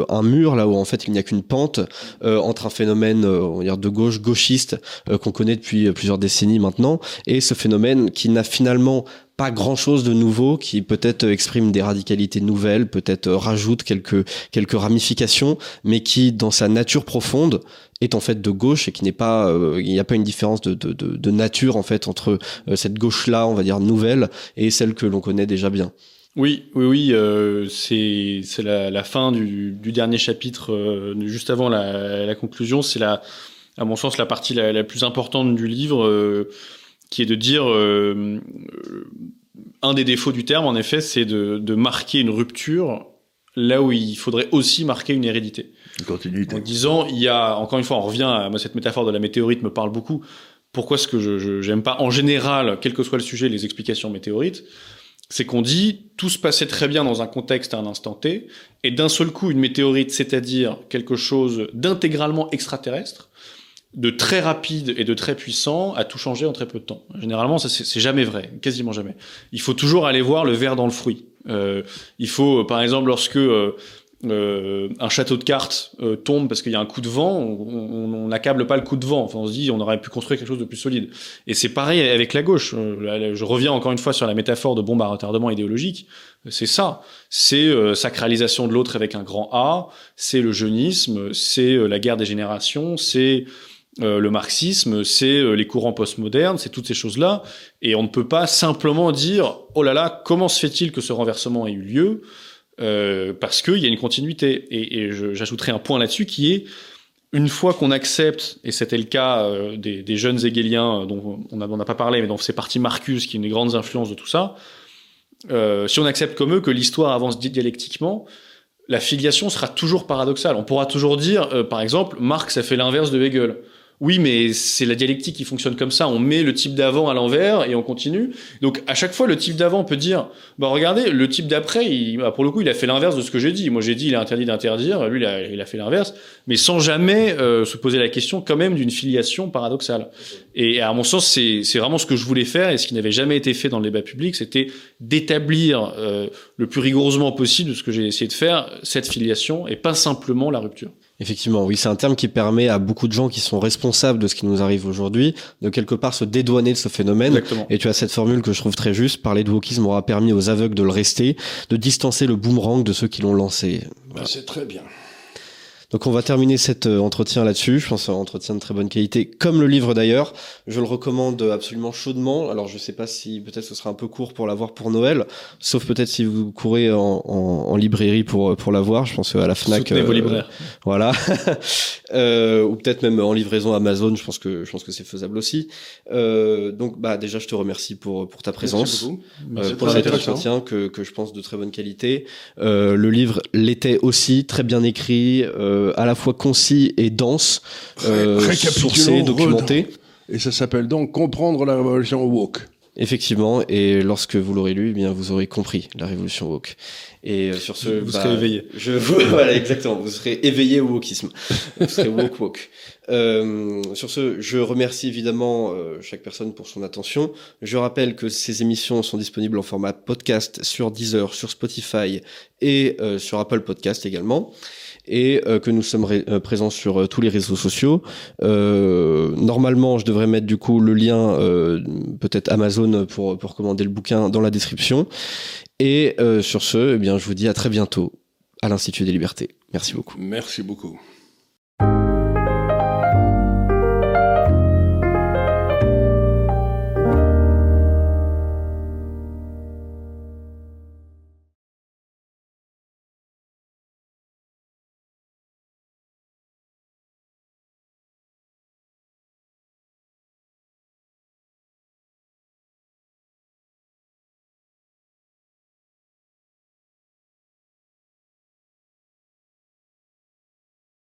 un mur là où en fait il n'y a qu'une pente entre un phénomène de gauche gauchiste qu'on connaît depuis plusieurs décennies maintenant et ce phénomène qui n'a finalement pas grand chose de nouveau qui peut-être exprime des radicalités nouvelles, peut-être rajoute quelques quelques ramifications, mais qui dans sa nature profonde est en fait de gauche et qui n'est pas euh, il n'y a pas une différence de, de, nature en fait entre euh, cette gauche là on va dire nouvelle et celle que l'on connaît déjà bien. Oui, oui, oui, euh, c'est la, fin du, dernier chapitre, euh, juste avant la, la conclusion. C'est la, à mon sens, la partie la, la plus importante du livre. Euh, qui est de dire euh, un des défauts du terme, en effet, c'est de, de, marquer une rupture là où il faudrait aussi marquer une hérédité. Une continuité. En disant, il y a, encore une fois, on revient à moi, cette métaphore de la météorite me parle beaucoup. Pourquoi est-ce que je j'aime pas, en général, quel que soit le sujet, les explications météorites? C'est qu'on dit tout se passait très bien dans un contexte à un instant T, et d'un seul coup, une météorite, c'est-à-dire quelque chose d'intégralement extraterrestre, de très rapide et de très puissant a tout changé en très peu de temps. Généralement, ça c'est jamais vrai, quasiment jamais. Il faut toujours aller voir le verre dans le fruit. Euh, il faut, par exemple, lorsque euh, euh, un château de cartes euh, tombe parce qu'il y a un coup de vent, on n'accable pas le coup de vent. Enfin, on se dit, on aurait pu construire quelque chose de plus solide. Et c'est pareil avec la gauche. Euh, je reviens encore une fois sur la métaphore de bombe à retardement idéologique. C'est ça. C'est euh, sacralisation de l'autre avec un grand A. C'est le jeunisme. C'est la guerre des générations. C'est euh, le marxisme, c'est euh, les courants postmodernes, c'est toutes ces choses-là. Et on ne peut pas simplement dire, oh là là, comment se fait-il que ce renversement ait eu lieu euh, Parce qu'il y a une continuité. Et, et j'ajouterai un point là-dessus qui est, une fois qu'on accepte, et c'était le cas euh, des, des, jeunes hegéliens dont on n'a pas parlé, mais dont c'est parti Marcus, qui est une des grandes influences de tout ça, si on accepte comme eux que l'histoire avance dialectiquement, la filiation sera toujours paradoxale. On pourra toujours dire, par exemple, Marx a fait l'inverse de Hegel. Oui, mais c'est la dialectique qui fonctionne comme ça. On met le type d'avant à l'envers et on continue. Donc à chaque fois, le type d'avant peut dire, bah regardez, le type d'après, bah, pour le coup, il a fait l'inverse de ce que j'ai dit. Moi, j'ai dit, il est interdit d'interdire. Lui, il a, il a fait l'inverse, mais sans jamais euh, se poser la question quand même d'une filiation paradoxale. Et à mon sens, c'est vraiment ce que je voulais faire et ce qui n'avait jamais été fait dans le débat public, c'était d'établir euh, le plus rigoureusement possible de ce que j'ai essayé de faire cette filiation et pas simplement la rupture. Effectivement, oui, c'est un terme qui permet à beaucoup de gens qui sont responsables de ce qui nous arrive aujourd'hui de quelque part se dédouaner de ce phénomène. Exactement. Et tu as cette formule que je trouve très juste, parler de wokisme aura permis aux aveugles de le rester, de distancer le boomerang de ceux qui l'ont lancé. Voilà. C'est très bien. Donc on va terminer cet euh, entretien là-dessus. Je pense un entretien de très bonne qualité, comme le livre d'ailleurs. Je le recommande absolument chaudement. Alors je sais pas si peut-être ce sera un peu court pour l'avoir pour Noël, sauf peut-être si vous courez en, en, en, librairie pour pour l'avoir. Je pense à la Fnac. Soutenez euh, vos libraires. Voilà. euh, ou peut-être même en livraison Amazon. Je pense que je pense que c'est faisable aussi. Euh, donc bah déjà je te remercie pour pour ta présence, Merci euh, pour cet entretien que que je pense de très bonne qualité. Euh, le livre l'était aussi, très bien écrit. Euh, à la fois concis et dense, euh, sourcé, documenté. Et ça s'appelle donc Comprendre la révolution woke. Effectivement, et lorsque vous l'aurez lu, eh bien vous aurez compris la révolution woke. Et euh, sur ce, vous bah, serez éveillé. Je voilà exactement, vous serez éveillé au wokisme. Vous serez woke woke. Euh, sur ce, je remercie évidemment euh, chaque personne pour son attention. Je rappelle que ces émissions sont disponibles en format podcast sur Deezer, sur Spotify et euh, sur Apple Podcast également et euh, que nous sommes euh, présents sur euh, tous les réseaux sociaux. normalement, je devrais mettre du coup le lien, peut-être Amazon pour, pour commander le bouquin dans la description. Et sur ce, eh bien, je vous dis à très bientôt à l'Institut des libertés. Merci beaucoup. Merci beaucoup.